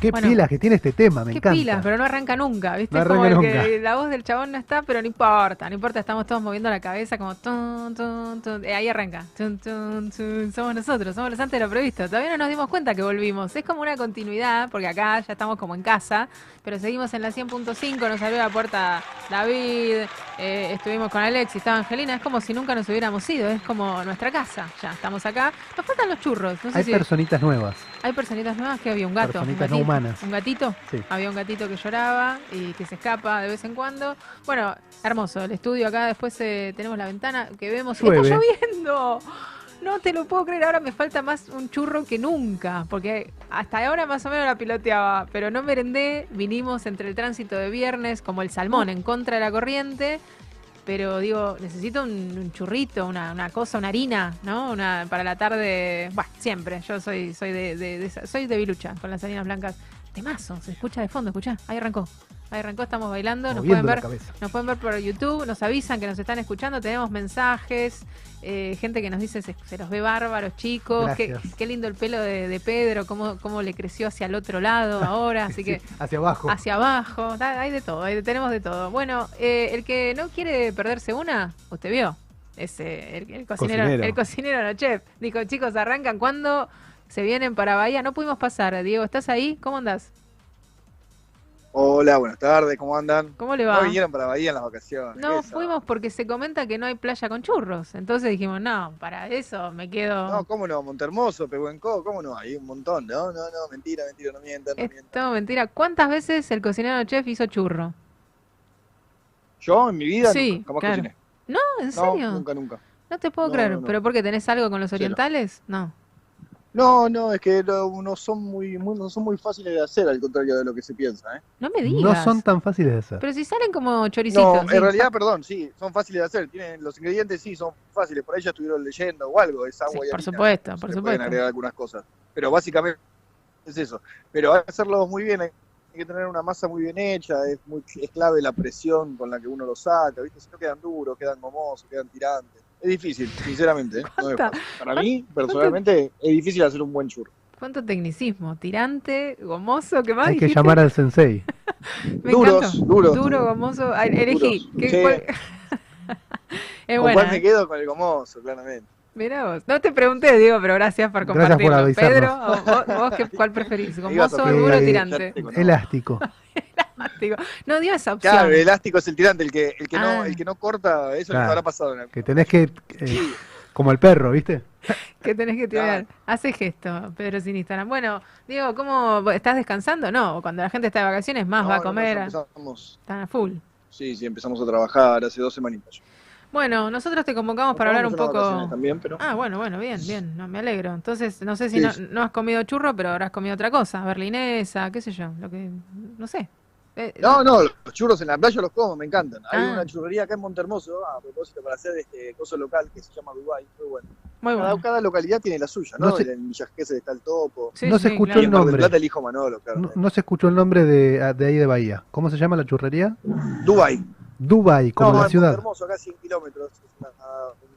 Qué Bueno. pilas que tiene este tema, me Qué encanta. pilas, pero no arranca nunca, ¿viste? No como el que nunca. la voz del chabón no está, pero no importa, no importa, estamos todos moviendo la cabeza como tun, tun, tun, eh, ahí arranca. Somos nosotros, somos los antes de lo previsto. Todavía no nos dimos cuenta que volvimos. Es como una continuidad, porque acá ya estamos como en casa, pero seguimos en la 100.5, nos abrió la puerta David, eh, estuvimos con Alex y estaba Angelina, es como si nunca nos hubiéramos ido, es como nuestra casa, ya estamos acá. Nos faltan los churros, no sé Hay si personitas nuevas. Hay personitas nuevas que había un gato, un Personitas no gatito, humanas. un gatito, Sí. había un gatito que lloraba y que se escapa de vez en cuando. Bueno, hermoso, el estudio acá después eh, tenemos la ventana que vemos. Llueve. ¡Está lloviendo! No te lo puedo creer, ahora me falta más un churro que nunca, porque hasta ahora más o menos la piloteaba, pero no merendé, vinimos entre el tránsito de viernes como el salmón en contra de la corriente, pero digo, necesito un, churrito, una, una cosa, una harina, ¿no? Una para la tarde, bueno, siempre, yo soy soy de, de- de soy de bilucha con las harinas blancas. Temazo, se escucha de fondo, escuchá, ahí arrancó. Ahí arrancó, estamos bailando, nos pueden ver nos pueden ver por YouTube, nos avisan que nos están escuchando, tenemos mensajes, eh, gente que nos dice se, se los ve bárbaros, chicos, qué, lindo el pelo de, de Pedro, cómo, cómo le creció hacia el otro lado ahora, así que hacia abajo. hacia abajo, hay de todo, hay- tenemos de todo. Bueno, eh, el que no quiere perderse una, usted vio, es eh, el, el cocinero, Cocinero. el cocinero no chef, dijo chicos, arrancan cuando se vienen para Bahía, no pudimos pasar, Diego, ¿estás ahí? ¿Cómo andás? Hola, buenas tardes, ¿cómo andan? ¿Cómo le va? No vinieron para Bahía en las vacaciones. No, fuimos porque se comenta que no hay playa con churros. Entonces dijimos, no, para eso me quedo. No, ¿cómo no? Montermoso, Pehuenco, ¿cómo no? Hay un montón, ¿no? No, no, mentira, mentira, no mientan, no mientan. todo mentira. ¿Cuántas veces el cocinero chef hizo churro? Yo en mi vida Sí, nunca, jamás claro. cociné. No, ¿en No, serio? nunca, nunca. No te puedo No, creer. no, no. ¿Pero por qué tenés algo con los orientales? No. No, no, es que no son muy, muy- no son muy fáciles de hacer, al contrario de lo que se piensa, ¿eh? No me digas. No son tan fáciles de hacer. Pero si salen como choricitos. No, en sí. realidad, perdón, sí, son fáciles de hacer. Tienen los ingredientes, sí, son fáciles. Por ahí ya estuvieron leyendo o algo, es agua Sí, y por harina. supuesto, Se por supuesto. Pueden agregar algunas cosas. Pero básicamente es eso. Pero hay que hacerlo muy bien, hay que tener una masa muy bien hecha, es, muy, es clave la presión con la que uno lo saca, ¿viste? Si no quedan duros, quedan gomosos, quedan tirantes. Es difícil, sinceramente. ¿eh? No es ¿Cuánta- fácil. Para mí, personalmente, es difícil hacer un buen churro. ¿Cuánto tecnicismo? ¿Tirante? ¿Gomoso? ¿Qué más Hay que llamar al sensei. Me duros, encantó. duros. Duro, gomoso. Ay, Elegí. Duros. ¿Qué- Sí. cuál- es ¿Con buena. cuál ¿eh? me quedo? Con el gomoso, claramente. Mirá vos. No te pregunté, Diego, pero gracias por Gracias por compartirlo. Pedro, ¿o vos, vos qué- ¿cuál preferís? ¿Gomoso, duro o eh, tirante? te- Elástico. No dio esa opción. Claro, el elástico es el tirante, el que, el que, Ah. no, el que no corta, eso Claro. habrá pasado en el... Que tenés que. eh, como el perro, ¿viste? que tenés que tirar. Claro. Hace gesto, Pedro sin Instagram. Bueno, Diego, ¿cómo estás descansando? No, cuando la gente está de vacaciones más No, va a no, no, comer. ya empezamos, Están a full. sí, sí, empezamos a trabajar hace dos semanitas. Bueno, nosotros te convocamos para hablar un poco. También, pero... Ah, bueno, bueno, bien, bien, no, me alegro. Entonces, no sé si Sí, no, no has comido churro, pero habrás comido otra cosa, berlinesa, qué sé yo, lo que, no sé. Eh, No, no, los churros en la playa los como, me encantan. Hay Ah. una churrería acá en Montermoso, a propósito, para hacer este coso local que se llama Dubai, muy bueno. Muy Cada, bueno. cada localidad tiene la suya, ¿no? No sé- En Villa está el topo. Sí, no se sí, escuchó claro. Nombre. Plata el hijo Manolo, claro. No, no se escuchó el nombre de, de ahí de Bahía. ¿Cómo se llama la churrería? Dubai. Dubai, como no, la en ciudad. Montermoso, acá a 100 kilómetros. Es una- un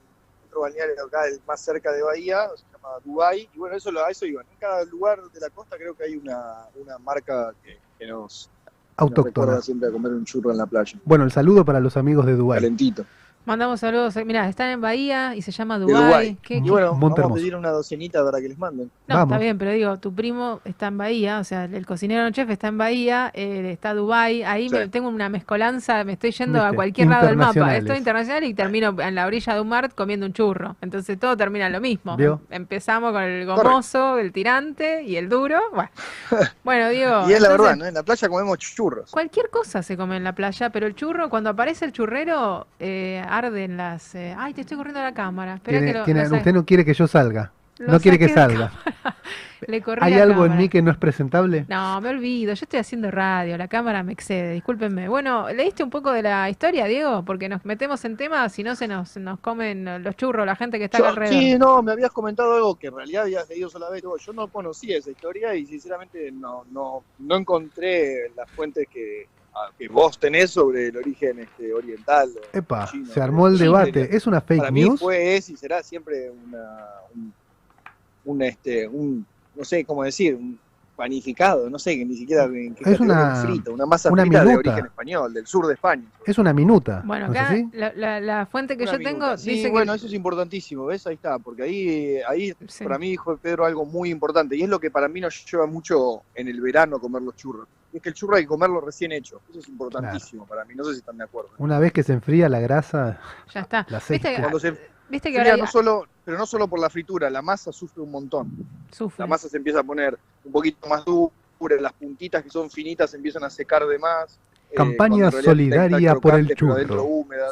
centro balneario acá, el más cerca de Bahía, se llama Dubai. Y bueno, eso, lo- a eso iban. En cada lugar de la costa creo que hay una, una marca que, que nos, nos Autóctona. recuerda siempre a comer un churro en la playa. Bueno, el saludo para los amigos de. Calentito. Mandamos saludos. eh, Mirá, están en Bahía y se llama Dubái. Dubái. ¿Qué- Y qué- bueno, vamos a pedir una docenita para que les manden. No, Vamos. está bien, pero digo, tu primo está en Bahía, o sea, el cocinero chef está en Bahía, eh, está Dubái, ahí Sí. me, tengo una mezcolanza, me estoy yendo a cualquier lado del mapa, estoy internacional y termino en la orilla de un mar comiendo un churro, entonces todo termina en lo mismo. ¿Vio? Empezamos con el gomoso, el tirante y el duro, bueno, bueno Diego, Y es la verdad, ¿no? En la playa comemos churros. Cualquier cosa se come en la playa, pero el churro, cuando aparece el churrero, eh, arden las... eh, ay, te estoy corriendo la cámara. Espera Tiene- que lo- tiene- lo sa- usted no quiere que yo salga. lo No quiere que salga. Le corrí ¿Hay la algo en mí que no es presentable? No, me olvido, yo estoy haciendo radio, la cámara me excede, discúlpenme. Bueno, ¿leíste un poco de la historia, Diego? Porque nos metemos en temas, si no se nos, nos comen los churros, la gente que está Yo- acá alrededor. sí, no, me habías comentado algo que en realidad habías leído solamente vos. Yo no conocía esa historia y sinceramente no, no, no encontré las fuentes que, que vos tenés sobre el origen este, oriental. Epa, chino. se armó el debate. ¿Es una fake Para mí news? fue, es y será siempre una, un, un, este, un, no sé cómo decir, un panificado, no sé, que ni siquiera en qué Es una- frita, una masa una frita de origen español, del sur de España. Es una minuta. Bueno, ¿no es acá la, la- la fuente que Una yo minuta. tengo Sí, dice bueno, que... eso es importantísimo, ¿ves? Ahí está, porque ahí, ahí Sí. para mí dijo Pedro algo muy importante, y es lo que para mí nos lleva mucho en el verano comer los churros. Es que el churro hay que comerlo recién hecho. Eso es importantísimo para mí, no sé si están de acuerdo. Una vez que se enfría la grasa, Ya está. la ¿Viste, Cuando se viste que ahora no solo, pero no solo por la fritura, la masa sufre un montón. sufre? La masa se empieza a poner un poquito más dura, las puntitas que son finitas se empiezan a secar de más. eh, Campaña solidaria por el churro.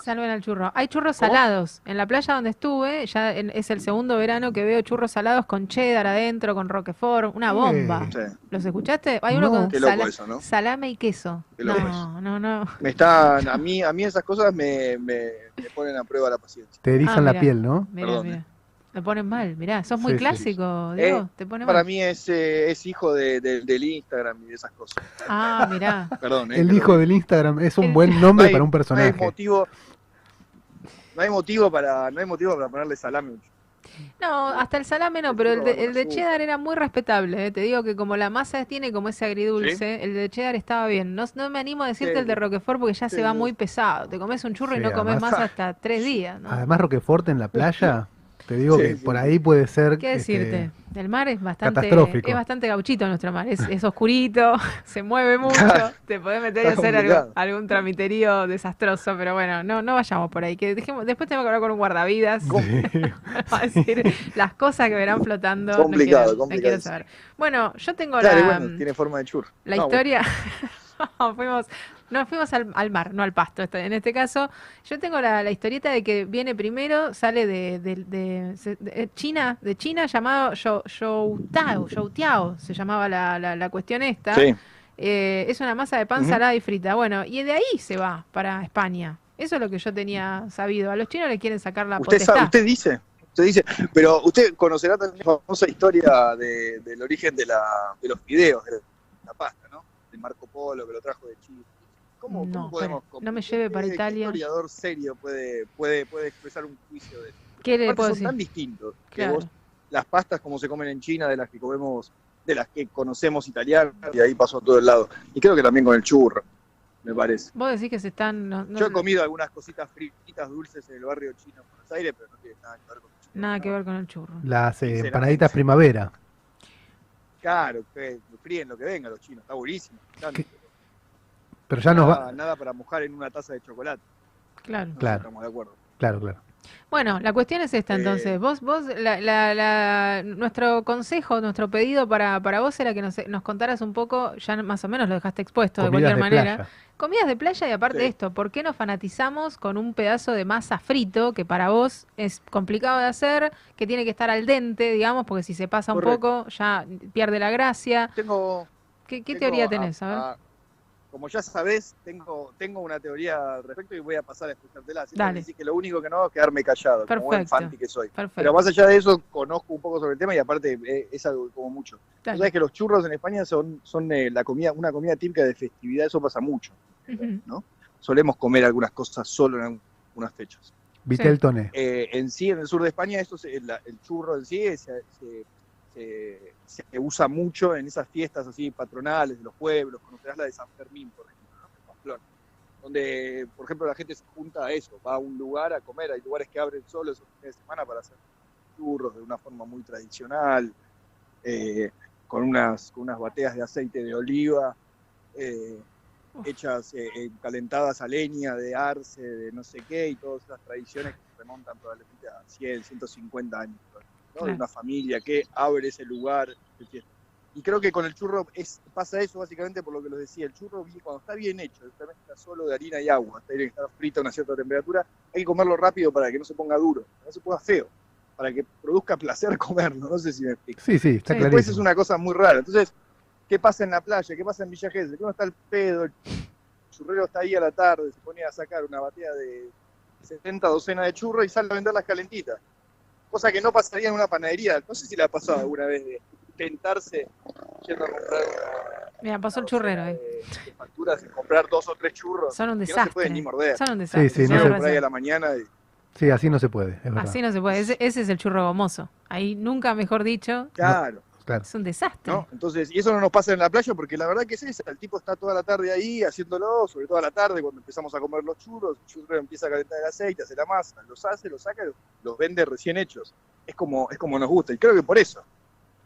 Salven al churro. Hay churros ¿Cómo? salados. En la playa donde estuve, ya en- es el segundo verano que veo churros salados con cheddar adentro, con roquefort, una bomba. Sí, ¿Los escuchaste? Hay uno No. con qué loco sala- eso, ¿no? salame y queso. No, no, no. Me están, a mí, a mí esas cosas me, me, me ponen a prueba la paciencia. Te erizan Ah, la piel, ¿no? Mira, Perdón, mira. Me ponen mal, mirá. Sos muy Sí, sí. clásico, Diego. Eh, Te pone Para mal. mí es, eh, es hijo de, de- del Instagram y de esas cosas. Ah, mirá. Perdón, eh, El hijo del Instagram es un El- buen no nombre hay- para un no hay personaje. motivo, no hay motivo para, no hay motivo para ponerle salame. No, hasta el salame no, pero el de, el de cheddar era muy respetable. eh. Te digo que como la masa tiene como ese agridulce, el de cheddar estaba bien. No, no me animo a decirte Sí. el de Roquefort porque ya Sí, se va sí. muy pesado. Te comes un churro y Sí, no comes además- más hasta tres días. ¿no? Además, Roquefort en la playa, te digo Sí, que sí, por ahí puede ser. ¿Qué este, decirte? El mar es bastante, catastrófico. es bastante gauchito nuestro mar. Es, es oscurito, se mueve mucho. Te podés meter y hacer complicado. algún tramiterío desastroso, pero bueno, no, no vayamos por ahí. Que dejemos, después tengo que hablar con un guardavidas. sí. Va a decir las cosas que verán flotando. no Complicado, no complicado. quiero saber. Bueno, yo tengo Claro, y la, bueno, tiene forma de churro. la No, historia. fuimos, no, fuimos al, al mar, no al pasto. En este caso, yo tengo la, la historieta de que viene primero, sale de, de- de- de eh, China, de China llamado Shou- Shoutiao, Shoutiao, se llamaba la, la- la cuestión esta. Sí, Eh, es una masa de pan salada y frita. Bueno, y de ahí se va para España. Eso es lo que yo tenía sabido. A los chinos le quieren sacar la usted, potestad. sabe, usted dice, usted dice, pero usted conocerá también la famosa historia de- del origen de, la, de los fideos, de la pasta, ¿no? De Marco Polo que lo trajo de Chile. ¿Cómo, No, cómo podemos espera, no me lleve para ¿qué- qué Italia. historiador serio puede, puede, puede expresar un juicio de eso? ¿Qué le Aparte puedo son decir? tan distintos que vos las pastas como se comen en China, de las que comemos, de las que conocemos italianas, y ahí pasó a todo el lado. Y creo que también con el churro, me parece. Vos decís que se están... no- no- Yo he comido algunas cositas fritas dulces en el barrio chino en Buenos Aires, pero no tiene nada que ver con el churro. Nada que ver con el churro. Las eh, empanaditas primavera. Claro, que fríen lo que venga los chinos, está buenísimo. Pero ya nos nada, va. nada para mojar en una taza de chocolate. Claro. No Claro. Estamos de acuerdo. Claro, claro. Bueno, la cuestión es esta Eh, entonces. Vos, vos, la, la- la- nuestro consejo, nuestro pedido para, para vos era que nos, nos contaras un poco, ya más o menos lo dejaste expuesto de cualquier de manera. playa. Comidas de playa y aparte Sí. de esto, ¿por qué nos fanatizamos con un pedazo de masa frito que para vos es complicado de hacer, que tiene que estar al dente, digamos, porque si se pasa un poco ya pierde la gracia? Tengo, ¿Qué, qué tengo teoría a- tenés? A ver. a- como ya sabés, tengo, tengo una teoría al respecto y voy a pasar a explicártela. Siempre Dale. que lo único que no hago es quedarme callado, como buen Perfecto. fanti que soy. Perfecto. Pero más allá de eso, conozco un poco sobre el tema y aparte eh, es algo como mucho. Dale. Sabes que los churros en España son, son eh, la comida, una comida típica de festividad, eso pasa mucho. ¿no? Solemos comer algunas cosas solo en algunas fechas. Vitel Toné. Eh, en sí, en el sur de España, esto se- la- el churro en sí se, se- se- se usa mucho en esas fiestas así patronales de los pueblos. Conocerás la de San Fermín, por ejemplo, ¿no? en Pamplona, donde, por ejemplo, la gente se junta a eso, va a un lugar a comer. Hay lugares que abren solo esos fines de semana para hacer churros de una forma muy tradicional, eh, con, unas, con unas bateas de aceite de oliva. eh, hechas eh, eh, calentadas a leña de arce, de no sé qué, y todas esas tradiciones que se remontan probablemente a 100, 150 años, ¿no? Claro. de una familia que abre ese lugar. Y creo que con el churro es, pasa eso básicamente por lo que les decía, el churro cuando está bien hecho, está solo de harina y agua, tiene que estar frito a una cierta temperatura, hay que comerlo rápido para que no se ponga duro, para que no se ponga feo, para que produzca placer comerlo, no sé si me explico. Sí, sí, está Sí. Después es una cosa muy rara. Entonces, ¿qué pasa en la playa? ¿Qué pasa en Villa Gesell? Que uno está al pedo, el churrero está ahí a la tarde, se pone a sacar una batea de 70 docenas de churros y sale a vender las calentitas. Cosa que no pasaría en una panadería. No sé si le ha pasado alguna vez de tentarse yendo a comprar Mira, pasó el churrero ahí. de, de facturas y comprar dos o tres churros. Son un que no se desastre. pueden ni morder. Son un desastre. sí, son no se- por ahí a la mañana y Sí, así no se puede, es. Así no se puede. Ese, ese es el churro gomoso. Ahí nunca mejor dicho. claro. Claro. Es un desastre. ¿no? Entonces, y eso no nos pasa en la playa porque la verdad que es esa, el tipo está toda la tarde ahí haciéndolo, sobre todo a la tarde cuando empezamos a comer los churros, el churro empieza a calentar el aceite, hace la masa, los hace, los saca, los vende recién hechos. Es como, es como nos gusta, y creo que por eso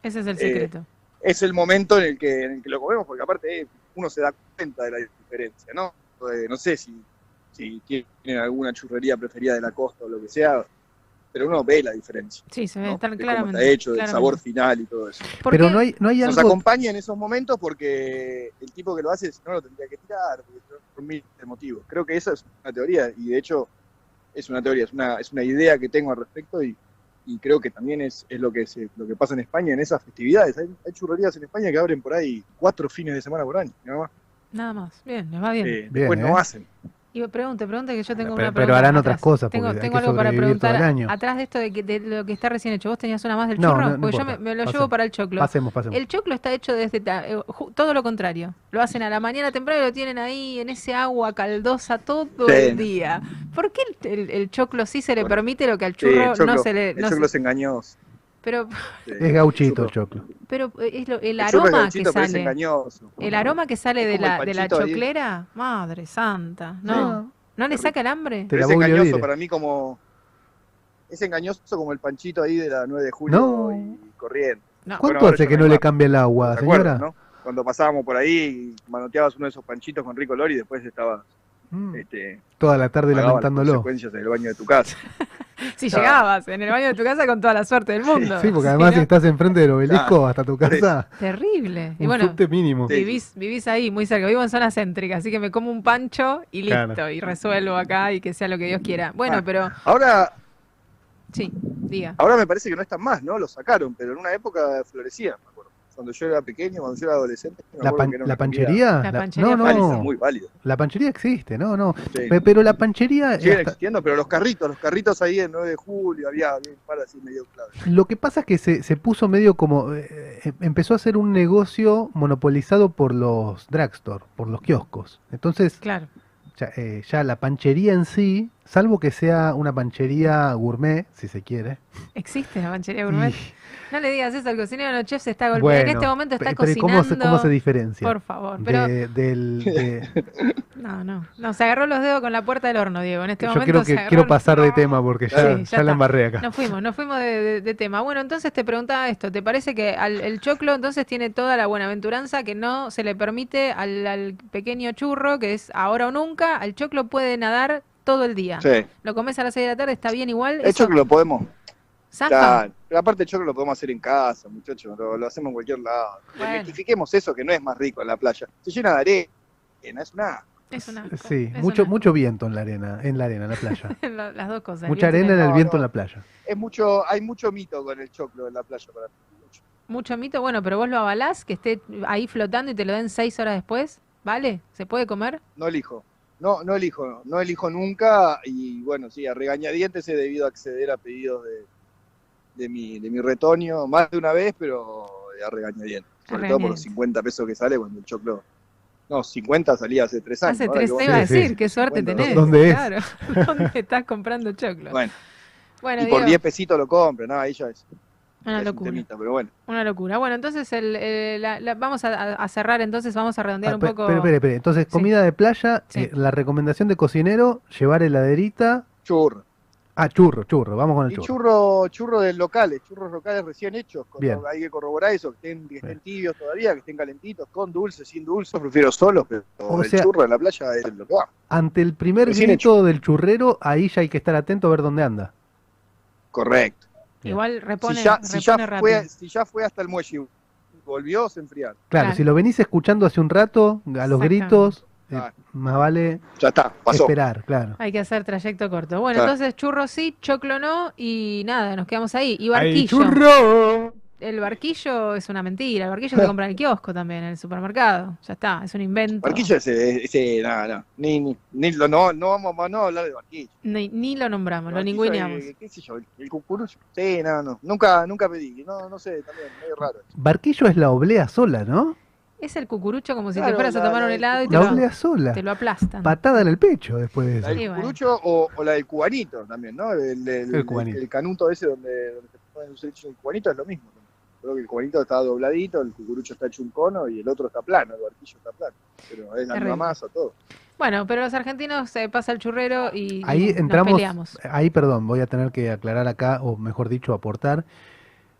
Ese es el Eh, secreto. es el momento en el que, en el que lo comemos, porque aparte eh, uno se da cuenta de la diferencia, ¿no? Eh, no sé si, si tienen alguna churrería preferida de la costa o lo que sea, pero uno ve la diferencia. sí, se ve, ¿no? están De cómo claramente. está hecho, del claramente. sabor final y todo eso. ¿Por Pero no hay, no hay Nos algo. acompaña en esos momentos porque el tipo que lo hace no lo tendría que tirar, por mil motivos. Creo que esa es una teoría y de hecho es una teoría, es una, es una idea que tengo al respecto y, y creo que también es, es lo, que se, lo que pasa en España en esas festividades. Hay, hay churrerías en España que abren por ahí cuatro fines de semana por año, nada más. Nada más. Bien, les va bien. Eh, Bien, después ¿eh? no hacen. Y pregunte, pregunte que yo tengo Pero- una pero pregunta. harán atrás. otras cosas, Tengo, porque hay tengo que algo para preguntar. Atrás de esto de, que- de lo que está recién hecho, ¿vos tenías una más del No, churro? no, no Porque yo me, me lo Pasemos. llevo para el choclo. Pasemos, pasemos. El choclo está hecho desde eh, todo lo contrario. Lo hacen a la mañana temprano y lo tienen ahí en ese agua caldosa todo Sí. el día. ¿Por qué el, el- el choclo sí se le Bueno, permite lo que al Sí, churro el choclo, no se le... el choclo se- es engañoso. Pero Sí, Es gauchito el choclo. pero eh, es lo- el El choclo es aroma que sale. engañoso. El aroma que sale de la, de la ahí. choclera, madre santa. No, no le saca el hambre. Te Pero la es engañoso para mí como... Es engañoso como el panchito ahí de la 9 de julio No. y corriente. No. ¿Cuánto hace que no le más. cambia el agua, ¿Te acuerdas, señora? no? Cuando pasábamos por ahí y manoteabas uno de esos panchitos con rico olor y después estabas Mm, este, Toda la tarde las lamentándolo. consecuencias en el baño de tu casa. Si Claro. llegabas en el baño de tu casa con toda la suerte del mundo. Sí, porque Si además no, estás enfrente del obelisco Claro. hasta tu casa. Terrible. Y Un bueno, subte mínimo. Vivís, vivís ahí, muy cerca. Vivo en zona céntrica, así que me como un pancho y listo. Claro. Y resuelvo acá y que sea lo que Dios quiera. Bueno, Ah. pero Ahora, sí, diga. ahora me parece que no están más, ¿no? Lo sacaron, pero en una época florecían. Cuando yo era pequeño, cuando yo era adolescente, me ¿La, acuerdo pan- que era la panchería? La La- panchería no, no. muy válida. La panchería existe, no, no. Sí. Pe- Pero la panchería. Siguen hasta- existiendo, pero los carritos, los carritos ahí en 9 de julio, había, había un par así medio clave. Lo que pasa es que se, se puso medio como. eh, eh, empezó a ser un negocio monopolizado por los drugstore, por los kioscos. Entonces, Claro. ya, eh, ya la panchería en sí, salvo que sea una panchería gourmet, si se quiere. ¿Existe la panchería gourmet? y- No le digas eso al cocinero, no, chef se está golpeando. bueno, en este momento está pe- pero ¿y cocinando. ¿cómo se, cómo se diferencia? Por favor, pero De- del, de- no, no, no, se agarró los dedos con la puerta del horno, Diego. En este yo momento creo se que quiero el- pasar de tema porque ya, Sí, ya ya la embarré acá. Nos fuimos, nos fuimos de, de- de tema. Bueno, entonces te preguntaba esto, ¿te parece que al, el choclo entonces tiene toda la buenaventuranza que no se le permite al, al pequeño churro, que es ahora o nunca, al choclo puede nadar todo el día? Sí. Lo comes a las 6 de la tarde, está bien igual. El ¿Eso choclo lo podemos. zafa? Pero aparte el choclo lo podemos hacer en casa, muchachos, lo, lo hacemos en cualquier lado. Bueno. Identifiquemos eso que no es más rico en la playa. Se llena de arena, es una. Es una, Sí, es mucho, una- mucho viento en la arena, en la arena, en la playa. la- las dos cosas. Mucha arena en la- el No, viento no. en la playa. Es mucho, hay mucho mito con el choclo en la playa para mí. mucho. Mucho mito, bueno, pero vos lo avalás, que esté ahí flotando y te lo den 6 horas después, ¿vale? ¿Se puede comer? No elijo. No, no elijo, no elijo nunca y bueno, sí, a regañadientes he debido acceder a pedidos de, de mi, de mi retoño más de una vez, pero a regañadientes. A Sobre todo por los regañadientes. 50 pesos que sale cuando el choclo... No, 50 salía hace tres años. Hace tres, te iba a decir, sí. qué suerte 50, tenés. ¿Dónde es? Claro, ¿dónde estás comprando choclo? Bueno, Bueno, y por Diego, 10 pesitos lo compro, ¿no? Ahí ya es, una locura, temita, pero bueno. una locura. Bueno, entonces el, el- la- la- vamos a, cerrar, entonces vamos a redondear Ah, un poco. Espere, espere, espere. Entonces, Sí. comida de playa, Sí. eh, la recomendación de cocinero, llevar heladerita. Churro. Ah, churro, churro, vamos con el Y churro. churro, churro de locales, churros locales recién hechos. con- Bien. hay que corroborar eso, que estén, que estén Bien. tibios todavía, que estén calentitos, con dulce, sin dulce. Prefiero solos, pero O el sea- churro en la playa es lo que va. Ante el primer grito del churrero, ahí ya hay que estar atento a ver dónde anda. Correcto. Igual repone, si, ya, si, ya fue, si ya fue hasta el muelle y volvió, se enfriar. Claro, Claro. si lo venís escuchando hace un rato, a los gritos, eh, Ah. más vale Ya está, pasó. esperar, claro. Hay que hacer trayecto corto. Bueno, Claro. entonces churro sí, choclo no y nada, nos quedamos ahí. Y ¡Ay, barquillo. churro! El barquillo es una mentira. El barquillo se compra en el kiosco también, en el supermercado. Ya está, es un invento. Barquillo ese, ese no, no, ni, ni, ni lo- no, no vamos a no hablar de barquillo. Ni, ni lo nombramos, lo Barquillo, ninguneamos. eh, ¿Qué sé yo? El, el cucurucho. Sí, no, no, nunca, nunca pedí. No, no sé, también, medio raro. Barquillo es la oblea sola, ¿no? Es el cucurucho como si te fueras a la- tomar la un del helado y te La lo, oblea sola. te lo aplastan. Patada en el pecho después de La eso. del Sí, bueno. cucurucho o, o la del cubanito también, ¿no? El, el, El cubanito. el canuto ese donde, donde te ponen dulce de leche en el cubanito es lo mismo. Creo que el cubanito está dobladito, el cucurucho está hecho un cono y el otro está plano, el barquillo está plano. Pero es la misma masa, todo. Bueno, pero los argentinos se pasa el churrero y, y Ahí nos entramos, peleamos. ahí perdón, voy a tener que aclarar acá, o mejor dicho, aportar.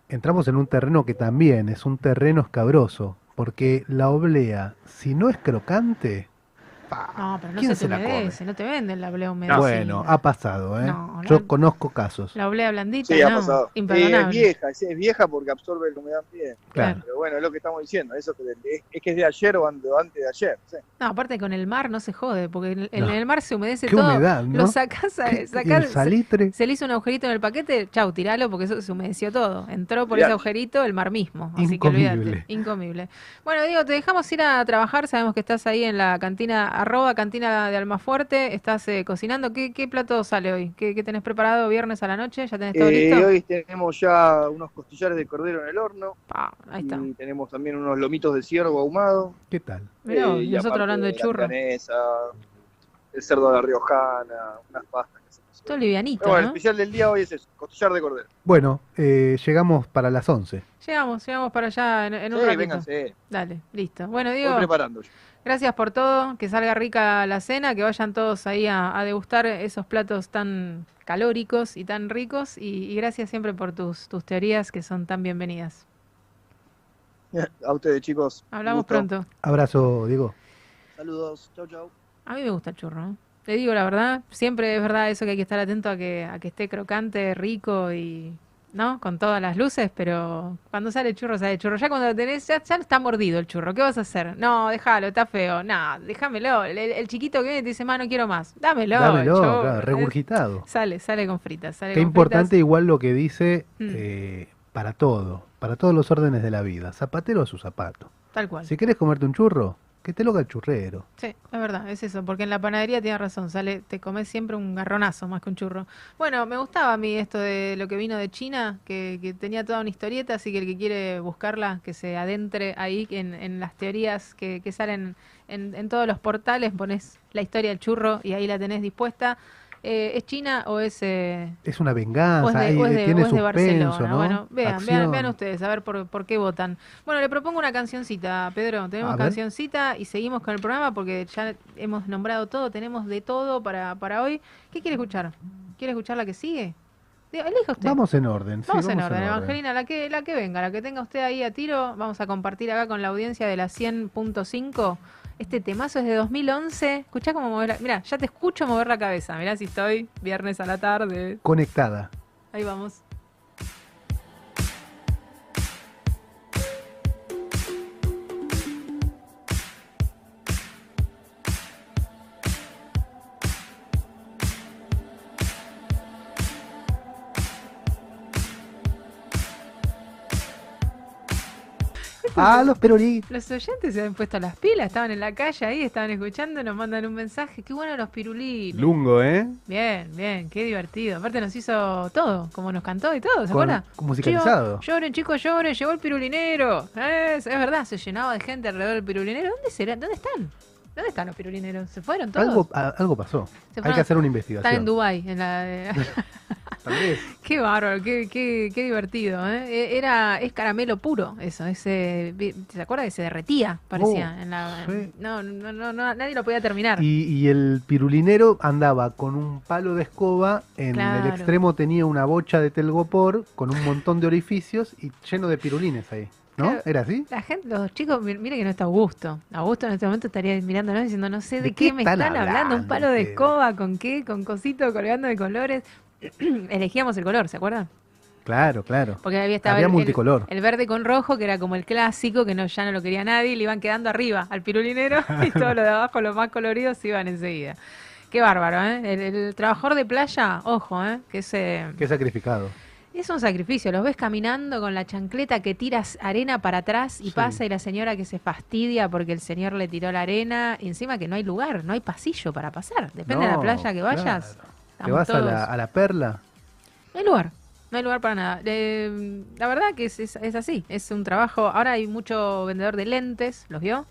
Entramos en un terreno que también es un terreno escabroso, porque la oblea, si no es crocante, pa, No, pero no ¿quién se te la come? humedece, no te venden la oblea humedecida. Bueno, ha pasado, ¿eh? No, Yo no. conozco casos. La oblea blandita, Sí, ha no, pasado. Sí, es imperdonable. vieja, es, es vieja porque absorbe la humedad bien. Claro. Pero bueno, es lo que estamos diciendo. Eso que es, es que es de ayer o ante- o antes de ayer. sí. No, aparte con el mar no se jode, porque en, el mar se humedece Qué todo. humedad, ¿no? Lo sacás, a- ¿Qué- sacás- el salitre, se le hizo un agujerito en el paquete, chau, tiralo porque eso se humedeció todo. Entró por ese agujerito el mar mismo. Así Incomible. que olvídate, incomible. Bueno, Diego, te dejamos ir a trabajar. Sabemos que estás ahí en la cantina, arroba cantina de Almafuerte. Estás eh, cocinando. ¿Qué, ¿Qué plato sale hoy? ¿Qué, qué tenés preparado viernes a la noche? ¿Ya tenés todo Eh, listo? hoy tenemos ya unos costillares de cordero en el horno. Pa, ahí está. Y tenemos también unos lomitos de ciervo ahumado. ¿qué tal? Mirá Eh, y nosotros hablando de churro. el cerdo a la riojana, unas pastas. que hacemos. Todo livianito, bueno, el ¿no? especial del día hoy es eso, costillar de cordero. Bueno, eh, llegamos para las 11. Llegamos, llegamos para allá en, en un Sí, ratito. vénganse, Dale, listo. Bueno, voy Diego, preparando. yo. Gracias por todo. Que salga rica la cena, que vayan todos ahí a, a degustar esos platos tan calóricos y tan ricos. Y, y gracias siempre por tus, tus teorías que son tan bienvenidas. A ustedes, chicos. Hablamos gusto. pronto. Abrazo, Diego. Saludos. Chau, chau. A mí me gusta el churro. ¿eh? Te digo la verdad, siempre es verdad eso que hay que estar atento a que, a que esté crocante, rico y. ¿No? Con todas las luces, pero cuando sale el churro, sale churro. Ya cuando lo tenés, ya, ya está mordido el churro. ¿Qué vas a hacer? No, déjalo, está feo. No, déjamelo. El, el chiquito que viene te dice, ma, no quiero más. Dámelo. Dámelo, churro. claro, regurgitado. Sale, sale con fritas. Sale Qué con importante fritas. igual lo que dice Mm. eh, para todo, para todos los órdenes de la vida. Zapatero a su zapato. Tal cual. Si querés comerte un churro, que te lo haga el churrero. Sí, es verdad, es eso, porque en la panadería tienes razón, sale, te comes siempre un garronazo más que un churro. Bueno, me gustaba a mí esto de lo que vino de China, que, que tenía toda una historieta, así que el que quiere buscarla, que se adentre ahí en, en las teorías que, que salen en, en todos los portales, pones la historia del churro y ahí la tenés dispuesta. Eh, ¿Es China o es, eh, Es una o es venganza, de, o es de- tiene o es de suspenso, Barcelona? ¿no? Bueno, vean, vean, vean ustedes, a ver por, por qué votan. Bueno, le propongo una cancioncita, Pedro. Tenemos cancioncita y seguimos con el programa porque ya hemos nombrado todo, tenemos de todo para, para hoy. ¿Qué quiere escuchar? ¿Quiere escuchar la que sigue? Elija usted. Vamos en orden. sí, Vamos en orden, Evangelina, la que, la que venga, la que tenga usted ahí a tiro, vamos a compartir acá con la audiencia de la 100.5. Este temazo es de 2011. Escuchá cómo mover la... Mira, ya te escucho mover la cabeza. Mirá si estoy viernes a la tarde. Conectada. Ahí vamos. Ah, los perolí. Los oyentes se han puesto las pilas, estaban en la calle ahí, estaban escuchando, nos mandan un mensaje. Qué bueno los pirulines. Lungo, ¿eh? Bien, bien, qué divertido. Aparte nos hizo todo, como nos cantó y todo, ¿se Con- acuerda? musicalizado. Lloren, chicos, lloren, llegó el pirulinero. Es, es verdad, se llenaba de gente alrededor del pirulinero. ¿Dónde serán? ¿Dónde están? ¿Dónde están los pirulineros? ¿Se fueron todos? Algo, a- algo pasó. Hay que hacer una Están en investigación. Dubái, en la... Tal vez. Qué bárbaro, qué, qué, qué divertido, ¿eh? E- Era, es caramelo puro, eso, ese, ¿se acuerda que se derretía? Parecía, Oh, en la, sí. no, no, no, no, nadie lo podía terminar. Y, y el pirulinero andaba con un palo de escoba, en Claro. el extremo tenía una bocha de telgopor con un montón de orificios y lleno de pirulines ahí. ¿No? Claro. ¿Era así? La gente, los chicos, mi- mire que no está Augusto. Augusto en este momento estaría mirándonos diciendo, no sé de, ¿De qué, qué me están están hablando, un hablando palo de escoba, con qué, con cosito colgando de colores. Elegíamos el color, ¿se acuerdan? Claro, claro. Porque había estaba Había el, multicolor. el verde con rojo, que era como el clásico, que no, ya no lo quería nadie, y le iban quedando arriba al pirulinero, y todo lo de abajo, los más coloridos, iban enseguida. Qué bárbaro, ¿eh? El, el trabajador de playa, ojo, ¿eh? Que ese, Qué sacrificado. es un sacrificio. Los ves caminando con la chancleta que tiras arena para atrás y Sí. pasa, y la señora que se fastidia porque el señor le tiró la arena, y encima que no hay lugar, no hay pasillo para pasar. Depende de la playa que vayas. claro. Te vas a la, a la perla. no hay lugar, no hay lugar para nada. Eh, la verdad que es, es- es así, es un trabajo. Ahora hay mucho vendedor de lentes, ¿los vio?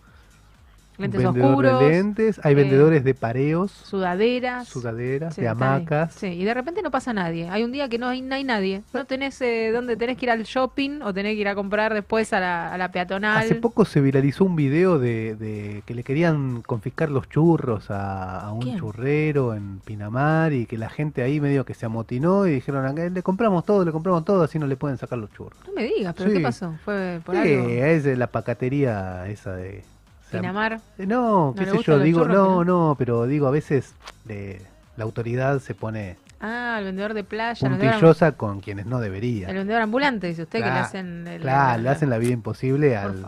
Lentes oscuros, de lentes, hay eh, vendedores de pareos, sudaderas. sudaderas, Sí, de hamacas. Sí, y de repente no pasa nadie. Hay un día que no hay, no hay nadie. No tenés eh, dónde tenés que ir al shopping o tenés que ir a comprar después a la, a la peatonal. Hace poco se viralizó un video de, de que le querían confiscar los churros a, a un ¿Quién? churrero en Pinamar y que la gente ahí medio que se amotinó y dijeron, "Acá le compramos todo, le compramos todo, así no le pueden sacar los churros. No me digas, pero Sí. ¿qué pasó? ¿Fue por Sí, algo? es la pacatería esa de... Pinamar. eh, No, ¿No qué sé yo, digo, churros, no, no, pero digo, a veces eh, la autoridad se pone Ah, el vendedor de playa. El puntillosa con quienes no debería. el vendedor ambulante, dice usted, que le hacen el. Claro, el- le hacen la vida imposible al,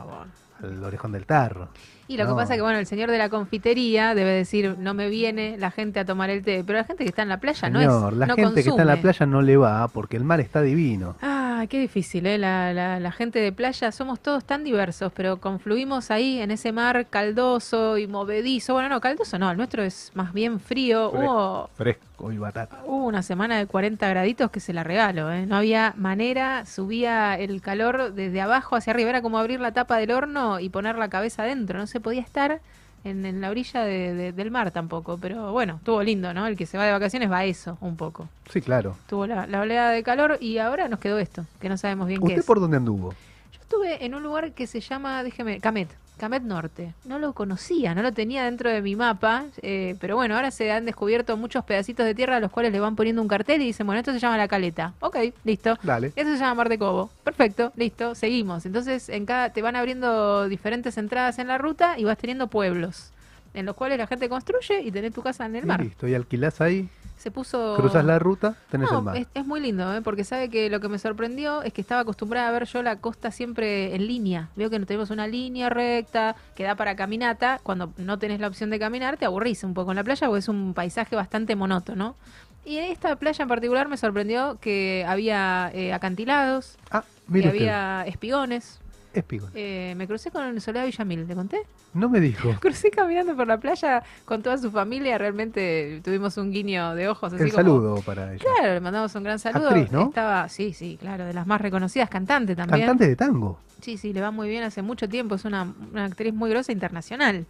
al orejón del tarro. Y lo No. que pasa es que, bueno, el señor de la confitería debe decir, no me viene la gente a tomar el té. Pero la gente que está en la playa no Señor, es. la no gente que está en la playa no le va porque el mar está divino. Ah, qué difícil, ¿eh? La, la- la gente de playa, somos todos tan diversos, pero confluimos ahí en ese mar caldoso y movedizo. Bueno, no, caldoso no, el nuestro es más bien frío. Fresco. Hubo, Fresco y batata. hubo una semana de 40 graditos que se la regalo, ¿eh? No había manera, subía el calor desde abajo hacia arriba, era como abrir la tapa del horno y poner la cabeza adentro, no se podía estar en, en la orilla de- de- del mar tampoco, pero bueno, estuvo lindo, ¿no? El que se va de vacaciones va a eso un poco. Sí, claro. Tuvo la, la oleada de calor y ahora nos quedó esto, que no sabemos bien qué ¿Usted es. por dónde anduvo? Yo estuve en un lugar que se llama, déjeme, Camet, Camet Norte. No lo conocía, no lo tenía dentro de mi mapa, eh, pero bueno, ahora se han descubierto muchos pedacitos de tierra a los cuales le van poniendo un cartel y dicen, bueno, esto se llama La Caleta. Ok, listo. Dale. Esto se llama Mar de Cobo. Perfecto, listo, seguimos. Entonces, en cada te van abriendo diferentes entradas en la ruta y vas teniendo pueblos en los cuales la gente construye y tenés tu casa en el Y mar. listo, y alquilás ahí, Se puso cruzas la ruta, tenés no, el mar. Es, es muy lindo, ¿eh? porque sabe que lo que me sorprendió es que estaba acostumbrada a ver yo la costa siempre en línea. Veo que no tenemos una línea recta que da para caminata. Cuando no tenés la opción de caminar, te aburrís un poco en la playa porque es un paisaje bastante monótono. Y en esta playa en particular me sorprendió que había eh, acantilados, Ah, que había espigones. Espigón. Eh, me crucé con Soledad Villamil, ¿te conté? No me dijo. Crucé caminando por la playa con toda su familia. Realmente tuvimos un guiño de ojos. Así El como, saludo para ella. Claro, le mandamos un gran saludo. Actriz, ¿no? Estaba, sí, sí, claro, de las más reconocidas, cantante también. Cantante de tango. Sí, sí, le va muy bien hace mucho tiempo, es una, una actriz muy grosa internacional.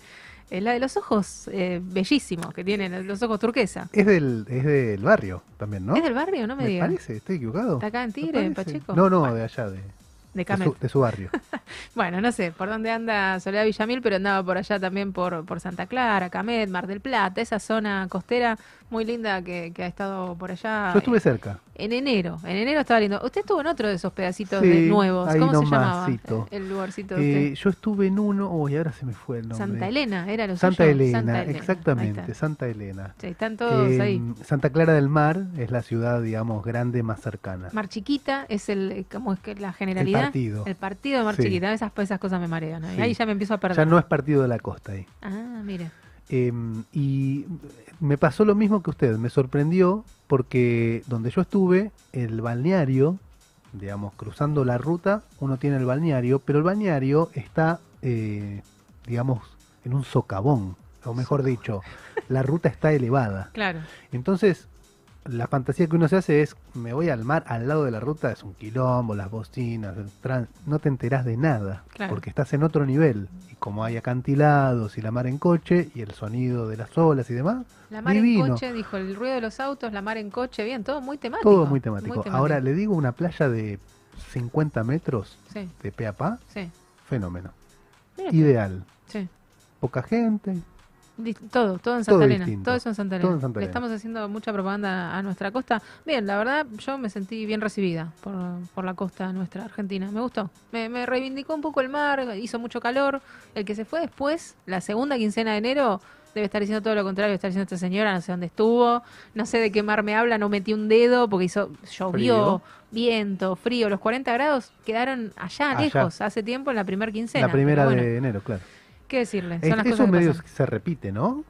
Eh, la de los ojos eh, bellísimos que tienen, los ojos turquesa. Es del, es del barrio también, ¿no? ¿Es del barrio? No me, me digas. parece, estoy equivocado. ¿Está acá en ¿Me Tigre, en? Pacheco? No, no, Bueno, de allá, de, de de, su, de su barrio. Bueno, no sé por dónde anda Soledad Villamil, pero andaba por allá también por, por Santa Clara, Camet, Mar del Plata, esa zona costera muy linda que, que ha estado por allá. Yo estuve eh, cerca. En enero, en enero estaba lindo. Usted estuvo en otro de esos pedacitos Sí, de nuevos. ¿Cómo se llamaba el lugarcito de usted? Eh, yo estuve en uno, uy, ahora se me fue el nombre. Santa Elena, era lo Santa? Elena, Santa Elena, ahí exactamente. Santa Elena. Sí, están todos Eh, ahí. Santa Clara del Mar es la ciudad, digamos, grande más cercana. Mar Chiquita es el, ¿cómo es que la generalidad? partido. El partido de Mar Sí. Chiquita, esas, esas cosas me marean. ¿eh? Ahí ya me empiezo a perder. Ya no es partido de la costa ahí. Ah, mire. Eh, y me pasó lo mismo que usted, me sorprendió porque donde yo estuve, el balneario, digamos, cruzando la ruta, uno tiene el balneario, pero el balneario está, eh, digamos, en un socavón, o mejor dicho, la ruta está elevada. Claro. Entonces, la fantasía que uno se hace es, me voy al mar al lado de la ruta, es un quilombo, las bocinas, el no te enterás de nada, Claro. porque estás en otro nivel. Y como hay acantilados y la mar en coche y el sonido de las olas y demás, La mar Divino. en coche, dijo, el ruido de los autos, la mar en coche, bien, todo muy temático. todo muy temático. Ahora le digo una playa de 50 metros Sí, de pe a pa, sí. fenómeno. Mira Ideal. sí. Poca gente, Todo, todo en Todo Santa Elena. distinto. Todo eso en Santa Todo Elena. en Santa Le Elena. estamos haciendo mucha propaganda a nuestra costa. Bien, la verdad, yo me sentí bien recibida por, por la costa nuestra argentina. Me gustó. Me, me reivindicó un poco el mar, hizo mucho calor. El que se fue después, la segunda quincena de enero, debe estar diciendo todo lo contrario. Debe estar diciendo esta señora, no sé dónde estuvo, no sé de qué mar me habla, no metí un dedo porque hizo llovió, Frío. viento, frío. Los 40 grados quedaron allá, Allá. lejos, hace tiempo en la primera quincena. la primera bueno, de enero, claro. ¿Qué decirle? Es- Son las eso cosas que medio pasan. que se repite, ¿no?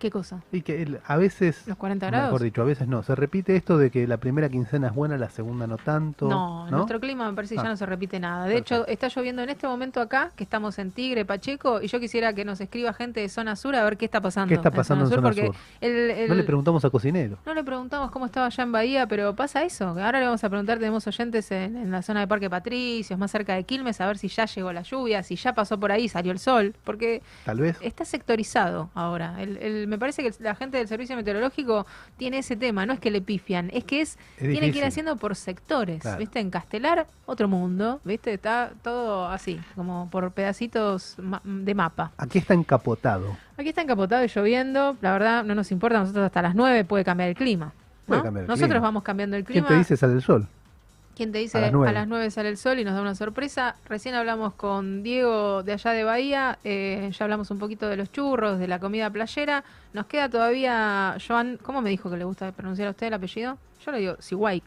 ¿Qué cosa? Y que el- a veces, ¿Los 40 grados? mejor dicho, a veces no. Se repite esto de que la primera quincena es buena, la segunda no tanto. No, ¿no? nuestro clima me parece que ya Ah. no se repite nada. De Perfecto. hecho, está lloviendo en este momento acá, que estamos en Tigre, Pacheco, y yo quisiera que nos escriba gente de zona sur a ver qué está pasando. ¿Qué está pasando en zona porque sur? el- el- No le preguntamos a cocinero. no le preguntamos cómo estaba allá en Bahía, pero pasa eso. Ahora le vamos a preguntar, tenemos oyentes en, en la zona de Parque Patricios, más cerca de Quilmes, a ver si ya llegó la lluvia, si ya pasó por ahí, salió el sol, porque Tal vez. está sectorizado ahora. El- me parece que la gente del servicio meteorológico tiene ese tema, no es que le pifian, es que es, tiene que ir haciendo por sectores, Claro. ¿viste? En Castelar, otro mundo, ¿viste? Está todo así, como por pedacitos de mapa. Aquí está encapotado. Aquí está encapotado y lloviendo, la verdad no nos importa, nosotros hasta las 9 puede cambiar el clima. Puede cambiar el Nosotros clima. vamos cambiando el ¿Quién clima. te dice sale el sol? ¿Quién te dice A a las las, nueve. 9 sale el sol y nos da una sorpresa? Recién hablamos con Diego de allá de Bahía, eh, ya hablamos un poquito de los churros, de la comida playera. Nos queda todavía, Joan, ¿cómo me dijo que le gusta pronunciar a usted el apellido? Yo le digo Siwaik.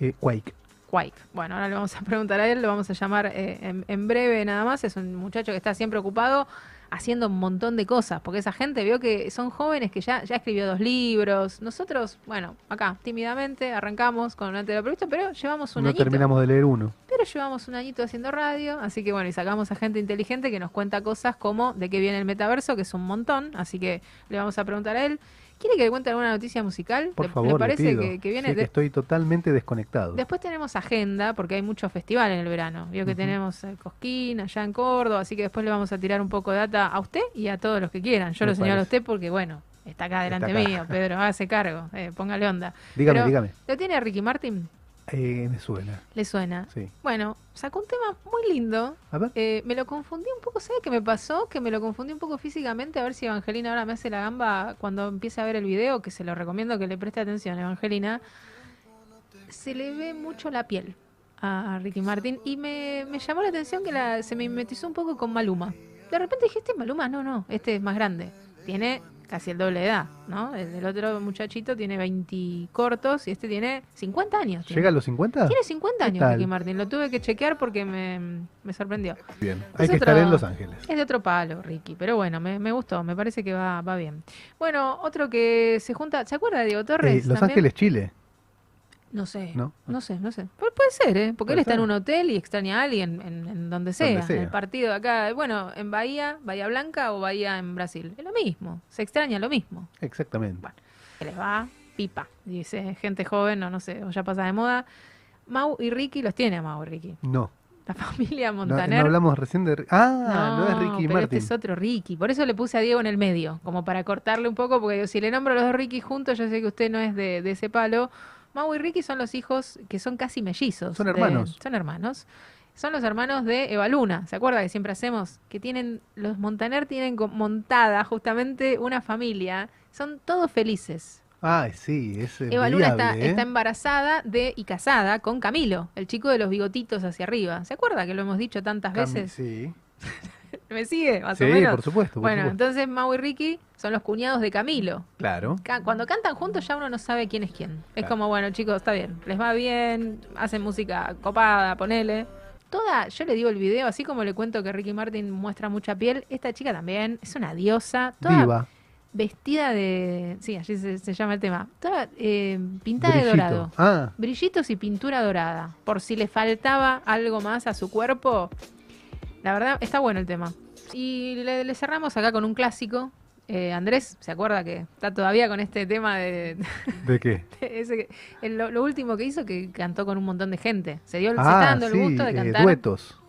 Eh, Quake. Quake. Bueno, ahora le vamos a preguntar a él, lo vamos a llamar eh, en, en breve nada más. Es un muchacho que está siempre ocupado haciendo un montón de cosas, porque esa gente vio que son jóvenes que ya, ya escribió dos libros. Nosotros, bueno, acá tímidamente arrancamos con antes de lo previsto, pero llevamos un No añito. terminamos de leer uno. Pero llevamos un añito haciendo radio, así que bueno, y sacamos a gente inteligente que nos cuenta cosas como de qué viene el metaverso, que es un montón, así que le vamos a preguntar a él. ¿Quiere que le cuente alguna noticia musical? Por ¿Le- favor, ¿Le le parece pido. que, que viene? Sí, que estoy totalmente desconectado. Después tenemos agenda, porque hay mucho festival en el verano. Vio que tenemos el Cosquín allá en Córdoba, así que después le vamos a tirar un poco de data a usted y a todos los que quieran. Yo Me lo señalo a usted porque, bueno, está acá delante acá. mío, Pedro, hágase cargo, eh, póngale onda. dígame, Pero- dígame. ¿Lo tiene a Ricky Martin? Eh, me suena. ¿Le suena? Sí. Bueno, sacó un tema muy lindo. A ver. Eh, me lo confundí un poco, ¿sabe qué me pasó? Que me lo confundí un poco físicamente, a ver si Evangelina ahora me hace la gamba cuando empiece a ver el video, que se lo recomiendo que le preste atención, Evangelina. Se le ve mucho la piel a Ricky Martin y me, me llamó la atención que la, se me mimetizó un poco con Maluma. De repente dije, este es Maluma, no, no, este es más grande. Tiene casi el doble de edad, ¿no? El, el otro muchachito tiene 20 cortos y este tiene 50 años. ¿Llega a los 50? Tiene 50 ¿Qué años? Ricky Martin, lo tuve que chequear porque me, me sorprendió. Bien. Hay Es que estar en Los Ángeles. Es de otro palo, Ricky, pero bueno, me, me gustó, me parece que va, va bien. Bueno, otro que se junta, ¿se acuerda de Diego Eh, Torres? Los también? Ángeles, Chile. No sé, ¿No? no, sé, no sé. Pu- puede ser, ¿eh? Porque él está en un hotel y extraña a alguien en, en donde, sea, en sea. el partido de acá. Bueno, en Bahía, Bahía Blanca o Bahía en Brasil. Es lo mismo, se extraña lo mismo. Exactamente. Bueno. Se les va pipa, dice gente joven, o no sé, o ya pasa de moda. Mau y Ricky los tiene a Mau y Ricky. No. La familia No, Montaner. no hablamos recién de. Ah, no, es Ricky pero Martin. Este es otro Ricky. Por eso le puse a Diego en el medio, como para cortarle un poco, porque digo, si le nombro a los dos Ricky juntos, yo sé que usted no es de, de ese palo. Mau y Ricky son los hijos que son casi mellizos. Son de- hermanos. son hermanos. Son los hermanos de Eva Luna. ¿Se acuerda que siempre hacemos? Que tienen, los Montaner tienen montada justamente una familia. Son todos felices. Ah, sí, es Eva Luna está, ¿eh? está embarazada de y casada con Camilo, el chico de los bigotitos hacia arriba. ¿Se acuerda que lo hemos dicho tantas veces? Sí, ¿Me sigue? Más sí o menos. por supuesto. por Bueno, supuesto. entonces Mau y Ricky son los cuñados de Camilo. Claro. Cuando cantan juntos ya uno no sabe quién es quién. Es como, bueno, chicos, está bien, les va bien, hacen música copada, ponele. Toda, yo le digo el video, así como le cuento que Ricky Martin muestra mucha piel, esta chica también es una diosa, toda Viva. vestida de, sí, así se, se llama el tema, toda eh, pintada de dorado. Ah, Brillitos y pintura dorada. Por si le faltaba algo más a su cuerpo. La verdad, está bueno el tema. Y le, le cerramos acá con un clásico. Eh, Andrés, ¿se acuerda que está todavía con este tema de, ¿de qué? de ese que- el- lo, lo último que hizo que cantó con un montón de gente? Se dio el, se Ah, está dando sí, el gusto de eh, cantar duetos.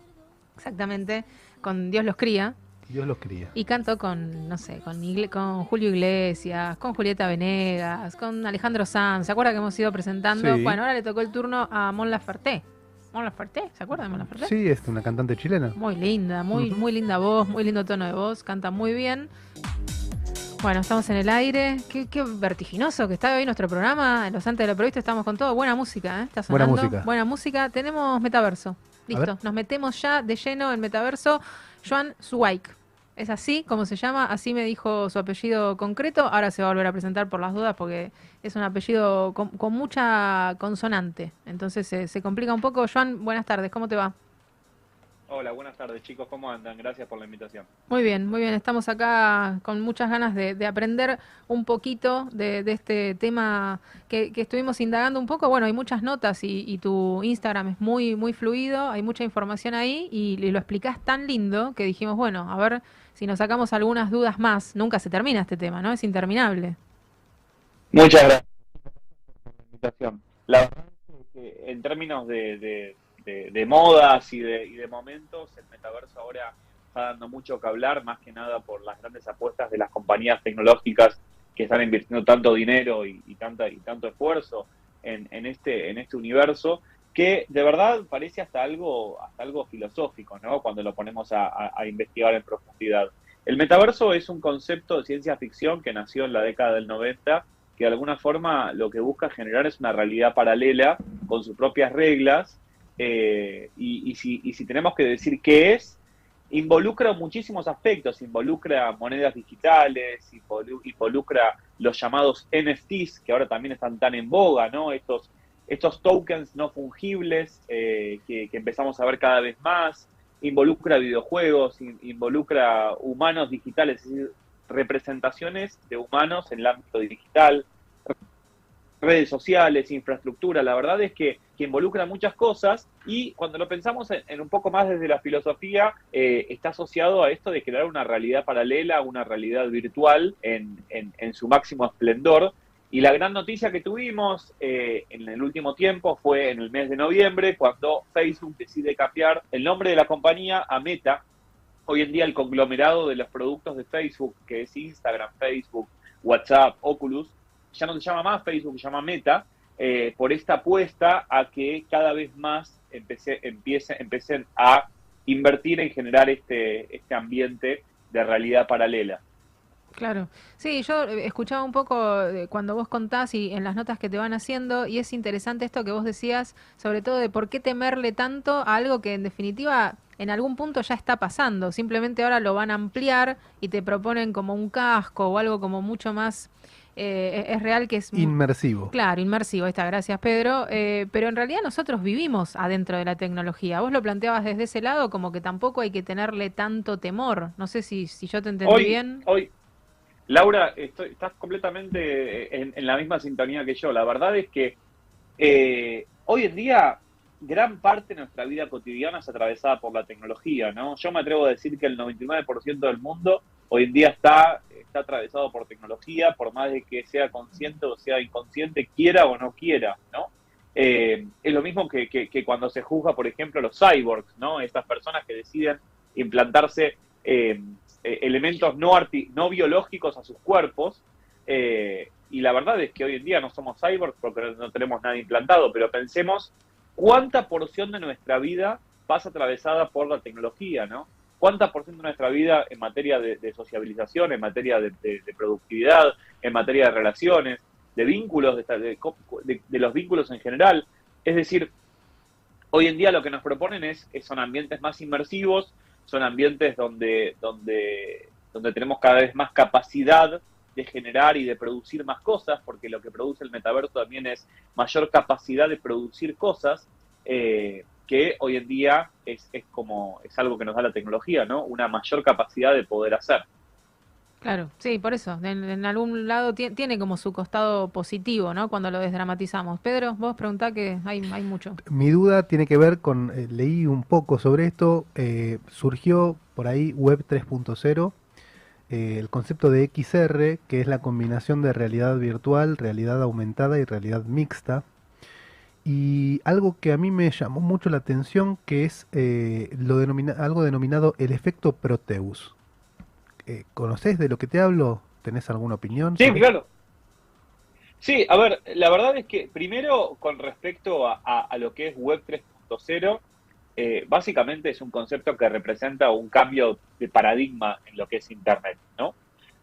exactamente con Dios los cría Dios los cría. y cantó con, no sé, con, Igle- con Julio Iglesias, con Julieta Venegas, con Alejandro Sanz. ¿Se acuerda que hemos ido presentando? Sí. Bueno, ahora le tocó el turno a Mon Laferte. Mon Laferte, ¿se acuerda de Mon Laferte? Sí, es una cantante chilena. Muy linda, muy, muy linda voz, muy lindo tono de voz, canta muy bien. Bueno, estamos en el aire. Qué, qué vertiginoso que está hoy nuestro programa. En los antes de lo previsto estamos con todo. Buena música, ¿eh? Está Buena sonando. música. Buena música. Tenemos metaverso. Listo. Nos metemos ya de lleno en metaverso. Joan Zweig. Es así como se llama, así me dijo su apellido concreto. Ahora se va a volver a presentar por las dudas porque es un apellido con, con mucha consonante. Entonces se, se complica un poco. Joan, buenas tardes, ¿cómo te va? Hola, buenas tardes chicos, ¿cómo andan? Gracias por la invitación. Muy bien, muy bien. Estamos acá con muchas ganas de, aprender un poquito de, este tema que, estuvimos indagando un poco. Bueno, hay muchas notas y, tu Instagram es muy, muy fluido, hay mucha información ahí y, lo explicás tan lindo que dijimos, bueno, a ver si nos sacamos algunas dudas más. Nunca se termina este tema, ¿no? Es interminable. Muchas gracias por la invitación. La verdad es que en términos de de, modas y de, y de momentos, el metaverso ahora está dando mucho que hablar, más que nada por las grandes apuestas de las compañías tecnológicas que están invirtiendo tanto dinero y, tanta, y tanto esfuerzo en, en, este, en este universo, que de verdad parece hasta algo, hasta algo filosófico, ¿no? Cuando lo ponemos a, a investigar en profundidad. El metaverso es un concepto de ciencia ficción que nació en la década del 90, que de alguna forma lo que busca generar es una realidad paralela con sus propias reglas eh, y, si, y, si, tenemos que decir qué es, involucra muchísimos aspectos, involucra monedas digitales, involucra los llamados NFTs, que ahora también están tan en boga, ¿no? Estos, estos tokens no fungibles eh, que, empezamos a ver cada vez más, involucra videojuegos, involucra humanos digitales, es decir, representaciones de humanos en el ámbito digital, redes sociales, infraestructura, la verdad es que, que involucra muchas cosas y cuando lo pensamos en, un poco más desde la filosofía, eh, está asociado a esto de crear una realidad paralela, una realidad virtual en, en, su máximo esplendor. Y la gran noticia que tuvimos eh, en el último tiempo fue en el mes de noviembre, cuando Facebook decide cambiar el nombre de la compañía a Meta. Hoy en día el conglomerado de los productos de Facebook, que es Instagram, Facebook, WhatsApp, Oculus, ya no se llama más Facebook, se llama Meta, eh, por esta apuesta a que cada vez más empecé, empiece, a invertir en generar este, este ambiente de realidad paralela. Claro, sí, yo eh, escuchaba un poco cuando vos contás y en las notas que te van haciendo y es interesante esto que vos decías, sobre todo de por qué temerle tanto a algo que en definitiva en algún punto ya está pasando, simplemente ahora lo van a ampliar y te proponen como un casco o algo como mucho más eh, es real que es... Inmersivo. Claro, inmersivo, está, gracias Pedro. Eh, pero en realidad nosotros vivimos adentro de la tecnología. Vos lo planteabas desde ese lado como que tampoco hay que tenerle tanto temor. No sé si, si yo te entendí bien. Hoy, Laura, estoy, estás completamente en, la misma sintonía que yo. La verdad es que eh, hoy en día gran parte de nuestra vida cotidiana es atravesada por la tecnología, ¿no? Yo me atrevo a decir que el 99% del mundo hoy en día está, está atravesado por tecnología, por más de que sea consciente o sea inconsciente, quiera o no quiera, ¿no? Eh, es lo mismo que, que, cuando se juzga, por ejemplo, los cyborgs, ¿no? Estas personas que deciden implantarse eh, eh, elementos no, no biológicos a sus cuerpos. y la verdad es que hoy en día no somos cyborgs porque no tenemos nada implantado, pero pensemos cuánta porción de nuestra vida pasa atravesada por la tecnología, ¿no? ¿Cuánta por ciento de nuestra vida en materia de, sociabilización, en materia de, productividad, en materia de relaciones, de vínculos, de, los vínculos en general? Es decir, hoy en día lo que nos proponen es, son ambientes más inmersivos, son ambientes donde, donde, donde tenemos cada vez más capacidad de generar y de producir más cosas, porque lo que produce el metaverso también es mayor capacidad de producir cosas. Eh, que hoy en día es, es como, es algo que nos da la tecnología, ¿no? Una mayor capacidad de poder hacer. Claro, sí, por eso. En, algún lado tiene como su costado positivo, ¿no? Cuando lo desdramatizamos. Pedro, vos preguntá que hay, hay mucho. Mi duda tiene que ver con, eh, leí un poco sobre esto, eh, surgió por ahí Web 3.0, eh, el concepto de XR, que es la combinación de realidad virtual, realidad aumentada y realidad mixta, y algo que a mí me llamó mucho la atención, que es eh, lo denomina algo denominado el efecto Proteus. Eh, ¿Conoces de lo que te hablo? ¿Tenés alguna opinión? Sí, claro. Sí, a ver, la verdad es que primero con respecto a, lo que es Web 3.0, eh, básicamente es un concepto que representa un cambio de paradigma en lo que es Internet, ¿no?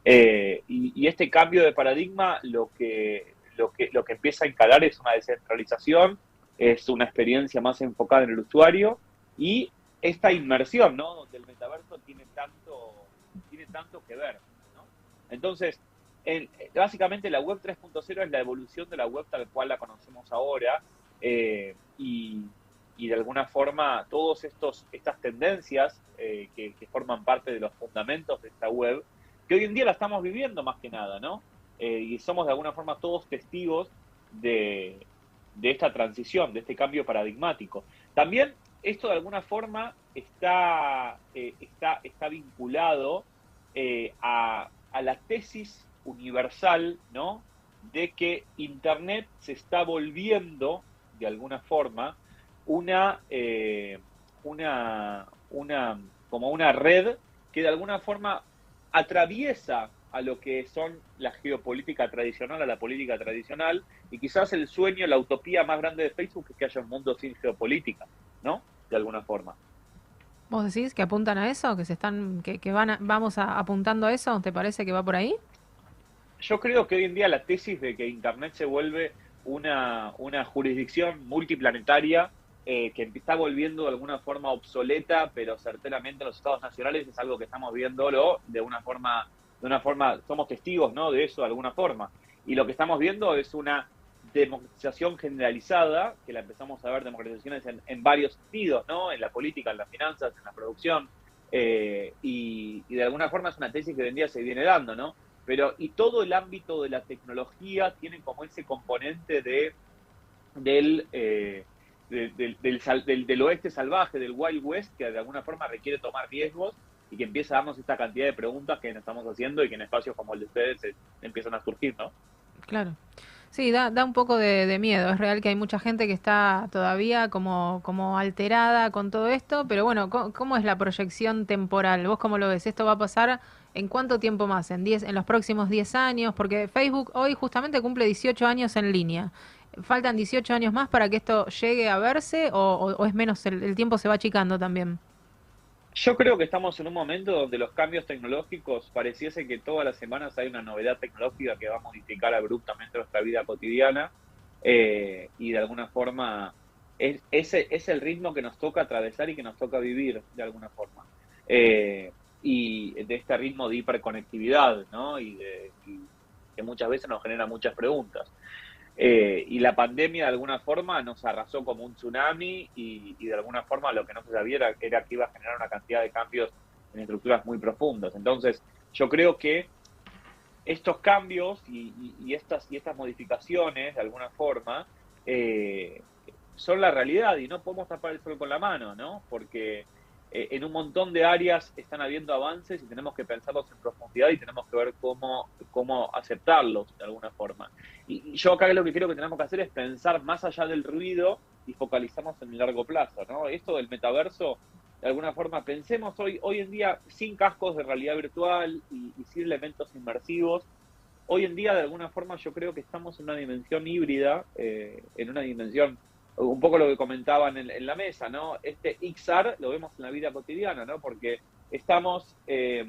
y, este cambio de paradigma lo que lo que, lo que empieza a encalar es una descentralización, es una experiencia más enfocada en el usuario y esta inmersión, ¿no? Donde el metaverso tiene tanto, tiene tanto que ver, ¿no? Entonces, básicamente la web 3.0 es la evolución de la web tal cual la conocemos ahora eh, y, y de alguna forma todas estas tendencias eh, que, forman parte de los fundamentos de esta web, que hoy en día la estamos viviendo más que nada, ¿no? Eh, y somos de alguna forma todos testigos de, esta transición, de este cambio paradigmático. También esto de alguna forma está, eh, está, está vinculado a, a la tesis universal, ¿no? De que Internet se está volviendo, de alguna forma, una, eh, una, una, como una red que de alguna forma atraviesa a lo que son la geopolítica tradicional, a la política tradicional, y quizás el sueño, la utopía más grande de Facebook es que haya un mundo sin geopolítica, ¿no? De alguna forma. ¿Vos decís que apuntan a eso? ¿Que se están, que, que van vamos apuntando a eso? ¿Te parece que va por ahí? Yo creo que hoy en día la tesis de que Internet se vuelve una, una jurisdicción multiplanetaria eh, que está volviendo de alguna forma obsoleta, pero certeramente los estados nacionales es algo que estamos viéndolo de una forma, de una forma, somos testigos ¿no? de eso de alguna forma. Y lo que estamos viendo es una democratización generalizada, que la empezamos a ver democratizaciones en, varios sentidos, ¿no? En la política, en las finanzas, en la producción, eh, y, de alguna forma es una tesis que hoy en día se viene dando, ¿no? Pero, y todo el ámbito de la tecnología tiene como ese componente de del, eh, del, del, del, oeste salvaje, del Wild West, que de alguna forma requiere tomar riesgos y que empieza a darnos esta cantidad de preguntas que nos estamos haciendo y que en espacios como el de ustedes empiezan a surgir, ¿no? Claro. Sí, da, da un poco de, miedo. Es real que hay mucha gente que está todavía como, como alterada con todo esto, pero bueno, ¿cómo, es la proyección temporal? ¿Vos cómo lo ves? ¿Esto va a pasar en cuánto tiempo más? ¿En, diez, en los próximos 10 años? Porque Facebook hoy justamente cumple 18 años en línea. ¿Faltan 18 años más para que esto llegue a verse o, es menos, el, tiempo se va achicando también? Yo creo que estamos en un momento donde los cambios tecnológicos pareciese que todas las semanas hay una novedad tecnológica que va a modificar abruptamente nuestra vida cotidiana eh, y de alguna forma es, ese es el ritmo que nos toca atravesar y que nos toca vivir de alguna forma. Eh, y de este ritmo de hiperconectividad, ¿no? Y, de, y que muchas veces nos genera muchas preguntas. Eh, y la pandemia de alguna forma nos arrasó como un tsunami y, de alguna forma lo que no se sabía era, que iba a generar una cantidad de cambios en estructuras muy profundas. Entonces, yo creo que estos cambios y, estas, y estas modificaciones, de alguna forma, eh, son la realidad y no podemos tapar el sol con la mano, ¿no? Porque eh, en un montón de áreas están habiendo avances y tenemos que pensarlos en profundidad y tenemos que ver cómo, cómo aceptarlos de alguna forma. Y, yo acá lo que creo que tenemos que hacer es pensar más allá del ruido y focalizarnos en el largo plazo, ¿no? Esto del metaverso, de alguna forma, pensemos hoy, hoy en día sin cascos de realidad virtual y, sin elementos inmersivos, hoy en día de alguna forma yo creo que estamos en una dimensión híbrida, eh, en una dimensión un poco lo que comentaban en, la mesa, ¿no? Este XR lo vemos en la vida cotidiana, ¿no? Porque estamos eh,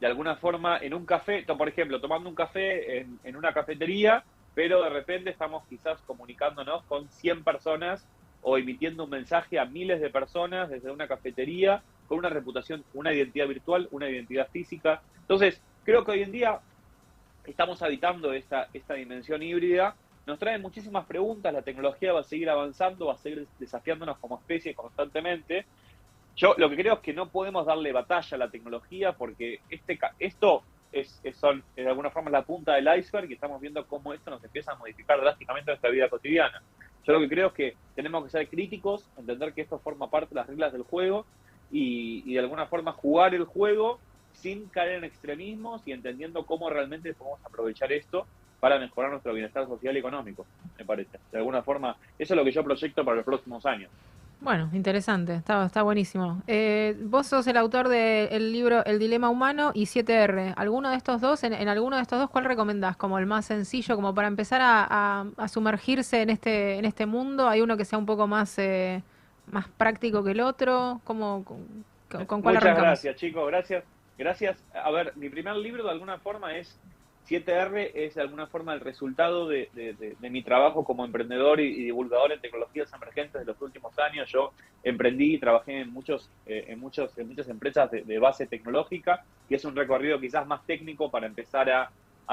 de alguna forma en un café, por ejemplo, tomando un café en, una cafetería, pero de repente estamos quizás comunicándonos con 100 personas o emitiendo un mensaje a miles de personas desde una cafetería con una reputación, una identidad virtual, una identidad física. Entonces, creo que hoy en día estamos habitando esta, esta dimensión híbrida nos trae muchísimas preguntas, la tecnología va a seguir avanzando, va a seguir desafiándonos como especie constantemente. Yo lo que creo es que no podemos darle batalla a la tecnología porque este, esto es, son de alguna forma la punta del iceberg y estamos viendo cómo esto nos empieza a modificar drásticamente nuestra vida cotidiana. Yo lo que creo es que tenemos que ser críticos, entender que esto forma parte de las reglas del juego y, y de alguna forma jugar el juego sin caer en extremismos y entendiendo cómo realmente podemos aprovechar esto para mejorar nuestro bienestar social y económico, me parece. De alguna forma, eso es lo que yo proyecto para los próximos años. Bueno, interesante, está, está buenísimo. Eh, vos sos el autor del libro El Dilema Humano y 7R. ¿Alguno de estos dos, en, alguno de estos dos, cuál recomendás como el más sencillo, como para empezar a, sumergirse en este, en este mundo? ¿Hay uno que sea un poco más, eh, más práctico que el otro? ¿Cómo, con, con cuál Muchas gracias, chicos, gracias. Gracias. A ver, mi primer libro de alguna forma es 7R es de alguna forma el resultado de, mi trabajo como emprendedor y, divulgador en tecnologías emergentes de los últimos años. Yo emprendí y trabajé en, muchos, eh, en, muchos, en muchas empresas de, base tecnológica y es un recorrido quizás más técnico para empezar a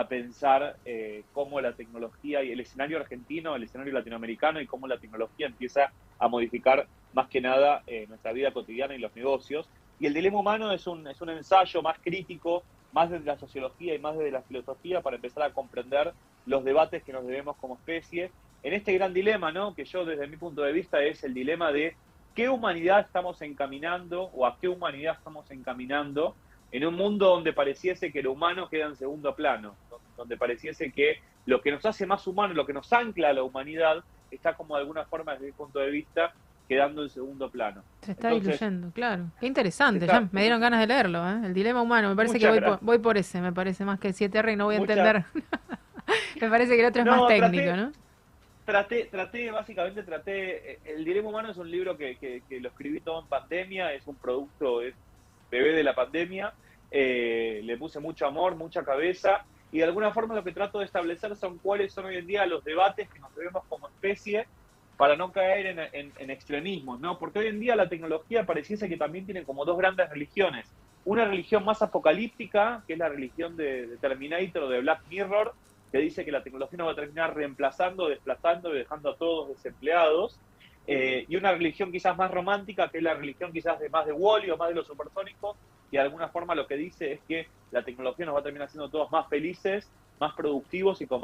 pensar eh, cómo la tecnología y el escenario argentino, el escenario latinoamericano y cómo la tecnología empieza a modificar más que nada eh, nuestra vida cotidiana y los negocios. Y el dilema humano es un, es un ensayo más crítico, más desde la sociología y más desde la filosofía para empezar a comprender los debates que nos debemos como especie. En este gran dilema, ¿no? que yo desde mi punto de vista es el dilema de qué humanidad estamos encaminando o a qué humanidad estamos encaminando en un mundo donde pareciese que lo humano queda en segundo plano, donde pareciese que lo que nos hace más humanos, lo que nos ancla a la humanidad, está como de alguna forma desde mi punto de vista quedando en segundo plano. Se está diluyendo, claro. Qué interesante, ya me dieron ganas de leerlo, ¿eh? El dilema humano, me parece que voy por, ese, me parece más que el 7R y no voy a entender. me parece que el otro es más técnico, ¿no? Traté, traté, básicamente traté, el dilema humano es un libro que, que, que lo escribí todo en pandemia, es un producto, es bebé de la pandemia, eh, le puse mucho amor, mucha cabeza, y de alguna forma lo que trato de establecer son cuáles son hoy en día los debates que nos debemos como especie para no caer en, extremismos, ¿no? Porque hoy en día la tecnología pareciese que también tiene como dos grandes religiones. Una religión más apocalíptica, que es la religión de, Terminator o de Black Mirror, que dice que la tecnología nos va a terminar reemplazando, desplazando y dejando a todos desempleados. Eh, y una religión quizás más romántica, que es la religión quizás de más de Wally o más de los supersónicos, y de alguna forma lo que dice es que la tecnología nos va a terminar haciendo todos más felices, más productivos y con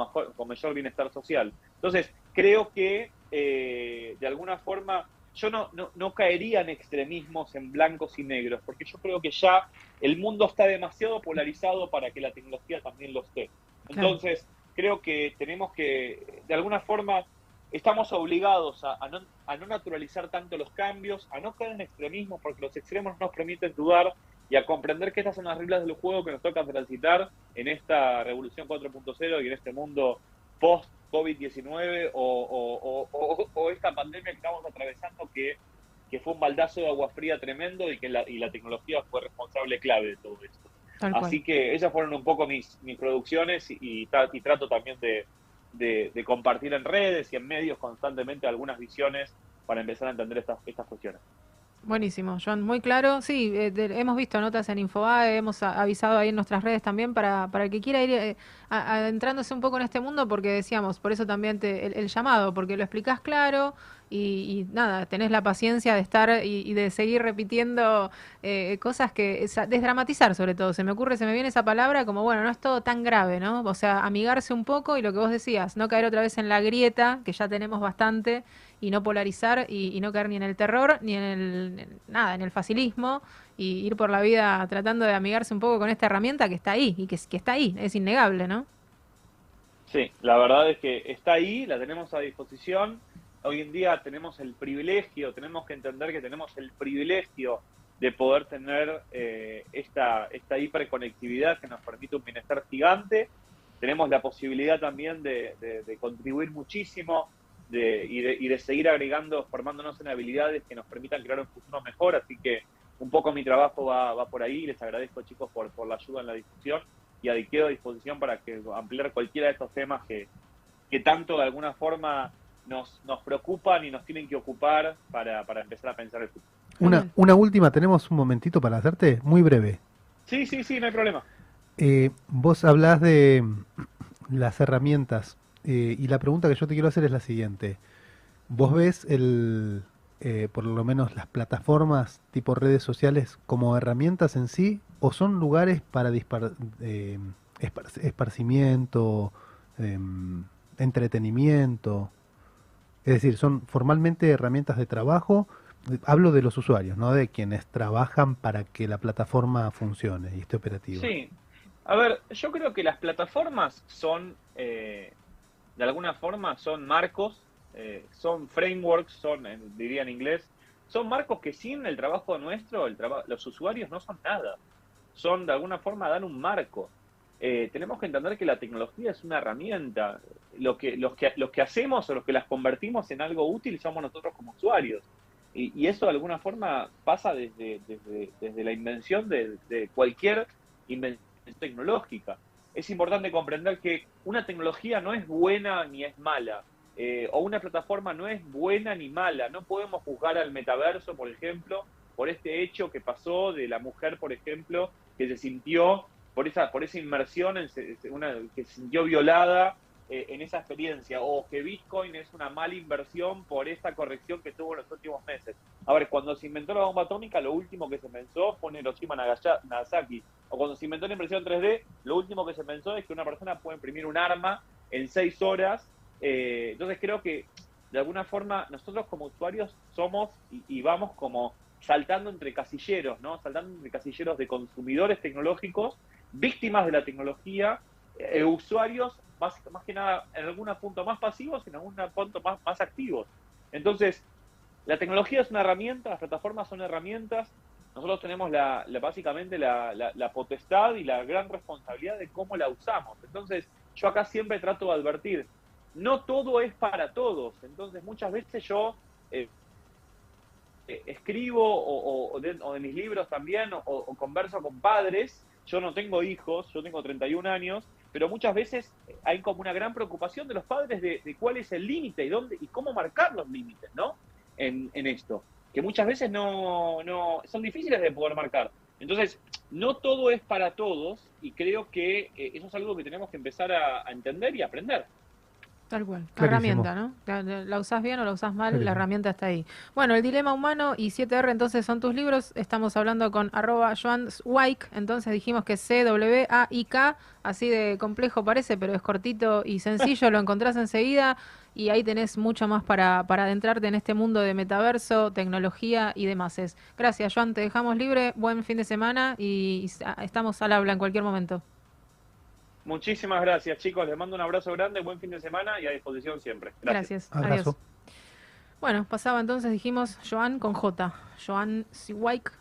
mayor bienestar social. Entonces, creo que eh, de alguna forma yo no, no, caería en extremismos en blancos y negros, porque yo creo que ya el mundo está demasiado polarizado para que la tecnología también lo esté. Entonces, creo que tenemos que, de alguna forma, estamos obligados a, no, a, no, naturalizar tanto los cambios, a no caer en extremismos, porque los extremos nos permiten dudar y a comprender que estas son las reglas del juego que nos toca transitar en esta revolución 4.0 y en este mundo post-COVID-19 o, esta pandemia que estamos atravesando que, fue un baldazo de agua fría tremendo y que la, y la tecnología fue responsable clave de todo esto. Así que esas fueron un poco mis, mis producciones y, y, trato también de, de, compartir en redes y en medios constantemente algunas visiones para empezar a entender estas, estas cuestiones. Buenísimo, John, muy claro. Sí, eh, hemos visto notas en Infobae, hemos avisado ahí en nuestras redes también para, para el que quiera ir eh, adentrándose un poco en este mundo, porque decíamos, por eso también te, el, llamado, porque lo explicás claro y, nada, tenés la paciencia de estar y, de seguir repitiendo eh, cosas que, desdramatizar sobre todo, se me ocurre, se me viene esa palabra como, bueno, no es todo tan grave, ¿no? O sea, amigarse un poco y lo que vos decías, no caer otra vez en la grieta, que ya tenemos bastante y no polarizar y, no caer ni en el terror ni en el nada, en el facilismo y ir por la vida tratando de amigarse un poco con esta herramienta que está ahí y que, que está ahí, es innegable, ¿no? Sí, la verdad es que está ahí, la tenemos a disposición. Hoy en día tenemos el privilegio, tenemos que entender que tenemos el privilegio de poder tener eh, esta, esta hiperconectividad que nos permite un bienestar gigante. Tenemos la posibilidad también de contribuir muchísimo de, y, de, y de seguir agregando, formándonos en habilidades que nos permitan crear un futuro mejor. Así que un poco mi trabajo va, va por ahí. Les agradezco, chicos, por, por la ayuda en la discusión y quedo a disposición para que ampliar cualquiera de estos temas que, que tanto de alguna forma nos, nos preocupan y nos tienen que ocupar para, para empezar a pensar el futuro. Una, una última, tenemos un momentito para hacerte, muy breve. Sí, sí, sí, no hay problema. Eh, vos hablás de las herramientas eh, y la pregunta que yo te quiero hacer es la siguiente. ¿Vos ves el, eh, por lo menos las plataformas tipo redes sociales como herramientas en sí o son lugares para eh, esparcimiento, em, entretenimiento? Es decir, son formalmente herramientas de trabajo. Hablo de los usuarios, no de quienes trabajan para que la plataforma funcione y esté operativa. Sí. A ver, yo creo que las plataformas son de alguna forma son marcos, eh, son frameworks, son, diría en inglés, son marcos que sin el trabajo nuestro, el los usuarios no son nada. Son de alguna forma dan un marco. Eh, tenemos que entender que la tecnología es una herramienta. Lo que, los, que, los que hacemos o los que las convertimos en algo útil somos nosotros como usuarios. Y, eso de alguna forma pasa desde, desde, desde la invención de cualquier invención tecnológica es importante comprender que una tecnología no es buena ni es mala, eh, o una plataforma no es buena ni mala. No podemos juzgar al metaverso, por ejemplo, por este hecho que pasó de la mujer, por ejemplo, que se sintió por esa, por esa inmersión en, una, que se sintió violada eh, en esa experiencia, o que Bitcoin es una mala inversión por esta corrección que tuvo en los últimos meses. A ver, cuando se inventó la bomba atómica, lo último que se pensó fue en Hiroshima Nagasaki. O cuando se inventó la impresión 3D, lo último que se pensó es que una persona puede imprimir un arma en seis horas. Eh, entonces creo que de alguna forma nosotros como usuarios somos y, vamos como saltando entre casilleros, ¿no? Saltando entre casilleros de consumidores tecnológicos, víctimas de la tecnología, eh, usuarios más, que nada en algún punto más pasivos y en algún punto más, más activos. Entonces, la tecnología es una herramienta, las plataformas son herramientas, nosotros tenemos la, básicamente la, la, potestad y la gran responsabilidad de cómo la usamos. Entonces, yo acá siempre trato de advertir, no todo es para todos. Entonces, muchas veces yo eh, eh, escribo o, de, mis libros también, o, converso con padres. Yo no tengo hijos, yo tengo 31 años, pero muchas veces hay como una gran preocupación de los padres de, cuál es el límite y dónde y cómo marcar los límites, ¿no? En, en esto, que muchas veces no, no son difíciles de poder marcar. Entonces, no todo es para todos y creo que eh, eso es algo que tenemos que empezar a, entender y aprender. Tal cual, la herramienta, ¿no? La, usás bien o la usás mal, la herramienta está ahí. Bueno, el dilema humano y 7R entonces son tus libros. Estamos hablando con arroba Joan entonces dijimos que C-W-A-I-K, así de complejo parece, pero es cortito y sencillo, lo encontrás enseguida y ahí tenés mucho más para, para adentrarte en este mundo de metaverso, tecnología y demás. Gracias, Joan, te dejamos libre, buen fin de semana y estamos al habla en cualquier momento. Muchísimas gracias, chicos. Les mando un abrazo grande, buen fin de semana y a disposición siempre. Gracias. Adiós. Bueno, pasaba entonces, dijimos, Joan con J. Joan Siwaik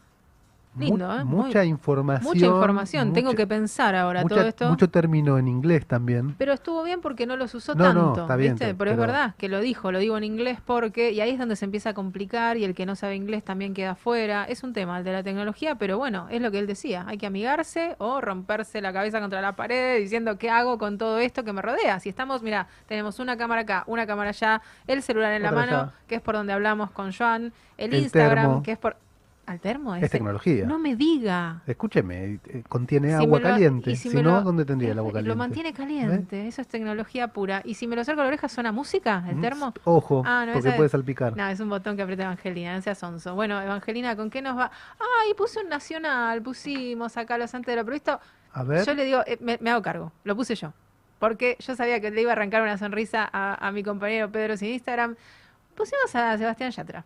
Lindo, ¿eh? Mucha información. Mucha información. Tengo que pensar ahora todo esto. Mucho término en inglés también. Pero estuvo bien porque no los usó tanto. ¿viste? Pero, es verdad que lo dijo, lo digo en inglés porque. Y ahí es donde se empieza a complicar y el que no sabe inglés también queda fuera. Es un tema el de la tecnología, pero bueno, es lo que él decía. Hay que amigarse o romperse la cabeza contra la pared diciendo qué hago con todo esto que me rodea. Si estamos, mira, tenemos una cámara acá, una cámara allá, el celular en la mano, que es por donde hablamos con Joan, el, Instagram, que es por al termo. Es tecnología. No me diga. Escúcheme, eh, contiene agua caliente. Si, no, ¿dónde tendría el agua caliente? Lo mantiene caliente, eso es tecnología pura. ¿Y si me lo acerco a la oreja suena música, el mm, termo? Ojo, ah, porque puede salpicar. No, es un botón que aprieta Evangelina, no seas sonso. Bueno, Evangelina, ¿con qué nos va? Ay, puse un nacional, pusimos acá los antes de lo previsto. A ver. Yo le digo, eh, me, hago cargo, lo puse yo. Porque yo sabía que le iba a arrancar una sonrisa a, a mi compañero Pedro sin Instagram. Pusimos a Sebastián Yatra.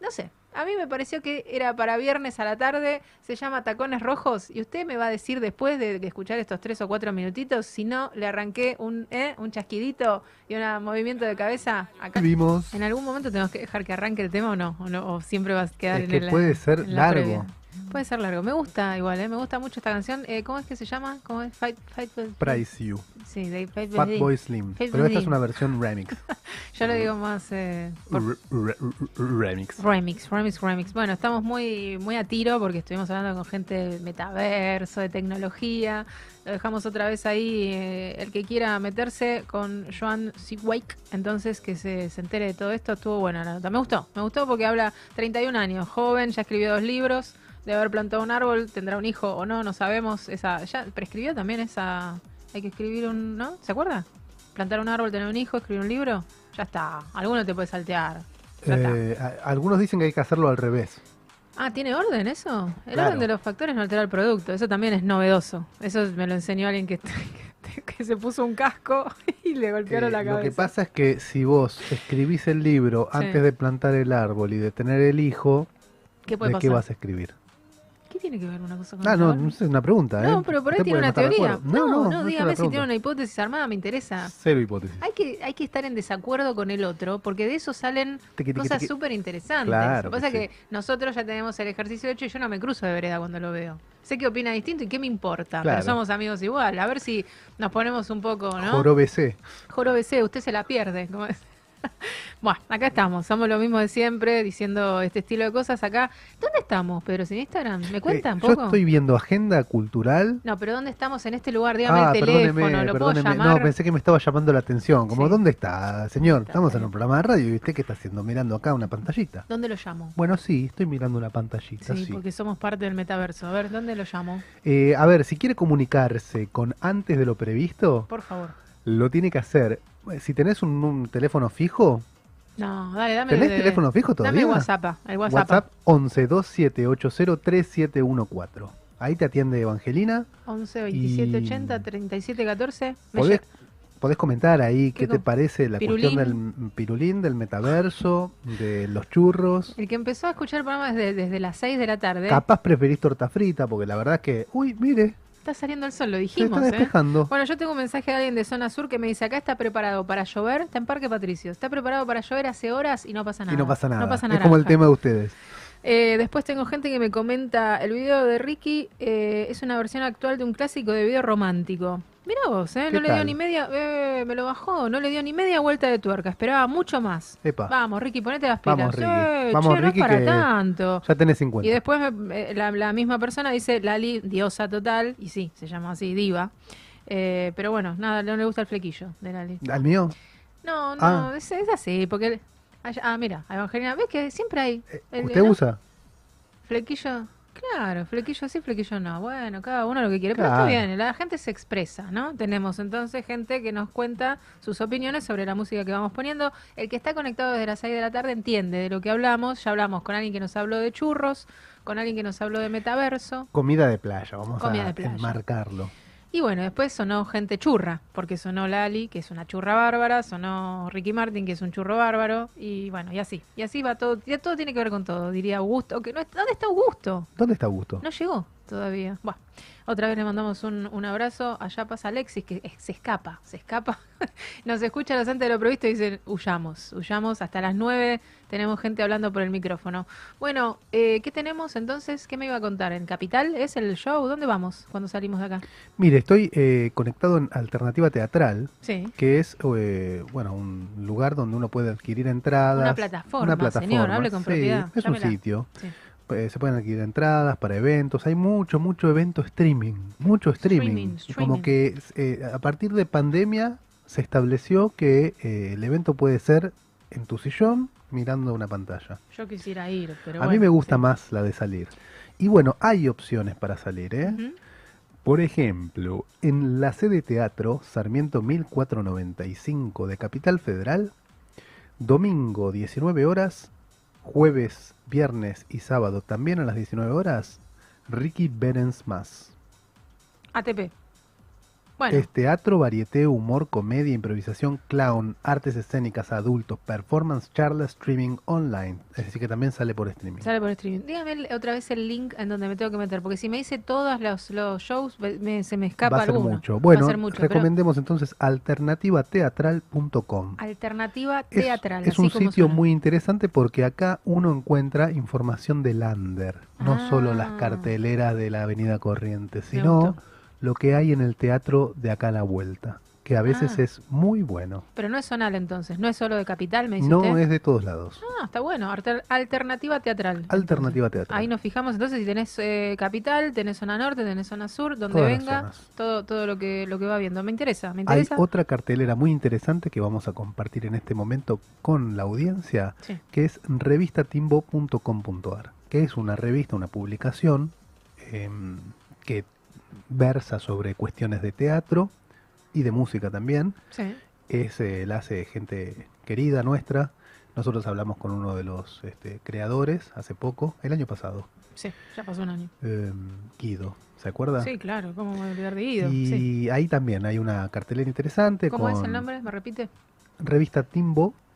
No sé, a mí me pareció que era para viernes a la tarde, se llama Tacones Rojos, y usted me va a decir después de, escuchar estos tres o cuatro minutitos, si no le arranqué un, ¿eh? un chasquidito y un movimiento de cabeza acá. Vimos. ¿En algún momento tenemos que dejar que arranque el tema o no? ¿O, siempre va a quedar es en que puede ser largo. Puede ser largo. Me gusta igual, ¿eh? me gusta mucho esta canción. Eh, ¿Cómo es que se llama? ¿Cómo es? Fight, Fight Price You. Sí, de Fatboy Slim. Pero esta es una versión remix. Yo le digo más... Eh, remix. Remix, remix, remix. Bueno, estamos muy, muy a tiro porque estuvimos hablando con gente de metaverso, de tecnología. Lo dejamos otra vez ahí. Eh, el que quiera meterse con Joan Sigwake, entonces que se, se entere de todo esto. Estuvo buena la nota. Me gustó, me gustó porque habla 31 años, joven, ya escribió dos libros de haber plantado un árbol, tendrá un hijo o no, no sabemos. Esa, ya prescribió también esa. Hay que escribir un. ¿No? ¿Se acuerda? Plantar un árbol, tener un hijo, escribir un libro. Ya está. Alguno te puede saltear. Eh, algunos dicen que hay que hacerlo al revés. Ah, ¿tiene orden eso? El orden de los factores no altera el producto. Eso también es novedoso. Eso me lo enseñó alguien que, que, se puso un casco y le golpearon la cabeza. Lo que pasa es que si vos escribís el libro antes de plantar el árbol y de tener el hijo, ¿Qué ¿de qué vas a escribir? ¿Qué tiene que ver una cosa con Ah, no, no es una pregunta, ¿eh? No, pero por ahí tiene una teoría. No, no, no, dígame si tiene una hipótesis armada, me interesa. Cero hipótesis. Hay que, hay que estar en desacuerdo con el otro, porque de eso salen cosas súper interesantes. Lo que pasa es que nosotros ya tenemos el ejercicio hecho y yo no me cruzo de vereda cuando lo veo. Sé que opina distinto y qué me importa, pero somos amigos igual. A ver si nos ponemos un poco, ¿no? Joro BC. Joro BC, usted se la pierde. ¿cómo es? Bueno, acá estamos, somos lo mismo de siempre, diciendo este estilo de cosas acá. ¿Dónde estamos, Pedro? ¿Sin Instagram? ¿Me cuentan Eh, un poco? Yo estoy viendo agenda cultural. No, pero ¿dónde estamos en este lugar? Dígame Ah, el teléfono, ¿lo perdóneme. puedo llamar? No, pensé que me estaba llamando la atención. Como, Sí. ¿dónde está, señor? Está Estamos en un programa de radio y usted qué está haciendo, mirando acá una pantallita. ¿Dónde lo llamo? Bueno, sí, estoy mirando una pantallita, Sí, sí. porque somos parte del metaverso. A ver, ¿dónde lo llamo? Eh, a ver, si quiere comunicarse con antes de lo previsto, Por favor. lo tiene que hacer. Si tenés un, un teléfono fijo, No, dale, dame ¿tenés de- teléfono fijo todavía? Dame WhatsApp, el WhatsApp. WhatsApp 11 2780 3714. Ahí te atiende Evangelina. 11 27 Y- 80 37 14. Me Podés, podés comentar ahí qué, ¿Qué te parece la cuestión del pirulín, del metaverso, de los churros. El que empezó a escuchar el programa desde, desde las 6 de la tarde. Capaz preferís torta frita, porque la verdad es que, uy, mire, Está saliendo el sol, lo se dijimos. está ¿eh? despejando. Bueno, yo tengo un mensaje de alguien de zona sur que me dice, acá está preparado para llover, está en Parque Patricio, está preparado para llover hace horas y no pasa nada. Y no pasa nada. No pasa es nada. como el tema de ustedes. Eh, después tengo gente que me comenta, el video de Ricky eh, es una versión actual de un clásico de video romántico. Mira vos, ¿eh? ¿Qué No le dio tal? ni media, eh, me lo bajó, no le dio ni media vuelta de tuerca, esperaba mucho más. Epa, Vamos, Ricky, ponete las pilas. Vamos, Ricky. Eh, Vamos, che, Ricky, no es para que tanto. ya tenés 50. Y después me- eh, la, la misma persona dice Lali, diosa total, y sí, se llama así, diva. Eh, pero bueno, nada, no le gusta el flequillo de Lali. ¿Al mío? No, no, Ah. es, es así, porque... ah, mira, a Evangelina, ¿ves que siempre hay... el- ¿Usted usa? Flequillo, claro, flequillo sí, flequillo no. Bueno, cada uno lo que quiere, pero está bien, la gente se expresa, ¿no? Tenemos entonces gente que nos cuenta sus opiniones sobre la música que vamos poniendo. El que está conectado desde las 6 de la tarde entiende de lo que hablamos. Ya hablamos con alguien que nos habló de churros, con alguien que nos habló de metaverso. Comida de playa, vamos Comida a de playa. enmarcarlo. Y bueno, después sonó gente churra, porque sonó Lali, que es una churra bárbara, sonó Ricky Martin, que es un churro bárbaro, y bueno, y así. Y así va todo, ya todo tiene que ver con todo, diría Augusto, que no ¿dónde está Augusto? ¿Dónde está Augusto? No llegó todavía. Bueno, otra vez le mandamos un, un abrazo. Allá pasa Alexis, que es- se escapa, se escapa. Nos escucha los antes de lo previsto y dicen, huyamos, huyamos. Hasta las 9 tenemos gente hablando por el micrófono. Bueno, eh, ¿qué tenemos entonces? ¿Qué me iba a contar? ¿En Capital? ¿Es el show? ¿Dónde vamos cuando salimos de acá? Mire, estoy eh, conectado en Alternativa Teatral, Sí. que es eh, bueno un lugar donde uno puede adquirir entradas. Una plataforma, Una plataforma, señor, hable con sí, propiedad. Es un sitio. Sí. Eh, se pueden adquirir entradas para eventos. Hay mucho, mucho evento streaming. Mucho streaming. Streaming, Como que eh, a partir de pandemia se estableció que eh, el evento puede ser en tu sillón mirando una pantalla. Yo quisiera ir, pero a mí bueno, me gusta sí. más la de salir. Y bueno, hay opciones para salir, ¿eh? Por ejemplo, en la sede teatro Sarmiento 1495 de Capital Federal, domingo 19 horas, jueves, viernes y sábado también a las 19 horas, Ricky Berens más. ATP. Bueno, Es teatro, varieté, humor, comedia, improvisación, clown, artes escénicas, adultos, performance, charla, streaming online. Es decir, que también sale por streaming. Sale por streaming. Dígame el- otra vez el link en donde me tengo que meter, porque si me dice todos los, los shows, me- se me escapa Va a ser alguno. mucho. Bueno, Va a ser mucho, pero recomendemos entonces alternativateatral.com. alternativa Es, teatral. es así un como sitio suena. muy interesante porque acá uno encuentra información de Lander, no solo las Ah. carteleras de la Avenida Corrientes, sino. Lo que hay en el teatro de acá a la vuelta, que a veces Ah. es muy bueno. Pero no es zonal entonces, no es solo de capital, me dice No usted. es de todos lados. Ah, está bueno. Alter- alternativa teatral. Alternativa teatral. Ahí nos fijamos entonces si tenés eh, capital, tenés zona norte, tenés zona sur, donde Todas venga, todo, todo lo que lo que va viendo. Me interesa, me Hay interesa. otra cartelera muy interesante que vamos a compartir en este momento con la audiencia, Sí. que es revistatimbo.com.ar, que es una revista, una publicación em, que versa sobre cuestiones de teatro y de música también. Sí. Es, eh, la hace gente querida nuestra. Nosotros hablamos con uno de los este, creadores hace poco, el año pasado, Sí, ya pasó un año. em, Guido, ¿se acuerda? Sí, claro, ¿cómo me voy a olvidar de Guido? Y Sí. ahí también hay una cartelera interesante ¿Cómo es con el nombre? ¿Me repite?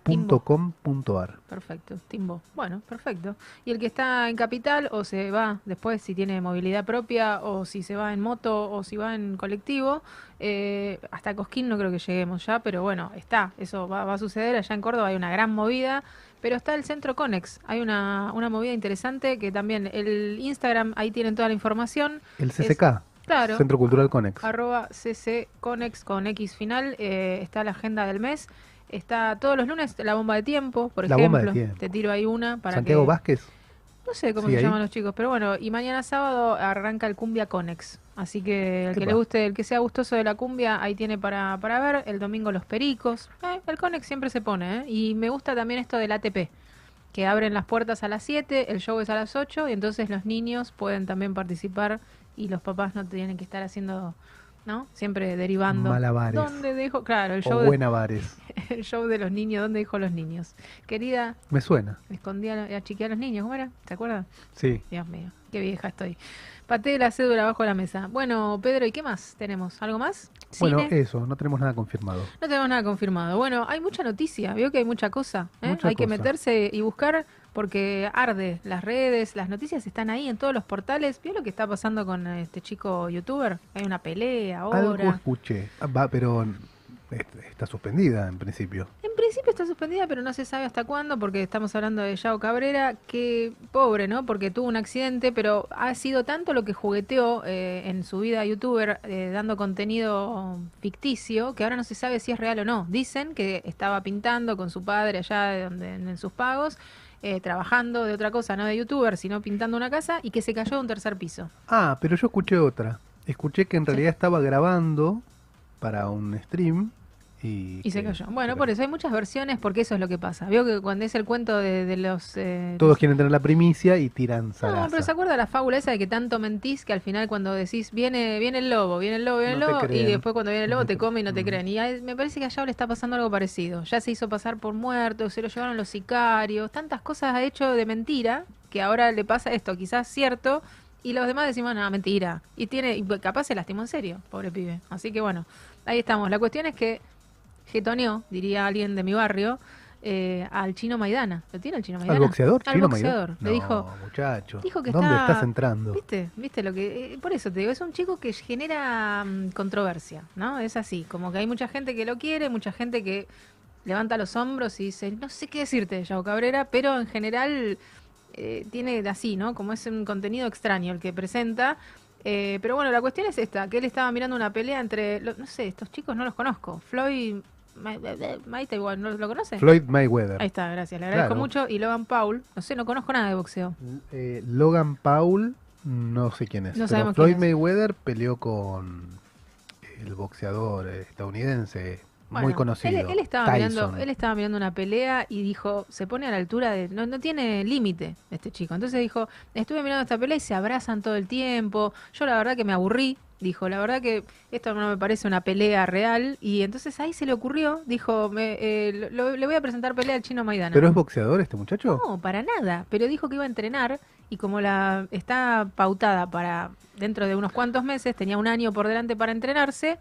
revistatimbo.com.ar. Perfecto, Timbo. Bueno, perfecto. Y el que está en capital o se va después si tiene movilidad propia o si se va en moto o si va en colectivo, eh, hasta Cosquín no creo que lleguemos ya, pero bueno, está, eso va, va a suceder. Allá en Córdoba hay una gran movida, pero está el Centro Conex, hay una, una movida interesante que también el Instagram, ahí tienen toda la información. El CCK, Claro. Centro Cultural Conex. arroba cc conex con x final eh, está la agenda del mes Está todos los lunes la bomba de tiempo, por La ejemplo. bomba de tiempo. Te tiro ahí una para Santiago que... Vázquez. No sé cómo Sí, se ahí. llaman los chicos, pero bueno, y mañana sábado arranca el Cumbia Conex. Así que el que le guste, el que sea gustoso de la cumbia, ahí tiene para, para ver. El domingo los pericos. Eh, el Conex siempre se pone, ¿eh? Y me gusta también esto del ATP, que abren las puertas a las 7, el show es a las 8, y entonces los niños pueden también participar y los papás no tienen que estar haciendo, ¿no? Siempre derivando. Malabares. ¿Dónde dejo? Claro, el O show, de, Buenavares. el show de los niños, ¿dónde dejo los niños? Querida, Me suena. me escondía, achiqué a los niños, ¿cómo era? ¿Te acuerdas? Sí. Dios mío, qué vieja estoy. Pateé la cédula abajo de la mesa. Bueno, Pedro, ¿y qué más tenemos? ¿Algo más? Bueno, ¿Cine? eso, no tenemos nada confirmado. No tenemos nada confirmado. Bueno, hay mucha noticia, veo que hay mucha cosa. ¿eh? Mucha hay que meterse y buscar porque arde las redes, las noticias están ahí en todos los portales. ¿Vio lo que está pasando con este chico youtuber? Hay una pelea Algo ahora. escuché. Ah, Va, pero está suspendida en principio. En principio está suspendida, pero no se sabe hasta cuándo, porque estamos hablando de Yao Cabrera, que pobre, ¿no? Porque tuvo un accidente, pero ha sido tanto lo que jugueteó eh, en su vida youtuber, eh, dando contenido ficticio, que ahora no se sabe si es real o no. Dicen que estaba pintando con su padre allá de donde, en, sus pagos, eh, trabajando de otra cosa, no de youtuber, sino pintando una casa, y que se cayó de un tercer piso. Ah, pero yo escuché otra. Escuché que en Sí. realidad estaba grabando para un stream y... Y se cayó. Bueno, por eso hay muchas versiones, porque eso es lo que pasa. Veo que cuando es el cuento de, de los... eh, Todos quieren tener la primicia y tiran No, zaraza. pero se acuerda la fábula esa de que tanto mentís que al final cuando decís viene viene el lobo, viene el lobo, viene el No lobo y después cuando viene el lobo No te come y no te Mm. creen. Y a- me parece que a Yao le está pasando algo parecido. Ya se hizo pasar por muerto, se lo llevaron los sicarios, tantas cosas ha hecho de mentira que ahora le pasa esto, quizás cierto, y los demás decimos, no, mentira. Y tiene y capaz se lastimó en serio, pobre pibe. Así que bueno, ahí estamos. La cuestión es que getoneó, diría alguien de mi barrio, eh, al chino Maidana. ¿Lo tiene el chino Maidana? ¿Al boxeador? Al Chino boxeador. Maidana? Le dijo, No, muchacho. dijo que ¿Dónde está- estás entrando? ¿Viste? ¿Viste lo que.? eh, por eso te digo, es un chico que genera mm, controversia, ¿no? Es así, como que hay mucha gente que lo quiere, mucha gente que levanta los hombros y dice, no sé qué decirte, Yao Cabrera, pero en general eh, tiene así, ¿no? Como es un contenido extraño el que presenta. Eh, pero bueno, la cuestión es esta, que él estaba mirando una pelea entre, no sé, estos chicos no los conozco. Floyd Maite, igual, ¿no lo conoce? Floyd Mayweather. Ahí está, gracias, le agradezco Claro. mucho. Y Logan Paul, no sé, no conozco nada de boxeo. Eh, Logan Paul, no sé quién es. No pero sabemos Floyd quién es. Mayweather peleó con el boxeador eh, muy conocido. Él, él estaba Tyson. mirando, él estaba mirando una pelea y dijo, se pone a la altura de, no, no tiene límite este chico. Entonces dijo, estuve mirando esta pelea y se abrazan todo el tiempo. Yo la verdad que me aburrí. Dijo, la verdad que esto no me parece una pelea real. Y entonces ahí se le ocurrió, dijo, me, eh, lo- le voy a presentar pelea al chino Maidana. ¿Pero es boxeador este muchacho? No, para nada. Pero dijo que iba a entrenar y como la está pautada para dentro de unos cuantos meses, tenía un año por delante para entrenarse,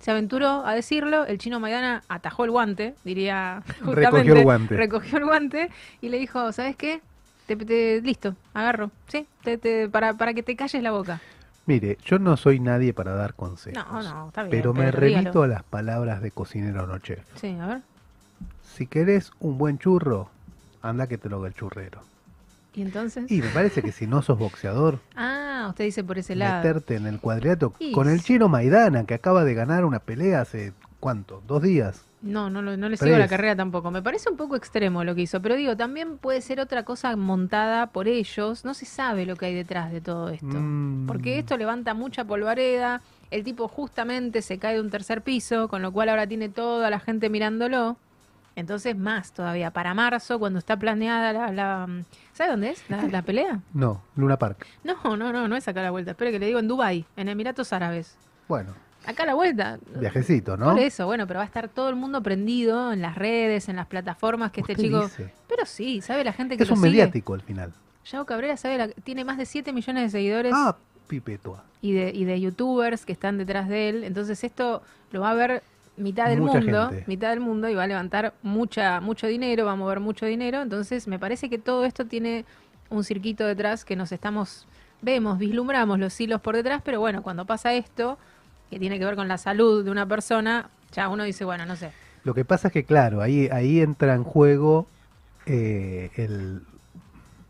se aventuró a decirlo. El chino Maidana atajó el guante, diría justamente. Recogió el guante. Recogió el guante y le dijo, ¿sabes qué? Te, te- listo, agarro, ¿sí? Te- te- para, para que te calles la boca. Mire, yo no soy nadie para dar consejos. No, no, está bien. Pero me remito a las palabras de cocinero no chef. Sí, a ver. Si querés un buen churro, anda que te lo haga el churrero. ¿Y entonces? Y me parece que si no sos boxeador, Ah, usted dice por ese lado. meterte en el cuadrilátero Y con el chino Maidana, que acaba de ganar una pelea hace, ¿cuánto? ¿Dos días? No, no, lo- no le sigo la carrera tampoco. Me parece un poco extremo lo que hizo, pero digo, también puede ser otra cosa montada por ellos. No se sabe lo que hay detrás de todo esto. Mm. Porque esto levanta mucha polvareda. El tipo justamente se cae de un tercer piso, con lo cual ahora tiene toda la gente mirándolo. Entonces, más todavía. Para marzo, cuando está planeada la. la ¿Sabe dónde es? La, la pelea. No, Luna Park. No, no, no, no es acá a la vuelta. Espere que le digo en Dubai, en Emiratos Árabes. Bueno, Acá a la vuelta. viajecito, ¿no? Por eso, bueno, pero va a estar todo el mundo prendido en las redes, en las plataformas que este chico. dice. Pero sí, ¿sabe la gente que Es lo un sigue? mediático al final. Yao Cabrera sabe la- tiene más de 7 millones de seguidores Ah, pipetua. y de, y de youtubers que están detrás de él. Entonces esto lo va a ver mitad del Mucha mundo, gente. mitad del mundo y va a levantar mucha, mucho dinero, va a mover mucho dinero. Entonces me parece que todo esto tiene un circuito detrás que nos estamos, vemos, vislumbramos los hilos por detrás, pero bueno, cuando pasa esto, que tiene que ver con la salud de una persona, ya uno dice, bueno, no sé. Lo que pasa es que, claro, ahí, ahí entra en juego eh, el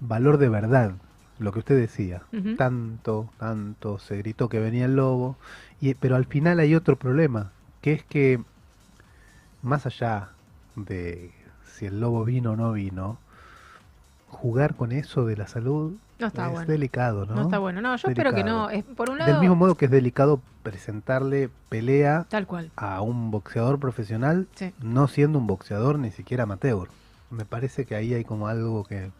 valor de verdad, lo que usted decía. Tanto, tanto se gritó que venía el lobo, y, pero al final hay otro problema, que es que más allá de si el lobo vino o no vino, jugar con eso de la salud No está es bueno. delicado, ¿no? ¿no? está bueno. No, yo espero que no. Es, por un lado, Del mismo modo que es delicado presentarle pelea tal cual. a un boxeador profesional, Sí. no siendo un boxeador ni siquiera amateur. Me parece que ahí hay como algo que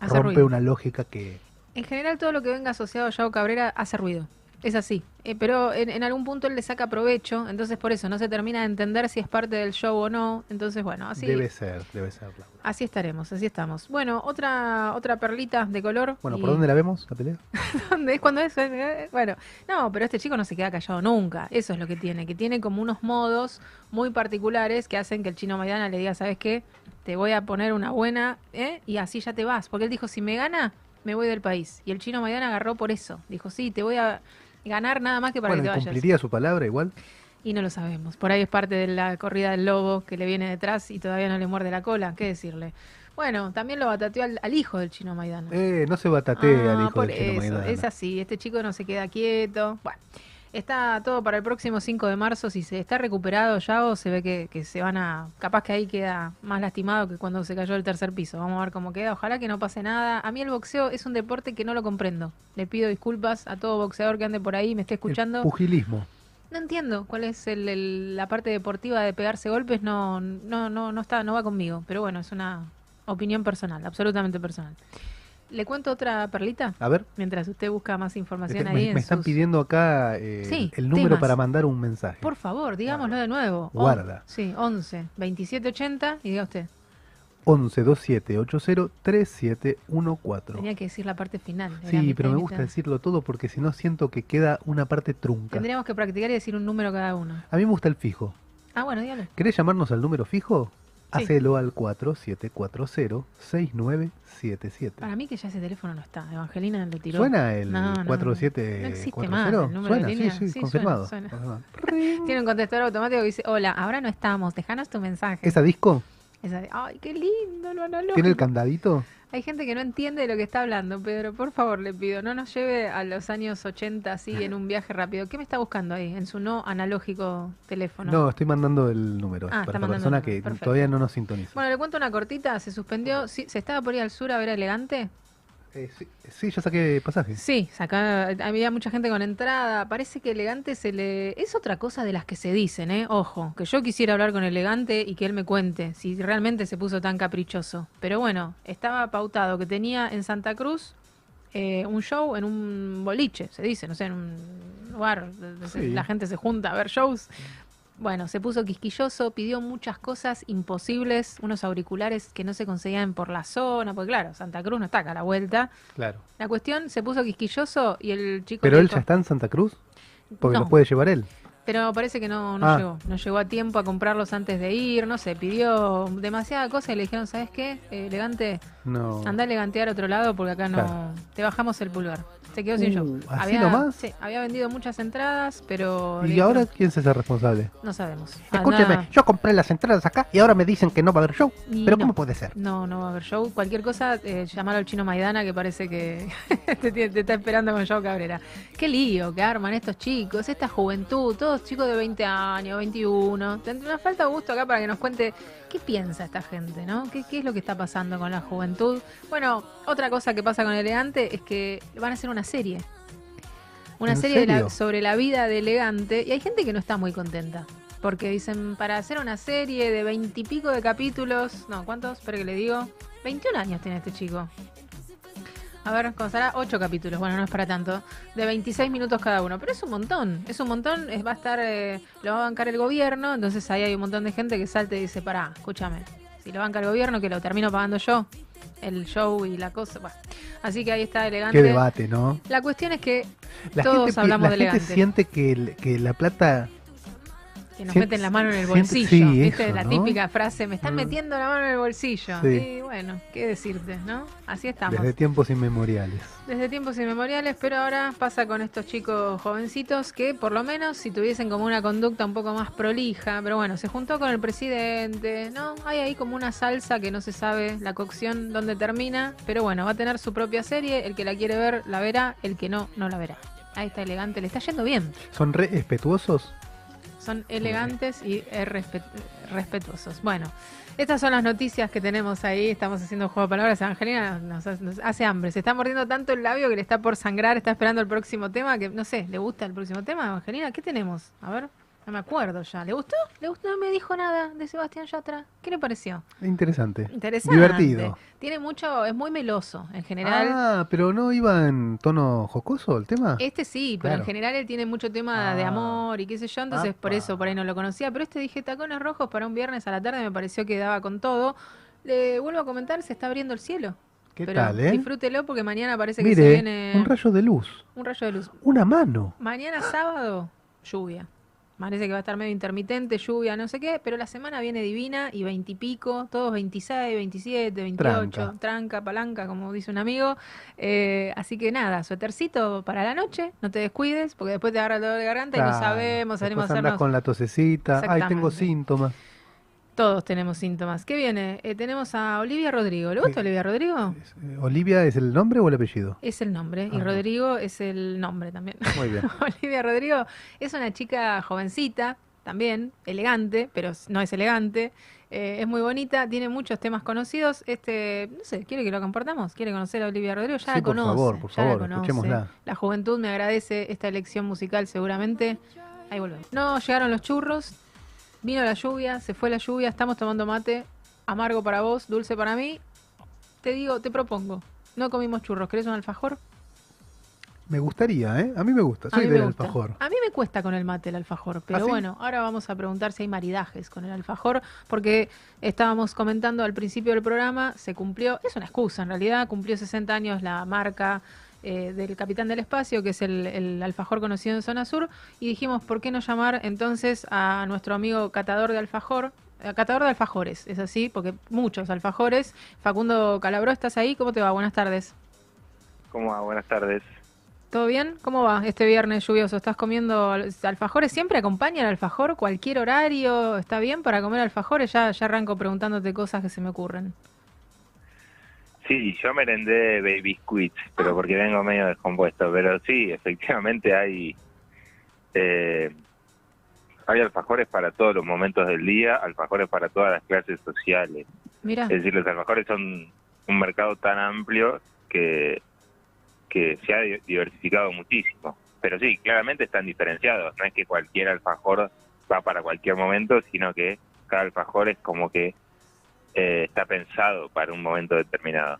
Hace rompe ruido. una lógica que En general, todo lo que venga asociado a Yao Cabrera hace ruido. Es así. Eh, pero en, en algún punto él le saca provecho, entonces por eso no se termina de entender si es parte del show o no. Entonces, bueno, así, debe ser, debe ser. Laura. así estaremos, así estamos. Bueno, otra otra perlita de color. Bueno, y- ¿por dónde la vemos la pelea? ¿Dónde es cuando es? Eh, Bueno, no, pero este chico no se queda callado nunca. Eso es lo que tiene, que tiene como unos modos muy particulares que hacen que el chino Maidana le diga, ¿sabes qué? Te voy a poner una buena, ¿eh? Y así ya te vas. Porque él dijo, si me gana, me voy del país. Y el chino Maidana agarró por eso. Dijo, sí, te voy a ganar nada más que para Bueno, que ¿y te vayas. ¿cumpliría su palabra igual? Y no lo sabemos. Por ahí es parte de la corrida del lobo que le viene detrás y todavía no le muerde la cola. ¿Qué decirle? Bueno, también lo batateó al, al hijo del chino Maidana. Eh, no se batatea al Ah, hijo por del chino eso, Maidana. es así, este chico no se queda quieto. Bueno, está todo para el próximo 5 de marzo. Si se está recuperado ya o se ve que, que se van a. Capaz que ahí queda más lastimado que cuando se cayó del tercer piso. Vamos a ver cómo queda. Ojalá que no pase nada. A mí el boxeo es un deporte que no lo comprendo. Le pido disculpas a todo boxeador que ande por ahí y me esté El escuchando. pugilismo. No entiendo cuál es el- el- la parte deportiva de pegarse golpes. No, no, no, no está, no va conmigo. Pero bueno, es una opinión personal, absolutamente personal. ¿Le cuento otra perlita? A ver, Mientras usted busca más información este, ahí me, en me están sus- pidiendo acá eh, Sí, el número temas. para mandar un mensaje. Por favor, digámoslo de nuevo. On- Guarda. sí, 11 27 80 y diga usted. 11 27 80 3714. Tenía que decir la parte final. Sí, pero me gusta decirlo todo porque si no siento que queda una parte trunca. Tendríamos que practicar y decir un número cada uno. A mí me gusta el fijo. Ah, bueno, dígalo. ¿Querés llamarnos al número fijo? Hacelo al 4740-6977. Para mí que ya ese teléfono no está. Evangelina lo tiró. ¿Suena el No, no, no. 4740? No existe más el número de Suena, línea. sí, sí, Sí, confirmado. suena. Tiene un contestador automático que dice, hola, ahora no estamos, déjanos tu mensaje. ¿Esa disco? Esa de, Ay, qué lindo lo analógico. ¿Tiene el candadito? Hay gente que no entiende de lo que está hablando, Pedro. Por favor, le pido, no nos lleve a los años 80 así en un viaje rápido. ¿Qué me está buscando ahí en su no analógico teléfono? No, estoy mandando el número Ah, para la persona que perfecto. todavía no nos sintoniza. Bueno, le cuento una cortita. Se suspendió. Sí, ¿Se estaba por ir al sur a ver a Elegante? Eh, sí, sí, ya saqué pasaje. Sí, saca, había mucha gente con entrada. Parece que Elegante se le... Es otra cosa de las que se dicen, ¿eh? Ojo, que yo quisiera hablar con Elegante y que él me cuente si realmente se puso tan caprichoso. Pero bueno, estaba pautado que tenía en Santa Cruz eh, un show en un boliche, se dice, no sé, en un lugar donde Sí. la gente se junta a ver shows. Bueno, se puso quisquilloso, pidió muchas cosas imposibles, unos auriculares que no se conseguían por la zona, porque claro, Santa Cruz no está acá a la vuelta. Claro. La cuestión, se puso quisquilloso y el chico... ¿Pero él dijo- ya está en Santa Cruz? Porque No. los puede llevar él. Pero parece que no, no Ah. llegó. No llegó a tiempo a comprarlos antes de ir, no sé, pidió demasiada cosa y le dijeron, ¿sabes qué? Eh, elegante, No. anda a elegantear a otro lado porque acá no... Claro. Te bajamos el pulgar. Se quedó sin Uh, show. ¿así había, nomás? Sí, había vendido muchas entradas, pero... ¿Y ahora quién se hace responsable? No sabemos. Escúcheme, Anda- yo compré las entradas acá y ahora me dicen que no va a haber show. Y ¿Pero no. cómo puede ser? No, no va a haber show. Cualquier cosa, eh, llamar al chino Maidana que parece que te, está esperando con Joe Cabrera. Qué lío que arman estos chicos, esta juventud, todos chicos de 20 años, 21. Te- Nos falta gusto acá para que nos cuente qué piensa esta gente, ¿no? ¿Qué, qué es lo que está pasando con la juventud? Bueno, otra cosa que pasa con Elegante es que van a hacer una serie. Una ¿En serie de la- sobre la vida de Elegante y hay gente que no está muy contenta. Porque dicen, para hacer una serie de veintipico de capítulos, no, ¿cuántos? Espera que le digo. 21 años tiene este chico. A ver, constará 8 capítulos, bueno, no es para tanto, de 26 minutos cada uno, pero es un montón, es un montón, es, va a estar, eh, lo va a bancar el gobierno, entonces ahí hay un montón de gente que salta y dice, pará, escúchame, si lo banca el gobierno, que lo termino pagando yo, el show y la cosa, bueno. Así que ahí está elegante. Qué debate, ¿no? La cuestión es que La Todos gente, hablamos la de gente elegante. siente que, el- que la plata... que nos meten la mano en el bolsillo, sí, ¿viste? eso, la ¿no? típica frase, me están Mm. metiendo la mano en el bolsillo. Sí. Y bueno, qué decirte, ¿no? Así estamos. Desde tiempos inmemoriales. Desde tiempos inmemoriales, pero ahora pasa con estos chicos jovencitos que por lo menos si tuviesen como una conducta un poco más prolija, pero bueno, se juntó con el presidente, ¿no? Hay ahí como una salsa que no se sabe la cocción dónde termina, pero bueno, va a tener su propia serie, el que la quiere ver la verá, el que no, no la verá. Ahí está elegante, le está yendo bien. ¿Son re respetuosos? Son elegantes y respet- respetuosos. Bueno, estas son las noticias que tenemos ahí. Estamos haciendo juego de palabras. Angelina nos, hace- nos hace hambre. Se está mordiendo tanto el labio que le está por sangrar. Está esperando el próximo tema. Que no sé, ¿le gusta el próximo tema, Angelina? ¿Qué tenemos? A ver, no me acuerdo ya. ¿Le gustó? ¿Le gustó? No me dijo nada de Sebastián Yatra. ¿Qué le pareció? Interesante. Interesante. Divertido. Tiene mucho, es muy meloso en general. Ah, pero no iba en tono jocoso el tema. Este sí, pero en general él tiene mucho tema de Ah. amor y qué sé yo, entonces por eso por ahí no lo conocía. Pero este dije tacones rojos para un viernes a la tarde me pareció que daba con todo. Le vuelvo a comentar, se está abriendo el cielo. ¿Qué pero tal, eh? disfrútelo porque mañana parece que se viene un rayo de luz. un rayo de luz. Una mano. Mañana sábado, lluvia. Parece que va a estar medio intermitente, lluvia, no sé qué, pero la semana viene divina y veintipico, todos 26, 27, 28, Tranca. tranca, palanca, como dice un amigo. Eh, así que nada, suétercito para la noche, no te descuides, porque después te agarra el dolor de garganta y no sabemos, salimos a hacernos. con la tosecita. Ay, tengo síntomas. Todos tenemos síntomas. ¿Qué viene? Eh, tenemos a Olivia Rodrigo. ¿Le gusta. Olivia Rodrigo? Eh, ¿Olivia es el nombre o el apellido? Es el nombre, y Ah. Rodrigo es el nombre también. Muy bien. Olivia Rodrigo es una chica jovencita, también, elegante, pero no es elegante. eh, es muy bonita, tiene muchos temas conocidos. Este, no sé, ¿quiere que lo compartamos? ¿Quiere conocer a Olivia Rodrigo? Ya Sí, la por conoce. favor, por la favor, conoce. escuchémosla. La juventud me agradece esta elección musical seguramente. Ahí volvemos. No, llegaron los churros, vino la lluvia, se fue la lluvia, estamos tomando mate. Amargo para vos, dulce para mí. Te digo, te propongo. No comimos churros, ¿querés un alfajor? Me gustaría, ¿eh? A mí me gusta. Soy del gusta. alfajor. A mí me cuesta con el mate el alfajor, pero ¿Ah, sí? bueno, ahora vamos a preguntar si hay maridajes con el alfajor, porque estábamos comentando al principio del programa, se cumplió, es una excusa en realidad, cumplió 60 años la marca eh, del Capitán del Espacio, que es el, el alfajor conocido en Zona Sur, y dijimos, ¿por qué no llamar entonces a nuestro amigo catador de alfajor? eh, Catador de alfajores, es así, porque muchos alfajores. Facundo Calabró, ¿estás ahí? ¿Cómo te va? Buenas tardes. ¿Cómo va? Buenas tardes. ¿Todo bien? ¿Cómo va este viernes lluvioso? ¿Estás comiendo al- alfajores? ¿Siempre acompaña el alfajor? ¿Cualquier horario? ¿Está bien para comer alfajores? Ya, ya arranco preguntándote cosas que se me ocurren. Sí, yo merendé baby squids, pero porque vengo medio descompuesto. Pero sí, efectivamente hay eh, hay alfajores para todos los momentos del día, alfajores para todas las clases sociales. Mira, Es decir, los alfajores son un mercado tan amplio que, que se ha di- diversificado muchísimo. Pero sí, claramente están diferenciados. No es que cualquier alfajor va para cualquier momento, sino que cada alfajor es como que eh, está pensado para un momento determinado.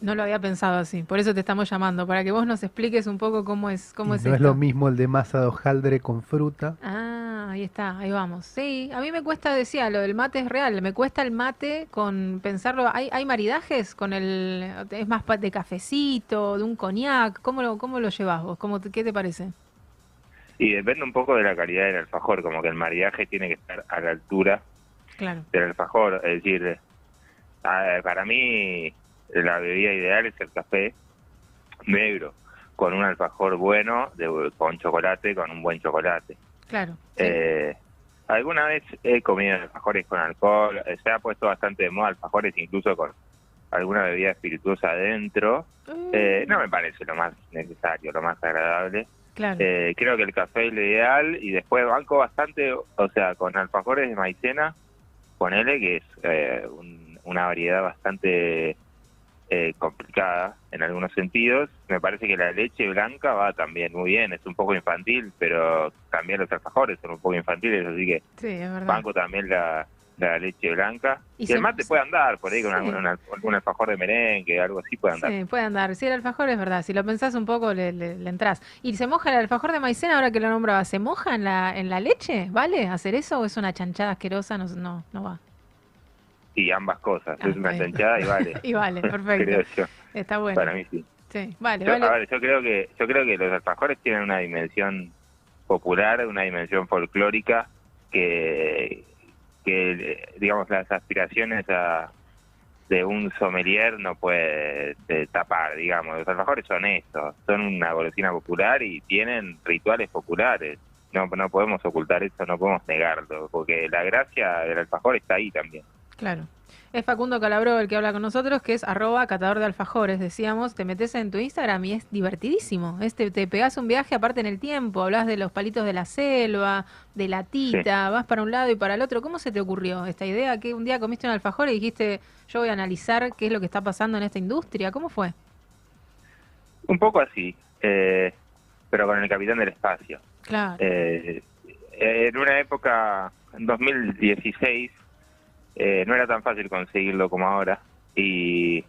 no lo había pensado así. Por eso te estamos llamando, para que vos nos expliques un poco cómo es, cómo Y es no es lo mismo el de masa de hojaldre con fruta. Ah, ahí está, ahí vamos. Sí, a mí me cuesta, decía, lo del mate es real, me cuesta el mate con pensarlo. ¿Hay, hay maridajes con el. es más de cafecito, de un coñac? ¿Cómo lo, cómo lo llevas vos? ¿Cómo te- ¿Qué te parece? Y depende un poco de la calidad del alfajor, como que el maridaje tiene que estar a la altura Claro. del alfajor. Es decir, ah, para mí la bebida ideal es el café negro, con un alfajor bueno, de, con chocolate, con un buen chocolate. Claro. sí. Eh, alguna vez he comido alfajores con alcohol, eh, se ha puesto bastante de moda alfajores incluso con alguna bebida espirituosa adentro. Eh, no me parece lo más necesario, lo más agradable. Claro. Eh, creo que el café es lo ideal y después banco bastante, o sea, con alfajores de maicena, ponele que es eh, un- una variedad bastante eh, complicada en algunos sentidos. Me parece que la leche blanca va también muy bien, es un poco infantil, pero también los alfajores son un poco infantiles, así que sí, es banco también la, la leche blanca. Y Y, el mate puede andar por ahí con Sí. algún, una- algún alfajor de merengue, algo así puede andar. Sí, puede andar. Sí, el alfajor es verdad. Si lo pensás un poco, le, le, le entrás. ¿Y se moja el alfajor de maicena ahora que lo nombraba? ¿Se moja en la, en la leche? ¿Vale hacer eso o es una chanchada asquerosa? No, no, no va. Y ambas cosas, Ah, es una bien. chanchada y vale. Y vale, creo perfecto. yo. Está bueno. Para mí sí. Sí, vale, Yo, vale. a ver, yo creo que yo creo que los alfajores tienen una dimensión popular, una dimensión folclórica que, que digamos las aspiraciones a, de un sommelier no puede eh, tapar, digamos. Los alfajores son esto, son una golosina popular y tienen rituales populares. No, no podemos ocultar eso, no podemos negarlo, porque la gracia del alfajor está ahí también. Claro. Es Facundo Calabro el que habla con nosotros, que es arroba catador de alfajores, decíamos, te metes en tu Instagram y es divertidísimo. Este, te pegas un viaje aparte en el tiempo, hablas de los palitos de la selva, de la tita, vas para un lado y para el otro. ¿Cómo se te ocurrió esta idea? Que un día comiste un alfajor y dijiste, yo voy a analizar qué es lo que está pasando en esta industria. ¿Cómo fue? Un poco así, eh, pero con el Capitán del Espacio. Claro. Eh, en una época, en 2016, eh, no era tan fácil conseguirlo como ahora. Y,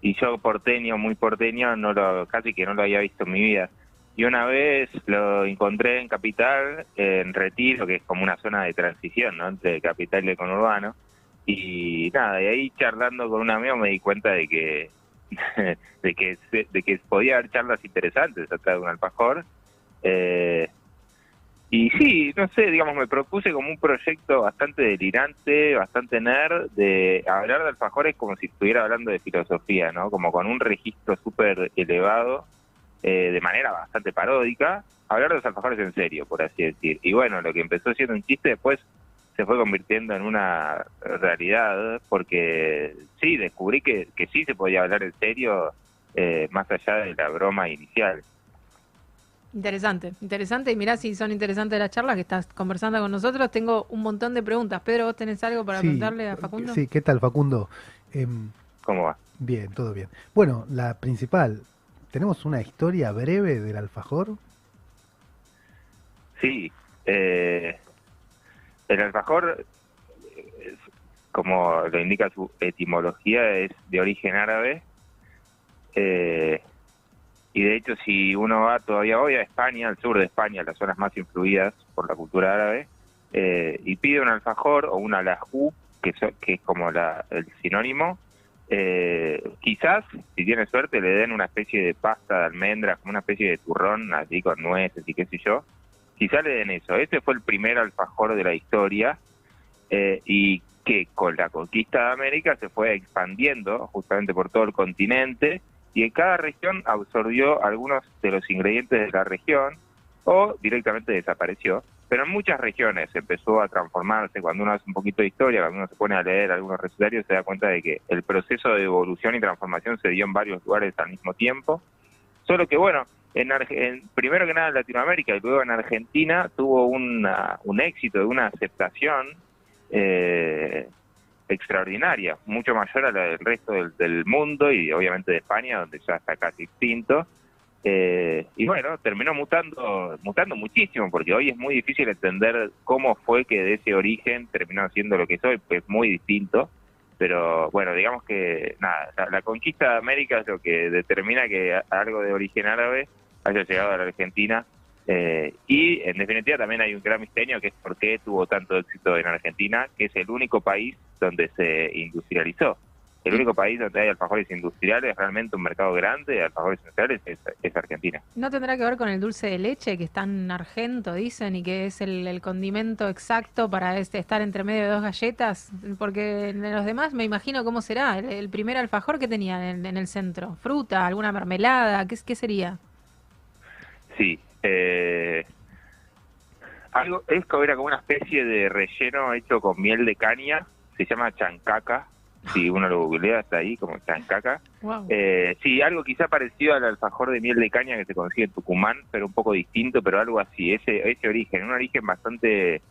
y yo porteño, muy porteño, no lo, casi que no lo había visto en mi vida. Y una vez lo encontré en Capital, en Retiro, que es como una zona de transición ¿no? entre Capital y conurbano. Y nada, y ahí charlando con un amigo me di cuenta de que de que de que podía haber charlas interesantes atrás de un alfajor. Eh, y sí, no sé, digamos, me propuse como un proyecto bastante delirante, bastante nerd, de hablar de alfajores como si estuviera hablando de filosofía, ¿no? Como con un registro súper elevado, eh, de manera bastante paródica, hablar de los alfajores en serio, por así decir. Y bueno, lo que empezó siendo un chiste después se fue convirtiendo en una realidad, porque sí, descubrí que, que sí se podía hablar en serio, eh, más allá de la broma inicial. Interesante, interesante. Y mirá si son interesantes las charlas que estás conversando con nosotros. Tengo un montón de preguntas. Pedro, ¿vos tenés algo para preguntarle a Facundo? Sí, ¿qué tal, Facundo? Em, ¿Cómo va? Bien, todo bien. Bueno, la principal, ¿tenemos una historia breve del alfajor? Sí, eh, el alfajor, como lo indica su etimología, es de origen árabe. Eh, y de hecho, si uno va todavía hoy a España, al sur de España, las zonas más influidas por la cultura árabe, eh, y pide un alfajor o una lajú, que, que es como la, el sinónimo, eh, quizás, si tiene suerte, le den una especie de pasta de almendras, como una especie de turrón, así con nueces y qué sé yo. Quizás le den eso. Ese fue el primer alfajor de la historia eh, y que con la conquista de América se fue expandiendo justamente por todo el continente y en cada región absorbió algunos de los ingredientes de la región o directamente desapareció. Pero en muchas regiones empezó a transformarse. Cuando uno hace un poquito de historia, cuando uno se pone a leer algunos recetarios, se da cuenta de que el proceso de evolución y transformación se dio en varios lugares al mismo tiempo. Solo que, bueno, en, primero que nada en Latinoamérica y luego en Argentina tuvo un éxito, una aceptación eh, extraordinaria, mucho mayor a la del resto del, mundo y obviamente de España, donde ya está casi extinto. Eh, y bueno, terminó mutando, mutando muchísimo, porque hoy es muy difícil entender cómo fue que de ese origen terminó siendo lo que soy, pues muy distinto. Pero bueno, digamos que nada, la, conquista de América es lo que determina que algo de origen árabe haya llegado a la Argentina eh, y en definitiva también hay un gran misterio que es por qué tuvo tanto éxito en Argentina, que es el único país donde se industrializó. El único país donde hay alfajores industriales, realmente un mercado grande de alfajores industriales, es, Argentina. ¿No tendrá que ver con el dulce de leche, que es tan argento, dicen, y que es el, condimento exacto para este, estar entre medio de dos galletas? Porque en los demás me imagino cómo será. El, primer alfajor que tenía en, el centro, fruta, alguna mermelada, ¿qué, qué sería? Sí, eh, algo, esto era como una especie de relleno hecho con miel de caña, se llama chancaca, si uno lo googlea está ahí como chancaca. Eh, sí, algo quizá parecido al alfajor de miel de caña que se consigue en Tucumán, pero un poco distinto, pero algo así, ese, ese origen, un origen bastante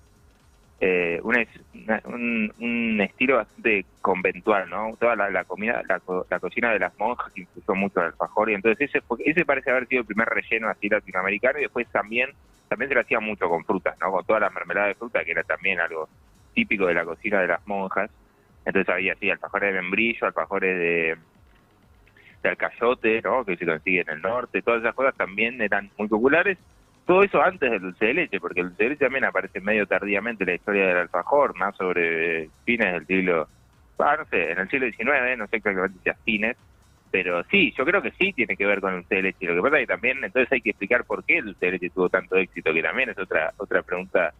eh, un, un, estilo bastante conventual, ¿no? Toda la, comida, la, cocina de las monjas que influyó mucho al alfajor y entonces ese, ese parece haber sido el primer relleno así latinoamericano y después también también se lo hacía mucho con frutas, ¿no? Con toda la mermelada de fruta que era también algo típico de la cocina de las monjas. Entonces había así alfajores de membrillo, alfajores de de alcayote, ¿no? Que se consigue en el norte, todas esas cosas también eran muy populares todo eso antes del dulce de leche, porque el dulce de leche también aparece medio tardíamente en la historia del alfajor, más sobre fines del siglo, no sé, en el siglo XIX, no sé exactamente si a fines, pero sí, yo creo que sí tiene que ver con el dulce de leche. Lo que pasa es que también entonces hay que explicar por qué el dulce de leche tuvo tanto éxito, que también es otra otra pregunta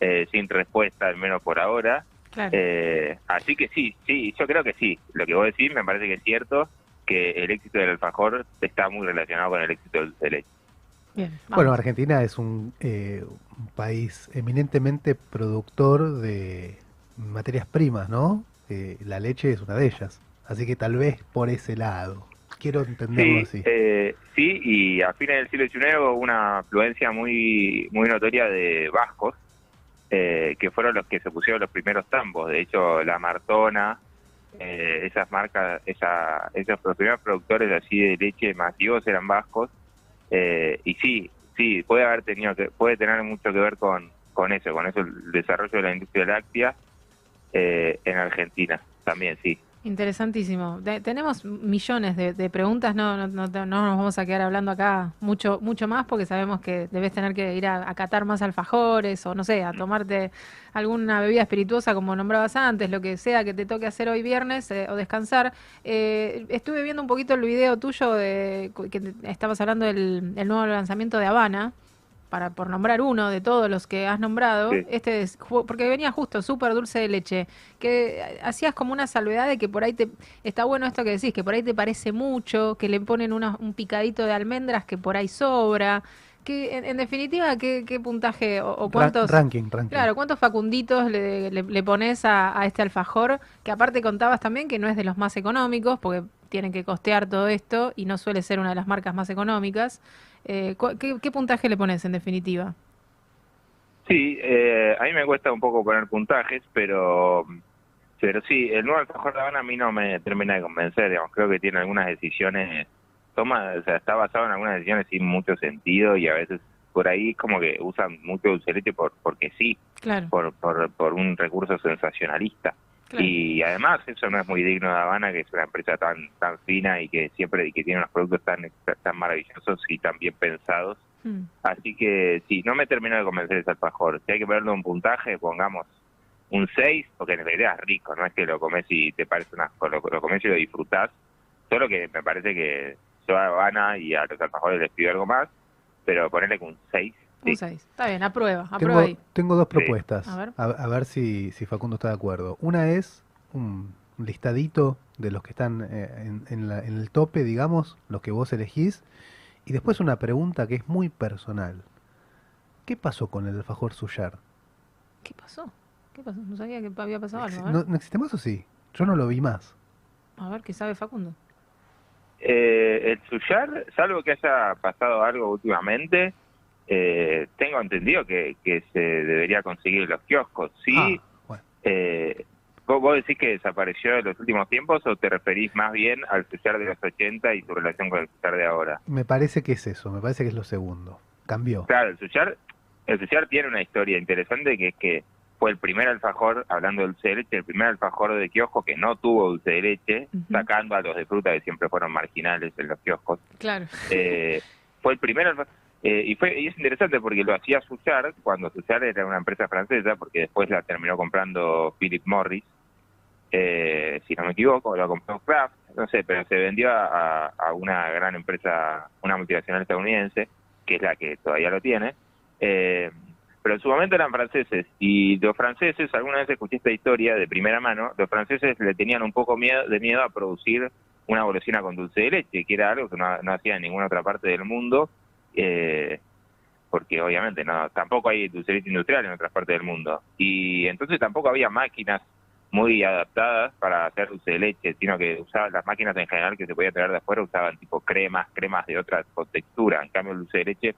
eh, sin respuesta, al menos por ahora. Eh, así que sí, sí, yo creo que sí. Lo que vos decís me parece que es cierto, que el éxito del alfajor está muy relacionado con el éxito del dulce de leche bueno, Argentina es un, eh, un, país eminentemente productor de materias primas, ¿no? eh, la leche es una de ellas. Así que tal vez por ese lado. Quiero entenderlo Sí, así. eh, sí, y a fines del siglo XIX hubo una afluencia muy, muy notoria de vascos, eh, que fueron los que se pusieron los primeros tambos. De hecho, la Martona, eh, esas marcas, esa, esos los primeros productores así de leche masivos eran vascos. Eh, y sí, sí, puede haber tenido que, puede tener mucho que ver con, con eso, con eso el desarrollo de la industria láctea eh, en Argentina también, sí. Interesantísimo. Tenemos millones de, de preguntas, no, no, no, no nos vamos a quedar hablando acá mucho, mucho más porque sabemos que debes tener que ir a, catar más alfajores o no sé, a tomarte alguna bebida espirituosa como nombrabas antes, lo que sea que te toque hacer hoy viernes eh, o descansar. Eh, estuve viendo un poquito el video tuyo de que estabas hablando del el nuevo lanzamiento de Habana. Para, por nombrar uno de todos los que has nombrado, Sí. este es, porque venía justo súper dulce de leche, que hacías como una salvedad de que por ahí te, está bueno esto que decís, que por ahí te parece mucho, que le ponen una- un picadito de almendras que por ahí sobra, que en, en definitiva, ¿qué, qué puntaje o, o Ra- cuántos... ranking, ranking. Claro, ¿cuántos facunditos le, le- le pones a, a este alfajor? Que aparte contabas también que no es de los más económicos, porque tienen que costear todo esto y no suele ser una de las marcas más económicas. Eh, ¿qué, qué puntaje le pones en definitiva? Sí, eh, a mí me cuesta un poco poner puntajes, pero pero sí, el nuevo alfajor de Habana a mí no me termina de convencer, digamos, creo que tiene algunas decisiones, toma, o sea, está basado en algunas decisiones sin mucho sentido y a veces por ahí como que usan mucho dulce de leche por, porque sí, Claro, por, por, por un recurso sensacionalista. Claro. Y además eso no es muy digno de Habana, que es una empresa tan tan fina y que siempre y que tiene unos productos tan tan maravillosos y tan bien pensados. Mm. Así que sí, no me terminó de convencer ese alfajor. Si hay que ponerle un puntaje, pongamos un 6, porque en realidad es rico, no es que lo comes y te parece un asco, lo, lo comes y lo disfrutás. Solo que me parece que yo a Habana y a los alfajores les pido algo más, pero ponerle un 6. Un 6. Está bien, aprueba, aprueba Tengo, ahí. tengo dos Sí. propuestas. A ver. A, a ver si, si Facundo está de acuerdo. Una es un listadito de los que están eh, en, en la- en el tope, digamos, los que vos elegís. Y después una pregunta que es muy personal. ¿Qué pasó con el alfajor Suyar? ¿Qué pasó? ¿Qué pasó? No sabía que había pasado algo. Exi- A ver, ¿No, ¿No existe más o sí? Yo no lo vi más. a ver qué sabe Facundo. Eh, el suyar, salvo que haya pasado algo últimamente, eh, tengo entendido que, que se debería conseguir los kioscos. Sí, Ah, bueno. Eh, ¿vos, decís que desapareció en los últimos tiempos o te referís más bien al sellar de los 80 y su relación con el sellar de ahora? Me parece que es eso, me parece que es lo segundo. Cambió. Claro, el sellar, el tiene una historia interesante que es que fue el primer alfajor, hablando del dulce de leche, el primer alfajor de kiosco que no tuvo dulce de leche, sacando a los de fruta que siempre fueron marginales en los kioscos. Claro. Eh, fue el primer alfa- eh, y fue y es interesante porque lo hacía Suchard cuando Suchard era una empresa francesa porque después la terminó comprando Philip Morris eh, si no me equivoco lo compró Kraft no sé pero se vendió a, a una gran empresa una multinacional estadounidense que es la que todavía lo tiene. Eh, pero en su momento eran franceses y los franceses alguna vez escuché esta historia de primera mano los franceses le tenían un poco miedo de miedo a producir una golosina con dulce de leche, que era algo que no, no hacía en ninguna otra parte del mundo, eh, porque obviamente no tampoco hay dulce de leche industrial en otras partes del mundo. Y entonces tampoco había máquinas muy adaptadas para hacer dulce de leche, sino que usaban las máquinas en general que se podía traer de afuera, usaban tipo cremas, cremas de otra textura. En cambio, el dulce de leche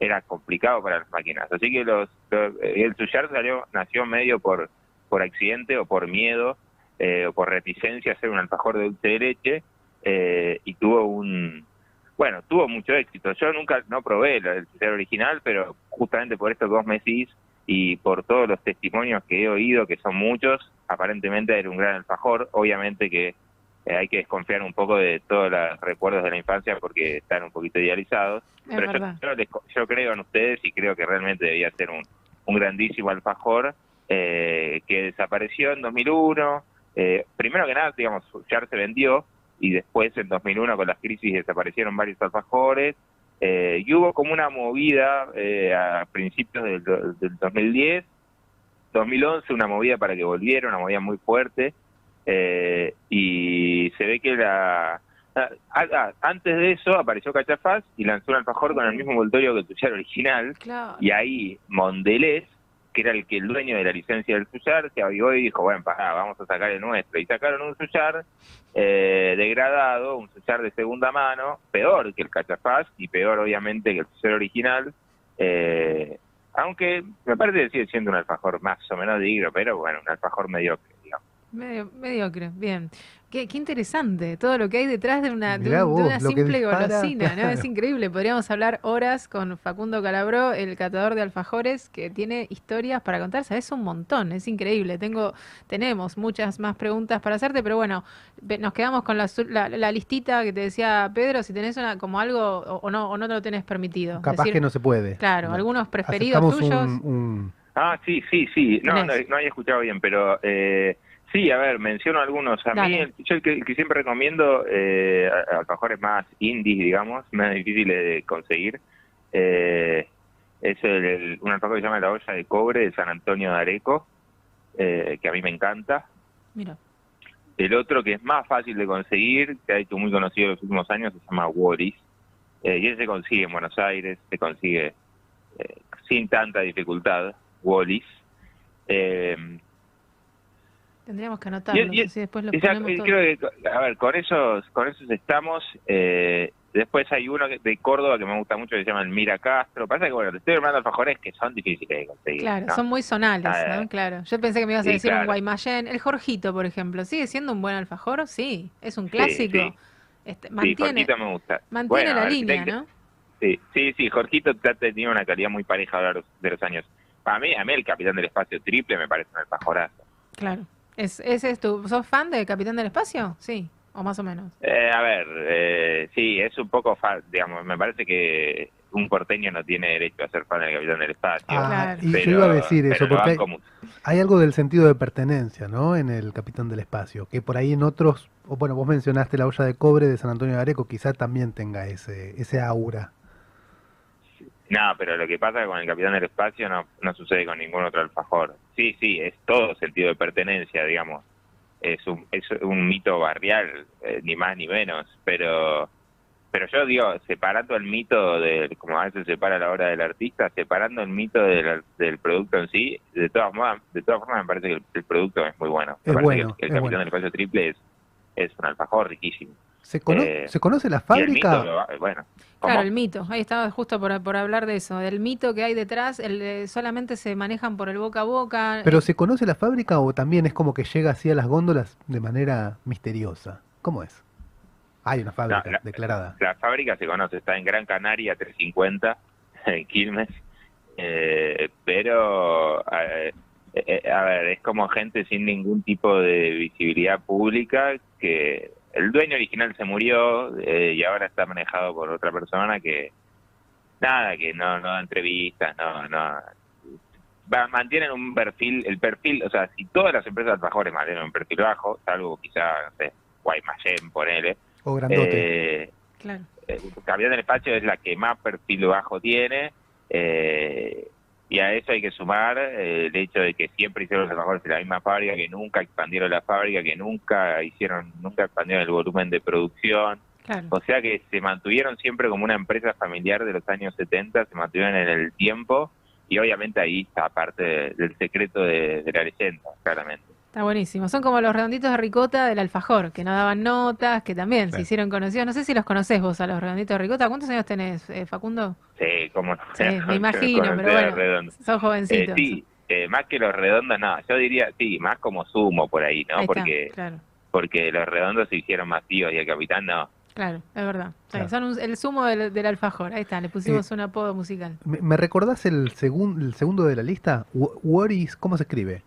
era complicado para las máquinas. Así que los, los- el suyar salió, nació medio por, por accidente o por miedo eh, o por reticencia a hacer un alfajor de dulce de leche eh, y tuvo un bueno tuvo mucho éxito. Yo nunca no probé el, original pero justamente por estos dos meses y por todos los testimonios que he oído que son muchos aparentemente era un gran alfajor. Obviamente que eh, hay que desconfiar un poco de todos los recuerdos de la infancia porque están un poquito idealizados. Es pero yo, yo les yo creo en ustedes y creo que realmente debía ser un, un grandísimo alfajor eh, que desapareció en 2001. Eh, primero que nada, digamos, ya se vendió y después en 2001 con las crisis desaparecieron varios alfajores. Eh, y hubo como una movida eh, a principios del, del 2010, 2011, una movida para que volviera, una movida muy fuerte. eh, y se ve que la, Ah, ah, antes de eso apareció Cachafaz y lanzó un alfajor con el mismo envoltorio que el original Claro. y ahí Mondelez que era el que el dueño de la licencia del suyar, se avivó y dijo, bueno, pará, vamos a sacar el nuestro. Y sacaron un suyar eh, degradado, un suyar de segunda mano, peor que el cachafaz y peor obviamente que el suyar original. Eh, aunque me parece que sigue siendo un alfajor más o menos digno, pero bueno, un alfajor mediocre, digamos. Medio, mediocre, bien. Qué, qué interesante todo lo que hay detrás de una, de, una simple dispara, golosina, ¿no? Es increíble. Podríamos hablar horas con Facundo Calabró, el catador de alfajores, que tiene historias para contar. Sabes un montón, es increíble. Tengo, tenemos muchas más preguntas para hacerte, pero bueno, nos quedamos con la, la, la listita que te decía Pedro. Si tenés una, como algo o, o no, o no te lo tenés permitido. Capaz Decir, que no se puede. Claro, No. algunos preferidos Aceptamos tuyos. un- un, Ah, sí, sí, sí. No, no, no había escuchado bien, pero eh, sí, a ver, menciono algunos. A mí, el, yo el que, el que siempre recomiendo, eh, a- alfajores más indies, digamos, más difíciles de conseguir, eh, es el, el- un alfajor que se llama La Olla de Cobre de San Antonio de Areco, eh, que a mí me encanta. Mira, El otro que es más fácil de conseguir, que ha hecho muy conocido en los últimos años, se llama Wallis. Eh, y ese se consigue en Buenos Aires, se consigue eh, sin tanta dificultad, Wallis. Eh, tendríamos que anotarlo, y- así después lo y ya, ponemos eh, todo. creo que, a ver, con esos, con esos estamos. Eh, después hay uno de Córdoba que me gusta mucho que se llama el Mira Castro. Pasa que, bueno, te estoy armando alfajores que son difíciles de conseguir. Claro, ¿no? son muy sonales, Ah, ¿no? Claro. Yo pensé que me ibas a sí, decir un. Guaymallén. El Jorgito, por ejemplo, ¿sigue siendo un buen alfajor? Sí, es un clásico. sí. Este, Sí, mantiene Jorgito me gusta. mantiene Bueno, la ver, línea, ¿no? Sí, sí, sí, Jorgito ha tenido una calidad muy pareja a lo largo de los años. A mí, a mí el Capitán del Espacio Triple me parece un alfajorazo. Claro. Es, ese es tu, ¿Sos fan de Capitán del Espacio? Sí, o más o menos. Eh, a ver, eh, sí, es un poco, fa- digamos, me parece que un porteño no tiene derecho a ser fan del Capitán del Espacio. Ah, Claro. y pero- yo iba a decir eso, porque hay, hay algo del sentido de pertenencia, ¿no? En el Capitán del Espacio, que por ahí en otros, o bueno, vos mencionaste la olla de cobre de San Antonio de Areco, quizá también tenga ese, ese aura. No, pero lo que pasa con el Capitán del Espacio no, no sucede con ningún otro alfajor. Sí, sí, es todo sentido de pertenencia, digamos. Es un, es un mito barrial, eh, ni más ni menos, pero pero yo digo, separando el mito, de, como a veces se separa la obra del artista, separando el mito del, del producto en sí, de todas formas, de todas formas me parece que el, el producto es muy bueno. Me Es parece bueno, que el, Capitán bueno. del Espacio Triple es, es un alfajor riquísimo. ¿Se, cono- Eh, ¿se conoce la Y el mito, fábrica? va- bueno. Claro, el mito. Ahí estaba justo por, por hablar de eso. Del mito que hay detrás, el, de- solamente se manejan por el boca a boca. ¿Pero se conoce la fábrica o también es como que llega así a las góndolas de manera misteriosa? ¿Cómo es? Hay una fábrica la- declarada. La fábrica se conoce, está en Gran Canaria 350, en Quilmes, eh, pero eh, eh, a ver, es como gente sin ningún tipo de visibilidad pública que el dueño original se murió eh, y ahora está manejado por otra persona que nada, que no, no da entrevistas, no, no va- mantienen un perfil, el perfil, o sea, si todas las empresas alfajores mantienen un perfil bajo, salvo quizá, no sé, Guaymallén, ponele, O grandote. eh, Claro. eh, Capitán del Espacio es la que más perfil bajo tiene eh, y a eso hay que sumar eh, el hecho de que siempre hicieron los alfajores en la misma fábrica, que nunca expandieron la fábrica, que nunca hicieron, nunca expandieron el volumen de producción, Claro. o sea que se mantuvieron siempre como una empresa familiar de los años 70, se mantuvieron en el tiempo y obviamente ahí está parte de- del secreto de, de la leyenda, claramente. Está buenísimo. Son como los redonditos de ricota del alfajor, que no daban notas, que también se hicieron conocidos. No sé si los conocés vos a los redonditos de ricota. ¿Cuántos años tenés, eh, Facundo? Sí, como Sí, me imagino, pero bueno, son Eh, jovencitos. sí, eh, más que los redondos, no, yo diría, sí, más como sumo por ahí, ¿no? Ahí está, porque claro, porque los redondos se hicieron masivos y el capitán no. claro, es verdad. Sí, Claro. Son un- el zumo del, del alfajor. Ahí está, le pusimos un apodo musical. ¿Me, me recordás el, segun- el segundo de la lista? Wh- What is, ¿Cómo se escribe?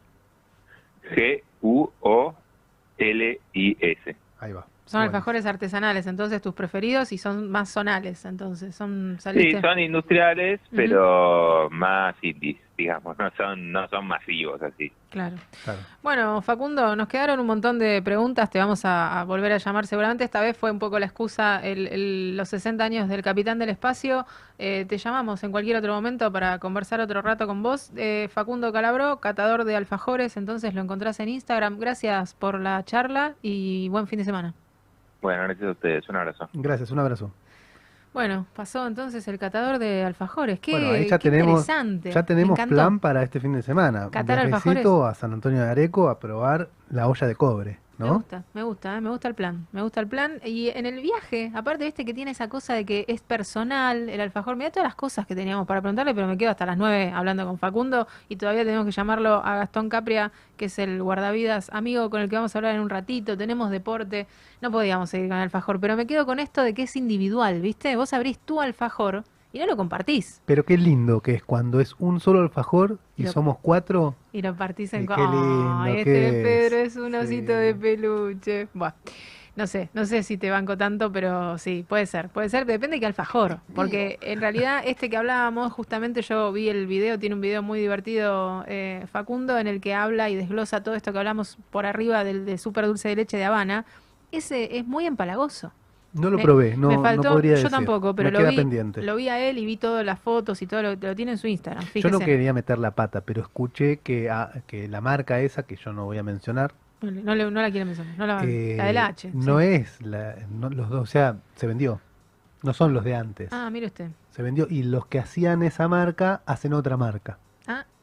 G-U-O-L-I-S. Ahí va. Son is. alfajores artesanales, entonces tus preferidos y son más sonales, entonces son Sí, saliste. son industriales, pero más indies, digamos, no son no son masivos así. Claro. Claro. Bueno, Facundo, nos quedaron un montón de preguntas, te vamos a, a volver a llamar seguramente. Esta vez fue un poco la excusa, el- el- los 60 años del Capitán del Espacio. Eh, te llamamos en cualquier otro momento para conversar otro rato con vos. Eh, Facundo Calabro, catador de alfajores, entonces lo encontrás en Instagram. Gracias por la charla y buen fin de semana. Bueno, gracias a ustedes, un abrazo. Gracias, un abrazo. Bueno, pasó entonces el catador de alfajores. Qué, Bueno, ahí ya qué tenemos- interesante. Ya tenemos plan para este fin de semana. Catar Viajecito a San Antonio de Areco a probar la olla de cobre, Me ¿no? gusta, me gusta, eh, me gusta el plan, me gusta el plan. Y en el viaje, aparte, viste que tiene esa cosa de que es personal, el alfajor, mira todas las cosas que teníamos para preguntarle, pero me quedo hasta las 9 hablando con Facundo y todavía tenemos que llamarlo a Gastón Capria, que es el guardavidas amigo con el que vamos a hablar en un ratito, tenemos deporte, no podíamos seguir con el alfajor, pero me quedo con esto de que es individual, viste, vos abrís tu alfajor y no lo compartís. Pero qué lindo que es cuando es un solo alfajor y Lo- somos cuatro. Y lo partís en Ay, que este de es. Pedro es un osito Sí. de peluche. Buah. No sé, no sé si te banco tanto, pero sí, puede ser, puede ser, depende de qué alfajor, porque en realidad este que hablábamos, justamente yo vi el video, tiene un video muy divertido eh, Facundo en el que habla y desglosa todo esto que hablamos por arriba del, del super dulce de leche de Habana, ese es muy empalagoso. No lo probé, no, me no faltó, podría yo decir. tampoco, pero Me lo vi, pendiente. lo vi a él y vi todas las fotos y todo lo, lo tiene en su Instagram. Yo no quería meter la pata, pero escuché que, ah, que la marca esa, que yo no voy a mencionar, No, la quiere mencionar, no la, eh, la del H. no sí. es la, no, los dos, o sea, se vendió. No son los de antes. Ah, mire usted. Se vendió y los que hacían esa marca hacen otra marca.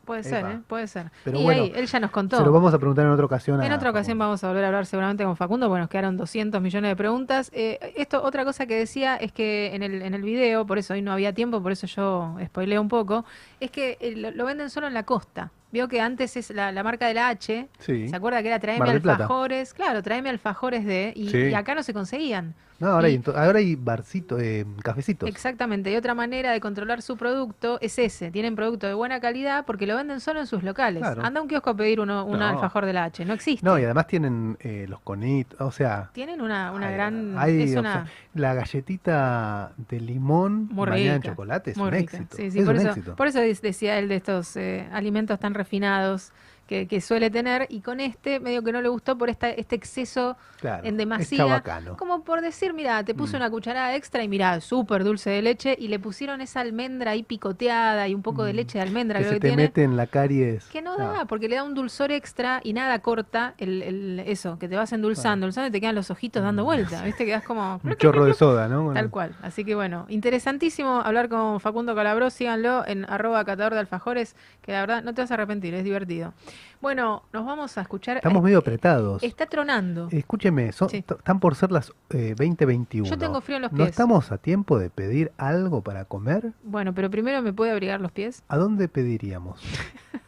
Puede ser. ¿eh? Puede ser. Pero y bueno, ahí, él ya nos contó. Se lo vamos a preguntar en otra ocasión. En a otra ocasión vamos a volver a hablar seguramente con Facundo, porque nos quedaron 200 millones de preguntas. Eh, esto, otra cosa que decía es que en el, en el video, por eso hoy no había tiempo, por eso yo spoileo un poco, es que eh, lo, lo venden solo en la costa. Vio que antes es la, la marca de la H, Sí. ¿se acuerda que era traeme alfajores? Claro, traeme alfajores de, y, Sí. y acá no se conseguían. No, ahora, Y- hay, ahora hay barcito, eh, cafecitos. Exactamente, y otra manera de controlar su producto es ese. Tienen producto de buena calidad porque lo venden solo en sus locales. Claro. Anda a un kiosco a pedir uno, un No. alfajor de la H, no existe. No, y además tienen eh, los conitos, o sea, Tienen una, una hay- gran... hay es una, la galletita de limón Muy bañada en chocolate es muy un éxito. Sí, sí, es por, un eso, éxito. por eso de- decía él de estos eh, alimentos tan refinados que, que suele tener y con este medio que no le gustó por esta, este exceso claro, en demasía. Como por decir, mira, te puse Mm. una cucharada extra y mira, súper dulce de leche y le pusieron esa almendra ahí picoteada y un poco de Mm. leche de almendra Que creo se que te tiene. mete en la caries. Que no No. da, porque le da un dulzor extra y nada corta el, el- eso, que te vas endulzando, endulzando y te quedan los ojitos dando Mm. vuelta, ¿viste? Quedas como... Un chorro de soda, ¿no? Bueno, Tal cual. Así que bueno, interesantísimo hablar con Facundo Calabró. Síganlo en arroba catador de alfajores, que la verdad no te vas a arrepentir, es divertido. Bueno, nos vamos a escuchar. Estamos Eh, medio apretados. Está tronando. Escúcheme, son- Sí. están por ser las eh, 20:21. Yo tengo frío en los ¿No pies. estamos a tiempo de pedir algo para comer? Bueno, pero primero me puede abrigar los pies. ¿A dónde pediríamos?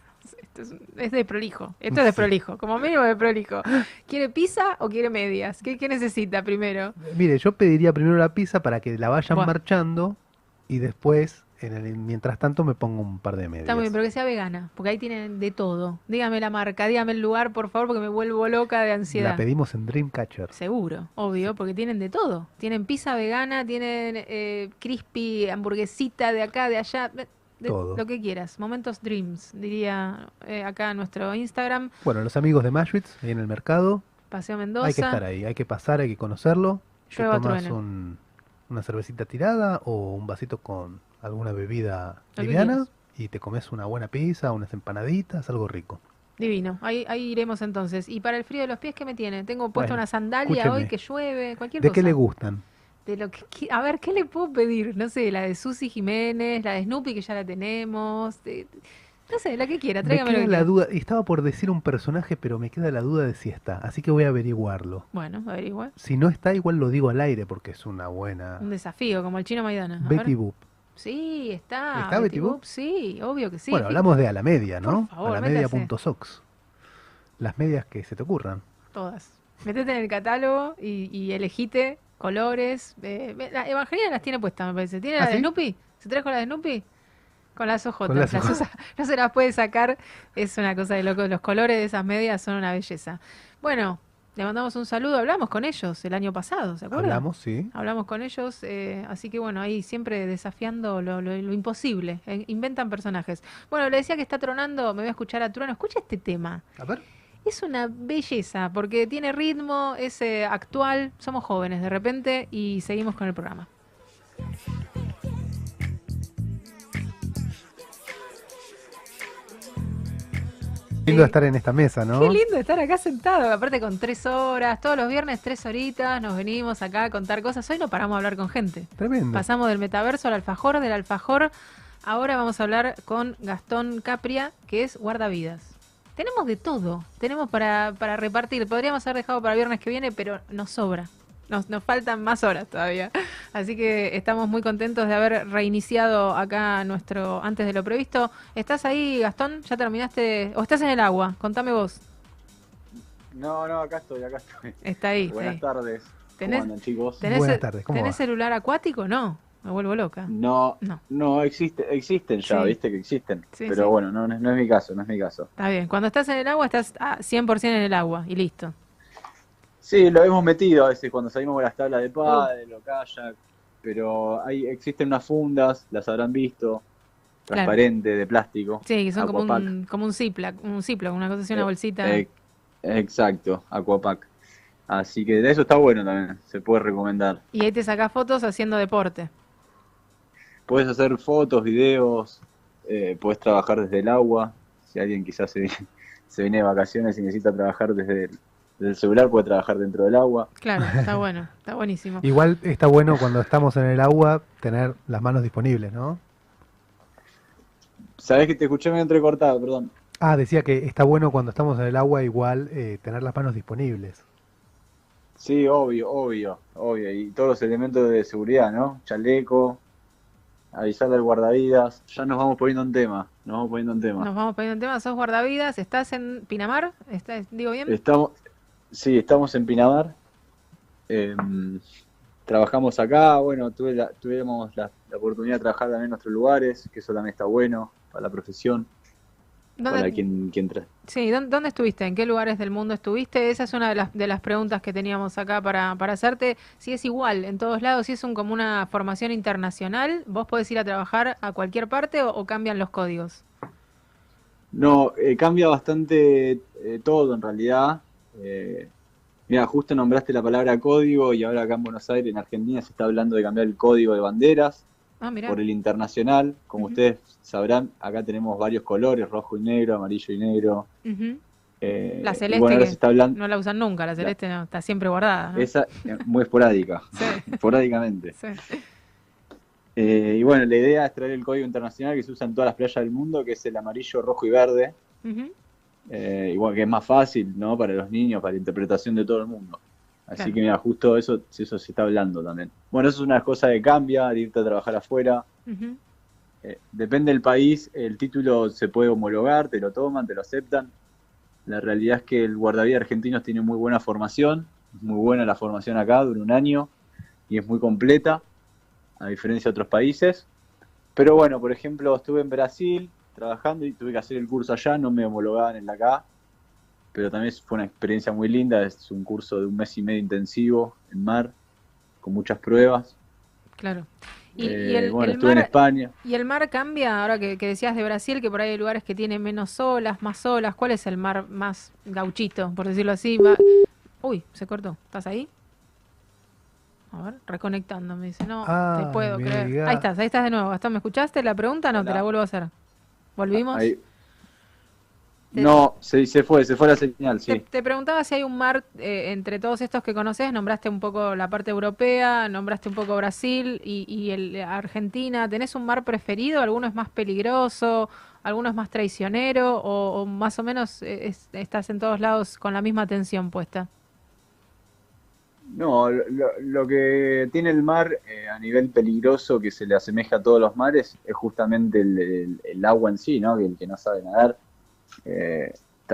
Esto es, es de prolijo. Esto es de prolijo, como mínimo de prolijo. ¿Quiere pizza o quiere medias? ¿Qué, qué necesita primero? Mire, yo pediría primero la pizza para que la vayan marchando y después, en el, mientras tanto, me pongo un par de medias. Está muy bien, pero que sea vegana, porque ahí tienen de todo. Dígame la marca, dígame el lugar, por favor, porque me vuelvo loca de ansiedad. La pedimos en Dreamcatcher. Seguro, obvio, porque tienen de todo. Tienen pizza vegana, tienen eh, crispy, hamburguesita de acá, de allá, de- Todo. lo que quieras. Momentos Dreams, diría eh, acá nuestro Instagram, Bueno, los amigos de Mashwitz, ahí en el mercado, Paseo Mendoza. hay que estar ahí, hay que pasar, hay que conocerlo. Te tomas un- una cervecita tirada o un vasito con alguna bebida liviana y te comes una buena pizza, unas empanaditas, algo rico. Divino, ahí, ahí iremos entonces. Y para el frío de los pies, ¿qué me tiene? Tengo puesta Bueno, una sandalia escúcheme. hoy que llueve, cualquier ¿De cosa. qué le gustan? De lo que, qui- a ver, ¿qué le puedo pedir? No sé, la de Susy Jiménez, la de Snoopy que ya la tenemos. de- no sé, la que quiera, Me tráigame queda la duda, estaba por decir un personaje, pero me queda la duda de si está, así que voy a averiguarlo. Bueno, averigua. Si no está, igual lo digo al aire porque es una buena. Un desafío, como el chino Maidana. A Betty. Boop. Sí, está. ¿Está Betty Boop? Sí, obvio que sí. bueno, hablamos de a la media, ¿no? Por favor, a la media.sox. Las medias que se te ocurran. Todas. Metete en el catálogo y, y elegite colores. eh, la Evangelina las tiene puestas, me parece. ¿Tiene ¿Ah, la de sí? Snoopy? ¿Se trajo la de Snoopy? Con las ojotas. Con las las ojotas. no se las puede sacar. Es una cosa de loco. Los colores de esas medias son una belleza. Bueno, le mandamos un saludo. Hablamos con ellos el año pasado, ¿se acuerdan? Hablamos, sí. Hablamos con ellos, eh, así que bueno, ahí siempre desafiando lo, lo- lo imposible, eh, inventan personajes. Bueno, le decía que está tronando, me voy a escuchar a Trueno, escucha este tema. A ver. Es una belleza, porque tiene ritmo, es eh, actual, somos jóvenes de repente y seguimos con el programa. Lindo estar en esta mesa, ¿no? Qué lindo estar acá sentado, aparte con tres horas, todos los viernes tres horitas, nos venimos acá a contar cosas. Hoy no paramos a hablar con gente. Tremendo. Pasamos del metaverso al alfajor, del alfajor. Ahora vamos a hablar con Gastón Capria, que es guardavidas. Tenemos de todo, tenemos para, para repartir. Podríamos haber dejado para viernes que viene, pero nos sobra. Nos, nos faltan más horas todavía. Así que estamos muy contentos de haber reiniciado acá nuestro antes de lo previsto. ¿Estás ahí, Gastón? ¿Ya terminaste? ¿O estás en el agua? Contame vos. No, no, acá estoy, acá estoy. Está ahí. Buenas ahí. tardes. ¿Tenés- ¿Cómo andan, chicos? ¿Tenés, Buenas tardes, ¿cómo ¿tenés va? celular acuático? No, me vuelvo loca. No, No. no, existe, existen ya, Sí. viste que existen. Sí, pero sí. bueno, no, no es mi caso, no es mi caso. Está bien. Cuando estás en el agua, estás a 100% en el agua y listo. Sí, lo hemos metido a veces cuando salimos con las tablas de pádel o kayak, pero hay, existen unas fundas, las habrán visto, Claro. transparente, de plástico. Sí, que son como un, como un Ziploc, un Ziploc, una cosa así, una Eh, bolsita. Eh, exacto, Aquapack. Así que de eso está bueno también, se puede recomendar. Y ahí te sacás fotos haciendo deporte. Puedes hacer fotos, videos, eh, puedes trabajar desde el agua. Si alguien quizás se, viene- se viene de vacaciones y necesita trabajar desde el, desde el celular, puede trabajar dentro del agua. Claro, está bueno, está buenísimo. Igual está bueno cuando estamos en el agua tener las manos disponibles, ¿no? Sabés que te escuché medio entrecortado, perdón. Ah, decía que está bueno cuando estamos en el agua igual eh, tener las manos disponibles. Sí, obvio, obvio, obvio. Y todos los elementos de seguridad, ¿no? Chaleco, avisarle al guardavidas. Ya nos vamos poniendo en tema, nos vamos poniendo en tema. Nos vamos poniendo en tema, sos guardavidas, estás en Pinamar, ¿Estás, digo bien? Estamos, sí, estamos en Pinamar. Eh, trabajamos acá, bueno, tuve la- tuvimos la, la oportunidad de trabajar también en otros lugares, que eso también está bueno para la profesión, ¿Dónde, para quien, quien sí, ¿dónde, dónde estuviste? ¿En qué lugares del mundo estuviste? Esa es una de las, de las preguntas que teníamos acá para, para hacerte. Si es igual en todos lados, si es un, como una formación internacional, ¿vos podés ir a trabajar a cualquier parte o, o cambian los códigos? No, eh, cambia bastante eh, todo en realidad. Eh, mira, justo nombraste la palabra código y ahora acá en Buenos Aires, en Argentina, se está hablando de cambiar el código de banderas Ah, por el internacional. Como ustedes sabrán, acá tenemos varios colores, rojo y negro, amarillo y negro. Eh, La celeste bueno, ahora que se está hablando, No la usan nunca, la celeste no, está siempre guardada. ¿no? esa eh, muy esporádica, Sí, esporádicamente. sí. Eh, y bueno, la idea es traer el código internacional que se usa en todas las playas del mundo, que es el amarillo, rojo y verde. Eh, igual que es más fácil, ¿no? Para los niños, para la interpretación de todo el mundo. Así Claro. que mira, justo eso, eso se está hablando también. Bueno, eso es una cosa que cambia, de irte a trabajar afuera. Ujú. Eh, depende del país, el título se puede homologar, te lo toman, te lo aceptan. La realidad es que el guardavidas argentino tiene muy buena formación, muy buena la formación acá, dura un año y es muy completa, a diferencia de otros países. Pero bueno, por ejemplo, estuve en Brasil trabajando y tuve que hacer el curso allá, no me homologaban en la acá, pero también fue una experiencia muy linda, es un curso de un mes y medio intensivo en mar, con muchas pruebas. Claro. Y, Eh, y el, bueno, el estuve en mar, España. y el mar cambia, ahora que, que decías de Brasil, que por ahí hay lugares que tienen menos olas, más olas. ¿Cuál es el mar más gauchito, por decirlo así? Va- Uy, se cortó. ¿Estás ahí? A ver, reconectando, me dice. No, Ah, te puedo me creer. diga- Ahí estás, ahí estás de nuevo. Gastón, ¿me escuchaste la pregunta? No, te la vuelvo a hacer. ¿Volvimos? Ahí. Te- No, se, se fue, se fue la señal, Te, sí. te preguntaba si hay un mar eh, entre todos estos que conoces, nombraste un poco la parte europea, nombraste un poco Brasil y, y el Argentina. ¿Tenés un mar preferido? ¿Alguno es más peligroso? ¿Alguno es más traicionero? ¿O, o más o menos eh, es- estás en todos lados con la misma atención puesta? No, lo, lo que tiene el mar eh, a nivel peligroso que se le asemeja a todos los mares es justamente el, agua en sí, ¿no? El que no sabe nadar. eh,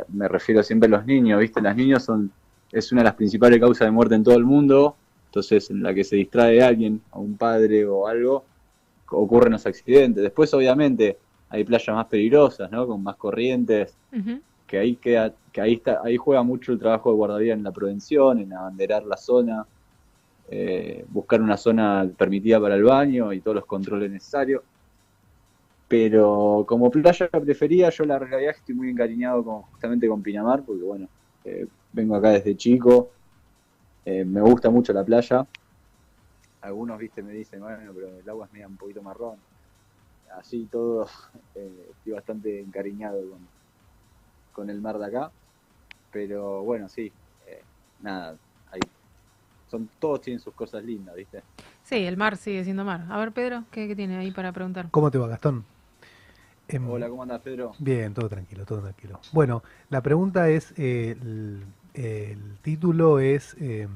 me refiero siempre a los niños, ¿viste? Los niños son, es una de las principales causas de muerte en todo el mundo. Entonces, en la que se distrae alguien, a un padre o algo, ocurren los accidentes. Después, obviamente, hay playas más peligrosas, ¿no? Con más corrientes. Ujú, que ahí queda, que ahí está, ahí juega mucho el trabajo de guardavidas en la prevención, en abanderar la zona, eh, buscar una zona permitida para el baño y todos los controles necesarios. Pero como playa preferida, yo la realidad estoy muy encariñado justamente con Pinamar, porque bueno, eh, vengo acá desde chico, eh, me gusta mucho la playa. Algunos, viste, me dicen, bueno, pero el agua es media un poquito marrón. Así todo, estoy bastante encariñado con, con el mar de acá. Pero bueno, sí, eh, nada, hay, son, todos tienen sus cosas lindas, ¿viste? Sí, el mar sigue siendo mar. A ver, Pedro, ¿qué, qué tiene ahí para preguntar? ¿Cómo te va, Gastón? Em, Hola, ¿cómo andas, Pedro? Bien, todo tranquilo, todo tranquilo. Bueno, la pregunta es, eh, el, el título es eh,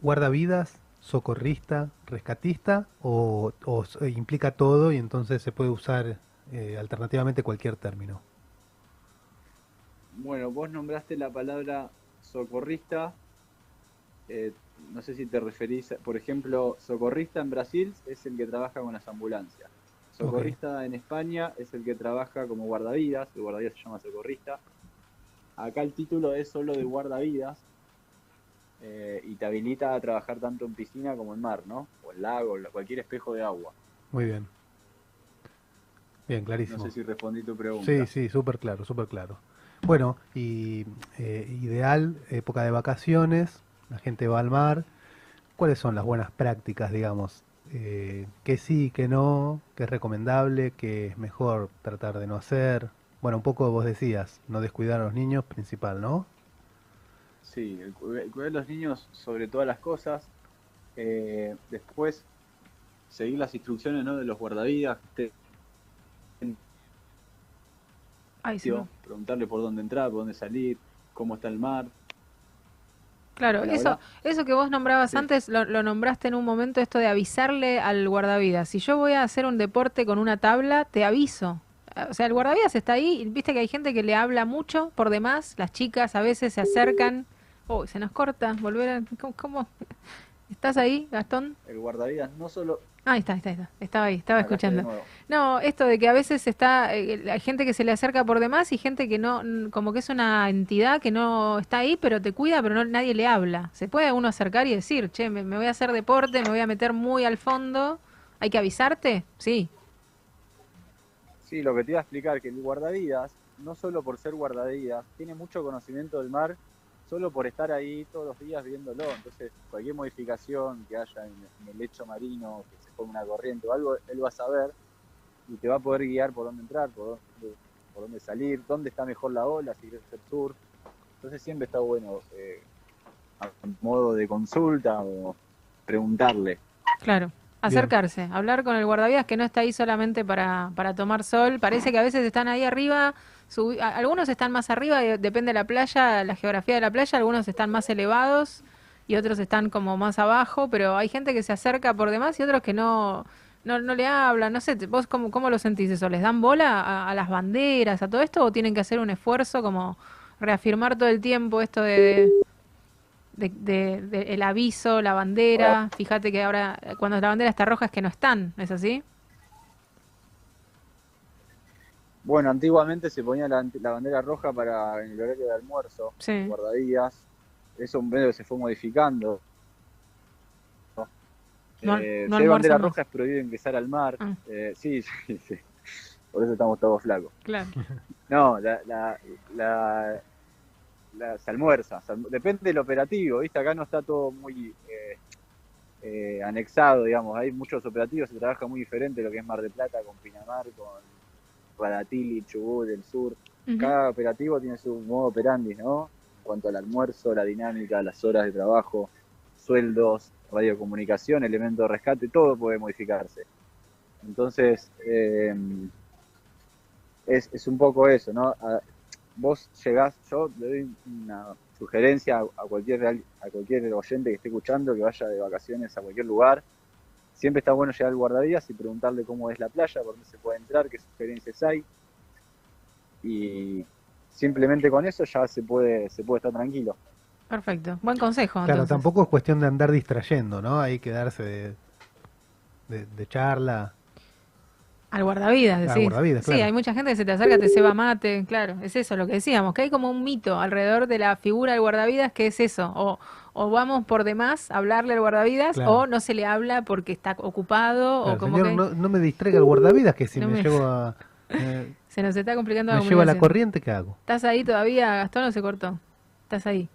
guardavidas, socorrista, rescatista o, o implica todo y entonces se puede usar eh, alternativamente cualquier término. Bueno, vos nombraste la palabra socorrista. eh, no sé si te referís, a- por ejemplo, socorrista en Brasil es el que trabaja con las ambulancias. Socorrista en España es el que trabaja como guardavidas, el guardavidas se llama socorrista. Acá el título es solo de guardavidas eh, y te habilita a trabajar tanto en piscina como en mar, ¿no? O en lago, la- cualquier espejo de agua. Muy bien. Bien, No clarísimo. sé si respondí tu pregunta. Sí, sí, súper claro, súper claro. Bueno, y eh, ideal, época de vacaciones, la gente va al mar. ¿Cuáles son las buenas prácticas, digamos? Eh, ¿Qué sí, qué no? ¿Qué es recomendable? ¿Qué es mejor tratar de no hacer? Bueno, un poco vos decías, no descuidar a los niños, principal, ¿no? Sí, el el cuidar de los niños sobre todas las cosas. Eh, después, seguir las instrucciones ¿no? de los guardavidas. Ay, sí. me- preguntarle por dónde entrar, por dónde salir, cómo está el mar. Claro, Hola, eso, hola. eso que vos nombrabas Sí. antes, lo, lo nombraste en un momento, esto de avisarle al guardavidas. Si yo voy a hacer un deporte con una tabla, te aviso. O sea, el guardavidas está ahí, viste que hay gente que le habla mucho por demás, las chicas a veces se acercan. Oh, se nos corta, volver a... ¿Cómo? ¿Estás ahí, Gastón? El guardavidas no solo... Ah, ahí está, ahí está, ahí está. Estaba ahí, estaba Acá escuchando. No, esto de que a veces está, eh, hay gente que se le acerca por demás y gente que no, como que es una entidad que no está ahí, pero te cuida, pero no, nadie le habla. Se puede uno acercar y decir, che, me, me voy a hacer deporte, me voy a meter muy al fondo, ¿hay que avisarte? Sí, Sí, lo que te iba a explicar, que el guardavidas, no solo por ser guardavidas, tiene mucho conocimiento del mar, solo por estar ahí todos los días viéndolo. Entonces, cualquier modificación que haya en, el lecho marino, que se ponga una corriente o algo, él va a saber y te va a poder guiar por dónde entrar, por dónde, por dónde salir, dónde está mejor la ola, si quieres hacer surf. Entonces, siempre está bueno, eh, a modo de consulta o preguntarle. claro. Acercarse, hablar con el guardavidas que no está ahí solamente para, para tomar sol. Parece que a veces están ahí arriba, algunos están más arriba, eh, depende de la playa, la geografía de la playa, algunos están más elevados y otros están como más abajo, pero hay gente que se acerca por demás y otros que no, no, no le hablan. No sé, ¿vos cómo, cómo lo sentís eso? ¿Les dan bola a, a las banderas, a todo esto o tienen que hacer un esfuerzo como reafirmar todo el tiempo esto de, de- de el aviso, la bandera? Fíjate que ahora cuando la bandera está roja es que no están, ¿es así? Bueno, antiguamente se ponía la, la bandera roja para en el horario de almuerzo, Sí. guardadías. Eso medio que se fue modificando. No- Eh, no si hay bandera roja es prohibido ingresar al mar. Ah. Eh, sí, sí, sí. Por eso estamos todos flacos. Claro. No, la, la, la, la- se almuerza. se depende del operativo, ¿viste? Acá no está todo muy eh, eh, anexado, digamos. Hay muchos operativos, se trabaja muy diferente lo que es Mar de Plata con Pinamar, con Radatili, Chubut, el sur. Cada operativo tiene su modo operandi, ¿no? En cuanto al almuerzo, la dinámica, las horas de trabajo, sueldos, radiocomunicación, elementos de rescate, todo puede modificarse. Entonces, eh, es, es un poco eso, ¿no? Vos llegás, yo le doy una sugerencia a, cualquier a cualquier oyente que esté escuchando que vaya de vacaciones a cualquier lugar. Siempre está bueno llegar al guardavidas y preguntarle cómo es la playa, por dónde se puede entrar, qué sugerencias hay. Y simplemente con eso ya se puede, se puede estar tranquilo. Perfecto. Buen consejo. Claro, entonces. tampoco es cuestión de andar distrayendo, ¿no? Hay que darse de, de, de charla. Al guardavidas, Al decís. guardavidas, Sí, hay mucha gente que se te acerca, te ceba mate, claro, es eso lo que decíamos, que hay como un mito alrededor de la figura del guardavidas que es eso, o, o vamos por demás a hablarle al guardavidas, Claro. o no se le habla porque está ocupado, o como señor, que no, no me distraiga el guardavidas, que si No me, me- llevo a, eh, se nos está complicando la me lleva la corriente, ¿qué hago? ¿Estás ahí todavía, Gastón, o se cortó? ¿Estás ahí?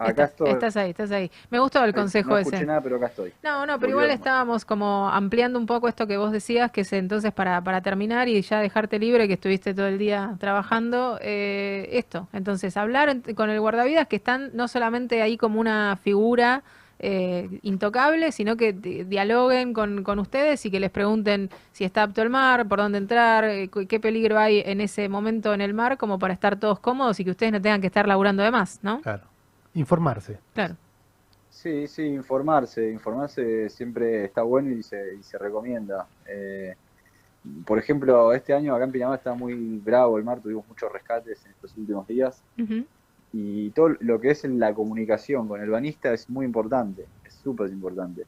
Acá Estás- estoy. Estás ahí, estás ahí. Me gustó el consejo no ese. escuché nada, pero acá estoy. No, no, pero Volvió igual estábamos como ampliando un poco esto que vos decías, que es entonces para, para terminar y ya dejarte libre, que estuviste todo el día trabajando, eh, esto. Entonces, hablar con el guardavidas que están no solamente ahí como una figura eh, intocable, sino que di- dialoguen con, con ustedes y que les pregunten si está apto el mar, por dónde entrar, eh, cu- qué peligro hay en ese momento en el mar, como para estar todos cómodos y que ustedes no tengan que estar laburando de más, ¿no? Claro. Informarse. Claro. Sí, sí, informarse. Informarse siempre está bueno y se, y se recomienda. Eh, por ejemplo, este año acá en Pinamar está muy bravo el mar, tuvimos muchos rescates en estos últimos días. Y todo lo que es la comunicación con el banista es muy importante, es súper importante.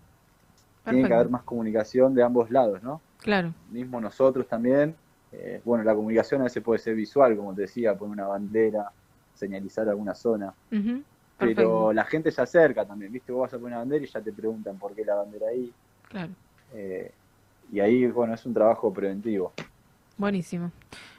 Tiene que haber más comunicación de ambos lados, ¿no? Claro. Mismo nosotros también. eh, bueno, la comunicación a veces puede ser visual, como te decía, poner una bandera, señalizar alguna zona. Perfecto. la gente se acerca también, ¿viste? Vos vas a poner una bandera y ya te preguntan por qué la bandera ahí. Claro. eh, y ahí, bueno, es un trabajo preventivo. Buenísimo.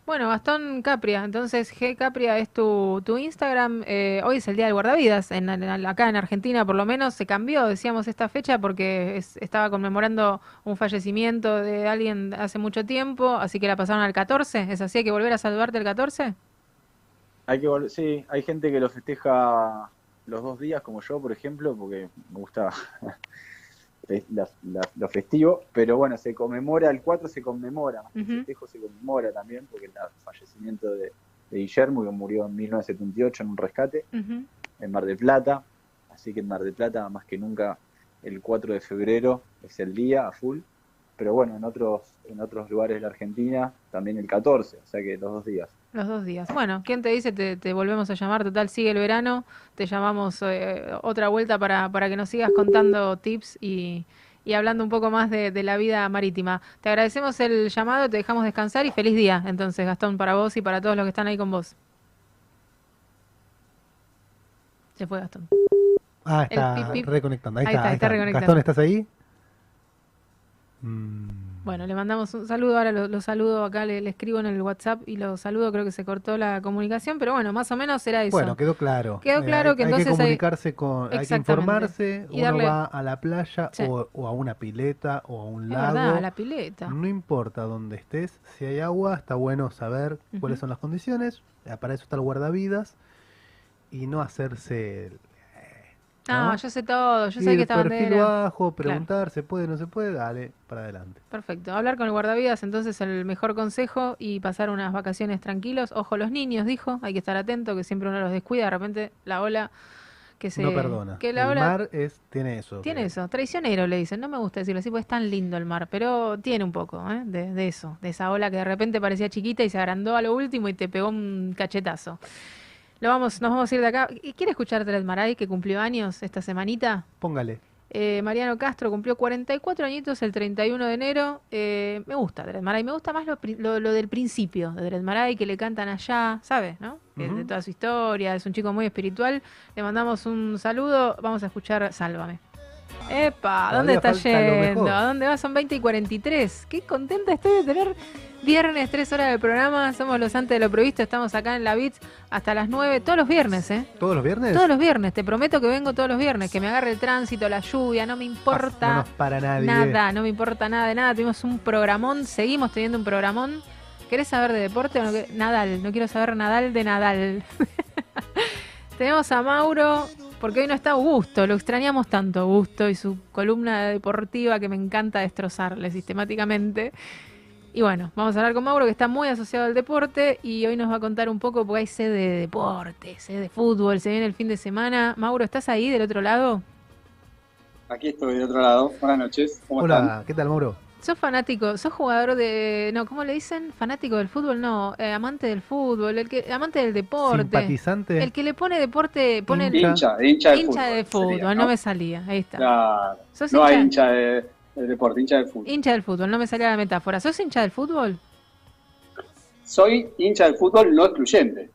Bueno, Gastón Capria, entonces G Capria es tu, tu Instagram. eh, hoy es el Día del Guardavidas, en, en- acá en Argentina por lo menos se cambió, decíamos, esta fecha porque es- estaba conmemorando un fallecimiento de alguien hace mucho tiempo, así que la pasaron al 14. ¿Es así? ¿Hay que volver a saludarte el 14? Hay que sí, hay gente que lo festeja los dos días, como yo, por ejemplo, porque me gusta la- la- lo festivo, pero bueno, se conmemora, el 4 se conmemora, el Ujú. festejo se conmemora también, porque el fallecimiento de, de Guillermo, que murió en 1978 en un rescate en Mar del Plata, así que en Mar del Plata, más que nunca, el 4 de febrero es el día a full, pero bueno, en otros, en otros lugares de la Argentina también el 14, o sea que los dos días. Los dos días. Bueno, ¿quién te dice? Te, te volvemos a llamar. Total, sigue el verano. Te llamamos eh, otra vuelta para, para que nos sigas contando tips y, y hablando un poco más de, de la vida marítima. Te agradecemos el llamado, te dejamos descansar y feliz día. Entonces, Gastón, para vos y para todos los que están ahí con vos. Se fue Gastón. Ah, El está pip, pip. reconectando. Ahí, Ahí está, está, ahí está está. reconectando. Gastón, ¿estás ahí? Mm, Bueno, le mandamos un saludo, ahora lo, lo saludo acá, le, le escribo en el WhatsApp y lo saludo, creo que se cortó la comunicación, pero bueno, más o menos era eso. Bueno, quedó claro. Quedó Eh, claro hay, que hay entonces hay- comunicarse con, hay que informarse. Y Uno darle- va a la playa Sí. o, o a una pileta o a un es lago. verdad, la pileta. No importa dónde estés, si hay agua, está bueno saber cuáles son las condiciones. eh, Para eso está el guardavidas y no hacerse No, ¿no? yo sé todo, yo sé que esta perfil bandera. bajo, preguntar, ¿se puede, no se puede? Dale, para adelante. Perfecto. Hablar con el guardavidas, entonces el mejor consejo y pasar unas vacaciones tranquilos. Ojo, los niños, dijo, hay que estar atento, que siempre uno los descuida, de repente la ola que se... no perdona. Que la el ola mar es, tiene eso. tiene eso, traicionero le dicen, no me gusta decirlo así porque es tan lindo el mar, pero tiene un poco ¿eh? de, de eso, de esa ola que de repente parecía chiquita y se agrandó a lo último y te pegó un cachetazo. Lo vamos, nos vamos a ir de acá. ¿Y ¿Quiere escuchar Telet Maray que cumplió años esta semanita? Póngale. Eh, Mariano Castro cumplió 44 añitos el 31 de enero. Eh, me gusta Dred Maray, me gusta más lo, lo- lo del principio de Dred Maray, que le cantan allá, ¿sabes? ¿No? Que. De toda su historia, es un chico muy espiritual. Le mandamos un saludo, vamos a escuchar Sálvame. Epa, ¿dónde lo yendo? ¿A dónde vas? Son 20 y 43. Qué contenta estoy de tener viernes, 3 horas del programa. Somos los antes de lo previsto. Estamos acá en la BITS hasta las 9, todos los viernes, ¿eh? ¿Todos los viernes? Todos los viernes, te prometo que vengo todos los viernes, que me agarre el tránsito, la lluvia, no me importa No para nadie. nada, no me importa nada de nada. Tuvimos un programón, seguimos teniendo un programón. ¿Querés saber de deporte o no? Nadal, no quiero saber Nadal de Nadal. Tenemos a Mauro, porque hoy no está Augusto, lo extrañamos tanto Augusto y su columna deportiva que me encanta destrozarle sistemáticamente. Y bueno, vamos a hablar con Mauro que está muy asociado al deporte y hoy nos va a contar un poco porque hay sede de deporte, sede de fútbol, se viene el fin de semana. Mauro, ¿estás ahí del otro lado? Aquí estoy del otro lado. Buenas noches. ¿Cómo Hola, están? ¿qué tal, Mauro? ¿Sos fanático, sos jugador de, no, ¿cómo le dicen? Fanático del fútbol, no, eh, amante del fútbol, el que, amante del deporte, Simpatizante. el que le pone deporte, pone el Hincha. Hincha, hincha de hincha fútbol. de fútbol, sería, no me salía, ahí está. Claro. ¿Sos No hay hincha? hincha de, de deporte, hincha de fútbol. Hincha del fútbol, no me salía la metáfora. ¿Sos hincha del fútbol? Soy hincha del fútbol no excluyente.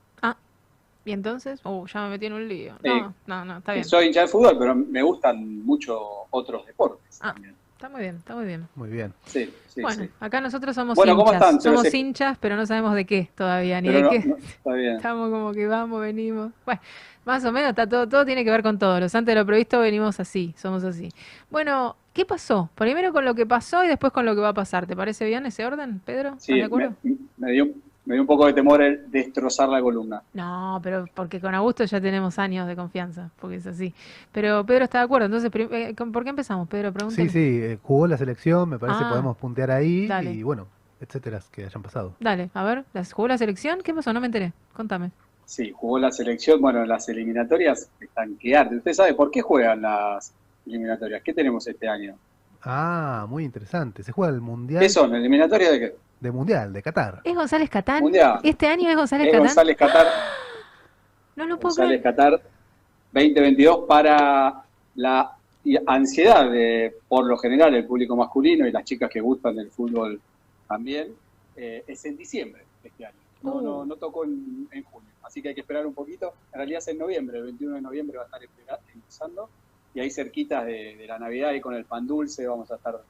Y entonces, uh, ya me metí en un lío. Sí. No, no, no, está bien. Soy hincha del fútbol, pero me gustan mucho otros deportes. Ah. también. Está muy bien, está muy bien. Muy bien. Sí, sí, bueno, sí. acá nosotros somos Bueno, ¿cómo hinchas. están? Pero Somos sí. hinchas, pero no sabemos de qué todavía, ni Pero de no- qué. no, está bien. Estamos como que vamos, venimos. Bueno, más o menos está todo, todo tiene que ver con todo. Los antes de lo previsto venimos así, somos así. Bueno, ¿qué pasó? Primero con lo que pasó y después con lo que va a pasar. ¿Te parece bien ese orden, Pedro? ¿Estás Sí, de acuerdo? me, me dio, me dio un poco de temor el destrozar la columna. No, pero porque con Augusto ya tenemos años de confianza, porque es así. Pero Pedro está de acuerdo. Entonces, eh, ¿con- ¿por qué empezamos, Pedro? Pregúntale. Sí, sí, eh, jugó la selección, me parece Ah. podemos puntear ahí Dale. y bueno, etcétera, que hayan pasado. Dale, a ver, ¿las- ¿jugó la selección? ¿Qué pasó? No me enteré. Contame. Sí, jugó la selección, bueno, las eliminatorias están que arden. ¿Usted sabe por qué juegan las eliminatorias? ¿Qué tenemos este año? Ah, muy interesante. Se juega el Mundial ¿Qué son? ¿Eliminatorias de qué? de Mundial de Qatar. ¿Es González Catán? Mundial. ¿Este año es González Es Catán? González Qatar, No lo puedo González creer. Qatar 2022 para la ansiedad de, por lo general, el público masculino y las chicas que gustan del fútbol también. eh, es en diciembre este año. No, no, no tocó en, en junio, así que hay que esperar un poquito. En realidad es en noviembre, el 21 de noviembre va a estar empezando. Y ahí cerquitas de, de la Navidad y con el pan dulce vamos a estar,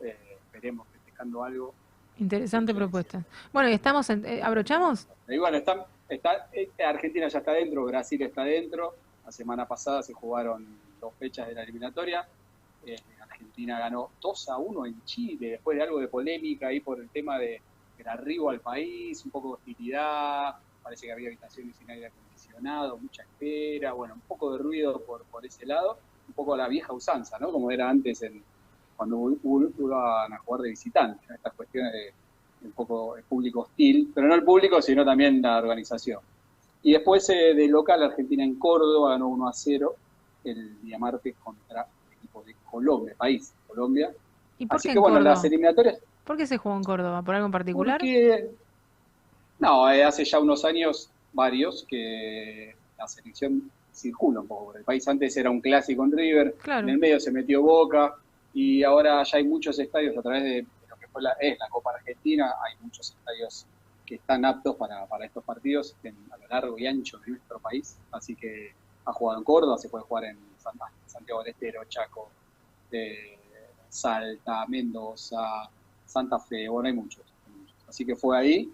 eh, esperemos, festejando algo. Interesante propuesta. Bueno, y estamos en, eh, ¿abrochamos? Y bueno, está, está, eh, Argentina ya está dentro, Brasil está dentro. La semana pasada se jugaron dos fechas de la eliminatoria. Eh, Argentina ganó 2 a 1 en Chile, después de algo de polémica ahí por el tema de, del arribo al país, un poco de hostilidad, parece que había habitaciones sin aire acondicionado, mucha espera, bueno, un poco de ruido por, por ese lado, un poco la vieja usanza, ¿no? Como era antes en, cuando iban a jugar de visitantes, ¿no? estas cuestiones de un poco el público hostil, pero no el público, sino también la organización. Y después eh, de local, Argentina en Córdoba ganó 1 a 0 el día martes contra el equipo de Colombia, país, Colombia. ¿Y por Así qué que en bueno, Córdoba? las eliminatorias. ¿Por qué se jugó en Córdoba? ¿Por algo en particular? Porque, no, eh, hace ya unos años, varios, que la selección circula un poco por el país. Antes era un clásico en River, Claro. en el medio se metió Boca, y ahora ya hay muchos estadios a través de lo que fue la, es la Copa Argentina, hay muchos estadios que están aptos para, para estos partidos en- a lo largo y ancho de nuestro país. Así que ha jugado en Córdoba, se puede jugar en Santiago del Estero, Chaco, eh, Salta, Mendoza, Santa Fe, bueno, hay muchos, hay muchos. Así que fue ahí.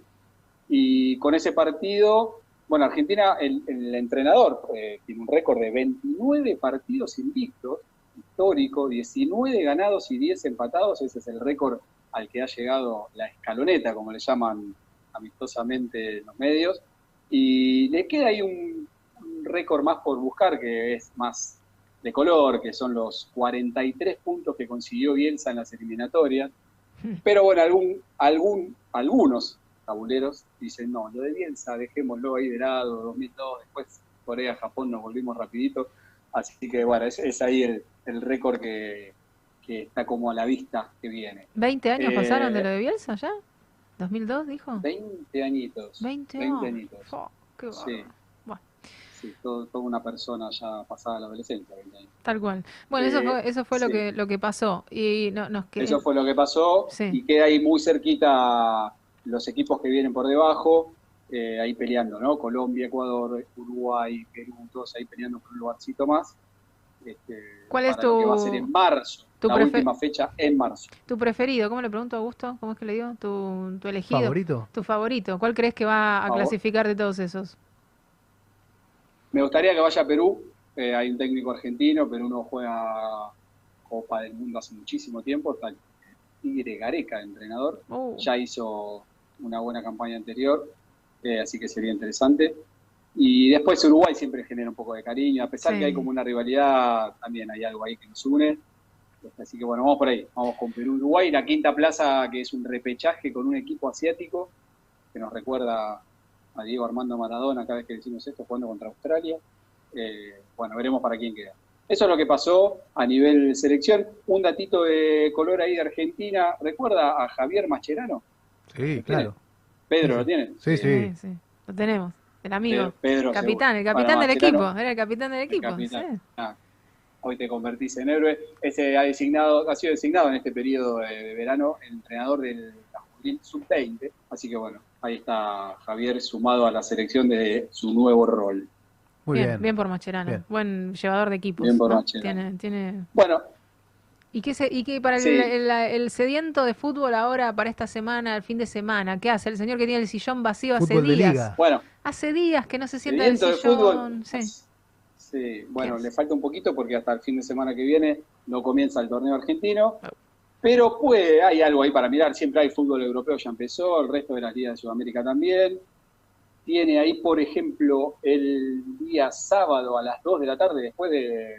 Y con ese partido, bueno, Argentina, el, el entrenador eh, tiene un récord de 29 partidos invictos, histórico, 19 ganados y 10 empatados, ese es el récord al que ha llegado la escaloneta, como le llaman amistosamente los medios, y le queda ahí un, un récord más por buscar, que es más de color, que son los 43 puntos que consiguió Bielsa en las eliminatorias, pero bueno, algún, algún, algunos tabuleros dicen, no, lo de Bielsa dejémoslo ahí de lado, 2002, después Corea, Japón nos volvimos rapidito, así que bueno, es, es ahí el, el récord que, que está como a la vista que viene. ¿20 años Eh, pasaron de lo de Bielsa ya? ¿2002 dijo? 20 añitos. 20 20 años. añitos. Fua, qué Sí. Bueno, Sí, todo- toda una persona ya pasada la adolescencia. 20 años. tal cual. Bueno, eso Eh, fue, eso fue lo que, lo que pasó. Y no, nos Eso fue lo que pasó Sí. y queda ahí muy cerquita los equipos que vienen por debajo, eh, ahí peleando, ¿no? Colombia, Ecuador, Uruguay, Perú, todos ahí peleando por un lugarcito más. Este, ¿Cuál es para lo que va a tu- ser en marzo, tu la última fecha en marzo. tu preferido, ¿cómo le pregunto a Augusto? ¿Cómo es que le digo? ¿Tu, tu elegido? ¿Favorito? ¿Tu favorito? ¿Cuál crees que va a Favor- clasificar de todos esos? Me gustaría que vaya a Perú, eh, hay un técnico argentino, Perú no juega Copa del Mundo hace muchísimo tiempo, está el Tigre Gareca, entrenador. Uh, ya hizo una buena campaña anterior, eh, así que sería interesante. Y después Uruguay siempre genera un poco de cariño, a pesar Sí. que hay como una rivalidad, también hay algo ahí que nos une. Así que bueno, vamos por ahí, vamos con Perú-Uruguay, la quinta plaza que es un repechaje con un equipo asiático que nos recuerda a Diego Armando Maradona cada vez que decimos esto jugando contra Australia. Eh, bueno, veremos para quién queda. Eso es lo que pasó a nivel selección. Un datito de color ahí de Argentina. ¿Recuerda a Javier Mascherano? Sí, claro. Pedro, ¿lo tiene? Sí, sí. sí, sí, lo tenemos. El amigo. Pedro, capitán, el capitán Para del equipo. Era el capitán del equipo. capitán. sí. ah, hoy te convertís en héroe. Ese ha, designado, ha sido designado en este periodo de, de verano el entrenador del la juvenil sub-20. Así que bueno, ahí está Javier sumado a la selección de su nuevo rol. Muy bien, bien. bien por Mascherano. Bien. Buen llevador de equipos. Bien por ¿no? Mascherano. Tiene, tiene... Bueno, ¿Y qué, se, y qué para el, Sí. el- el sediento de fútbol ahora, para esta semana, el fin de semana? ¿Qué hace? El señor que tiene el sillón vacío hace Fútbol días. liga. Bueno, Hace días que no se sienta en el sediento de sillón. fútbol. Sí. Sí, bueno, ¿Qué le falta un poquito porque hasta el fin de semana que viene no comienza el torneo argentino. Oh. Pero puede, hay algo ahí para mirar. Siempre hay fútbol europeo, ya empezó, el resto de las ligas de Sudamérica también. Tiene ahí, por ejemplo, el día sábado a las 2 de la tarde, después de,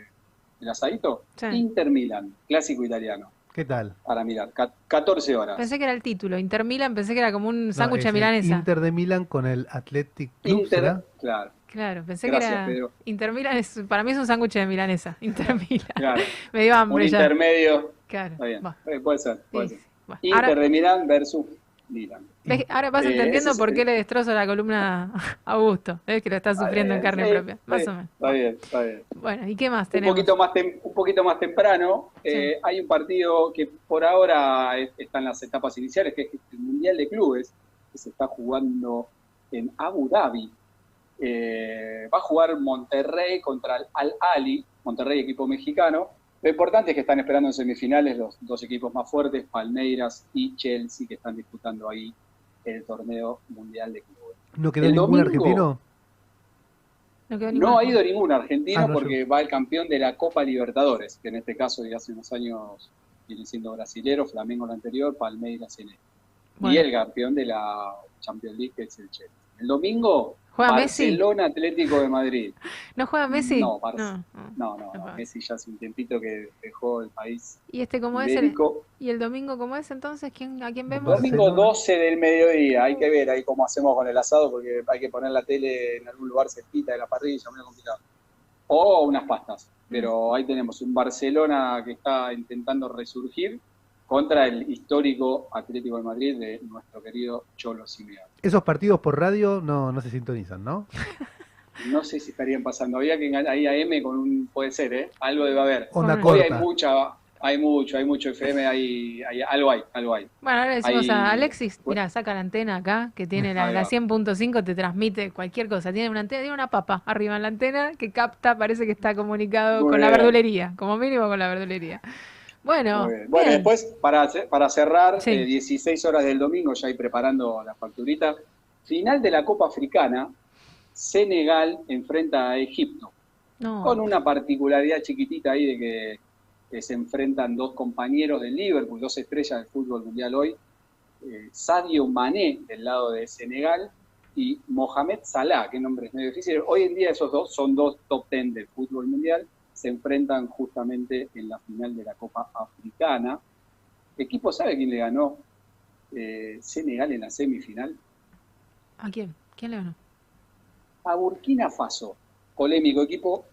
del asadito, Sí. Inter Milan, clásico italiano, ¿Qué tal? para mirar, ca- 14 horas. Pensé que era el título. Inter Milan, pensé que era como un No, sándwich el milanesa. Inter de Milán con el Athletic Club, Inter, ¿será? claro, Claro, pensé Gracias, que era. Pedro. Inter Milan es, para mí es un sándwich de milanesa. Inter Milan. claro. Me dio Un hambre ya. intermedio, Claro. está bien, va, eh, puede ser, puede sí, ser. va. Inter Ahora, de Milán versus Milan. Ves- ahora vas entendiendo por qué le destrozo la columna a Augusto. Es que lo está sufriendo en carne sí, propia. Más sí, o menos. Está bien, está bien. Bueno, ¿y qué más Un tenemos? poquito más, tem- un poquito más temprano, eh, hay un partido que por ahora es- está en las etapas iniciales, que es el Mundial de Clubes, que se está jugando en Abu Dhabi. Eh, va a jugar Monterrey contra el Al Ali, Monterrey equipo mexicano. Lo importante es que están esperando en semifinales los dos equipos más fuertes, Palmeiras y Chelsea, que están disputando ahí el torneo mundial de clubes. ¿No quedó El ningún domingo- argentino? No, quedó No ninguno. ha ido ningún argentino Ah, no, porque va el campeón de la Copa Libertadores, que en este caso de hace unos años viene siendo brasilero, Flamengo el anterior, Palmeiras en este. Y el campeón de la Champions League, que es el Chelsea. El domingo, ¿Juega Messi? Barcelona Atlético de Madrid. ¿No juega Messi? No, Barça. no. No, no, No no, juega. Messi ya hace un tiempito que dejó el país ¿Y este cómo es? El. ¿Y el domingo cómo es entonces? ¿Quién, ¿A quién vemos? Domingo 12 del mediodía, hay que ver ahí cómo hacemos con el asado porque hay que poner la tele en algún lugar cerquita de la parrilla, muy complicado. O unas pastas, pero ahí tenemos un Barcelona que está intentando resurgir contra el histórico Atlético de Madrid de nuestro querido Cholo Simeone. Esos partidos por radio no, no se sintonizan, ¿no? No sé si estarían pasando, había que ahí AM con un, puede ser, ¿eh? Algo debe haber. Onda. Hoy hay mucha, hay mucho, hay mucho FM, hay, hay algo hay, algo hay. Bueno, ahora le decimos a Alexis, mira, saca la antena acá, que tiene la, la va. 100.5, te transmite cualquier cosa. Tiene una antena, tiene una papa arriba en la antena que capta, parece que está comunicado Muy con la verdulería, como mínimo con la verdulería. Bueno. Bueno, bien. después, para, para cerrar, Sí. eh, 16 horas del domingo, ya ahí preparando la facturita, final de la Copa Africana, Senegal enfrenta a Egipto, No, con una particularidad chiquitita ahí de que, que se enfrentan dos compañeros del Liverpool, dos estrellas del fútbol mundial hoy, eh, Sadio Mané del lado de Senegal y Mohamed Salah, que nombre es medio difícil. Hoy en día esos dos son dos top ten del fútbol mundial, se enfrentan justamente en la final de la Copa Africana. ¿El equipo sabe quién le ganó eh, Senegal en la semifinal? ¿A quién? ¿Quién le ganó? A Burkina Faso. Polémico equipo,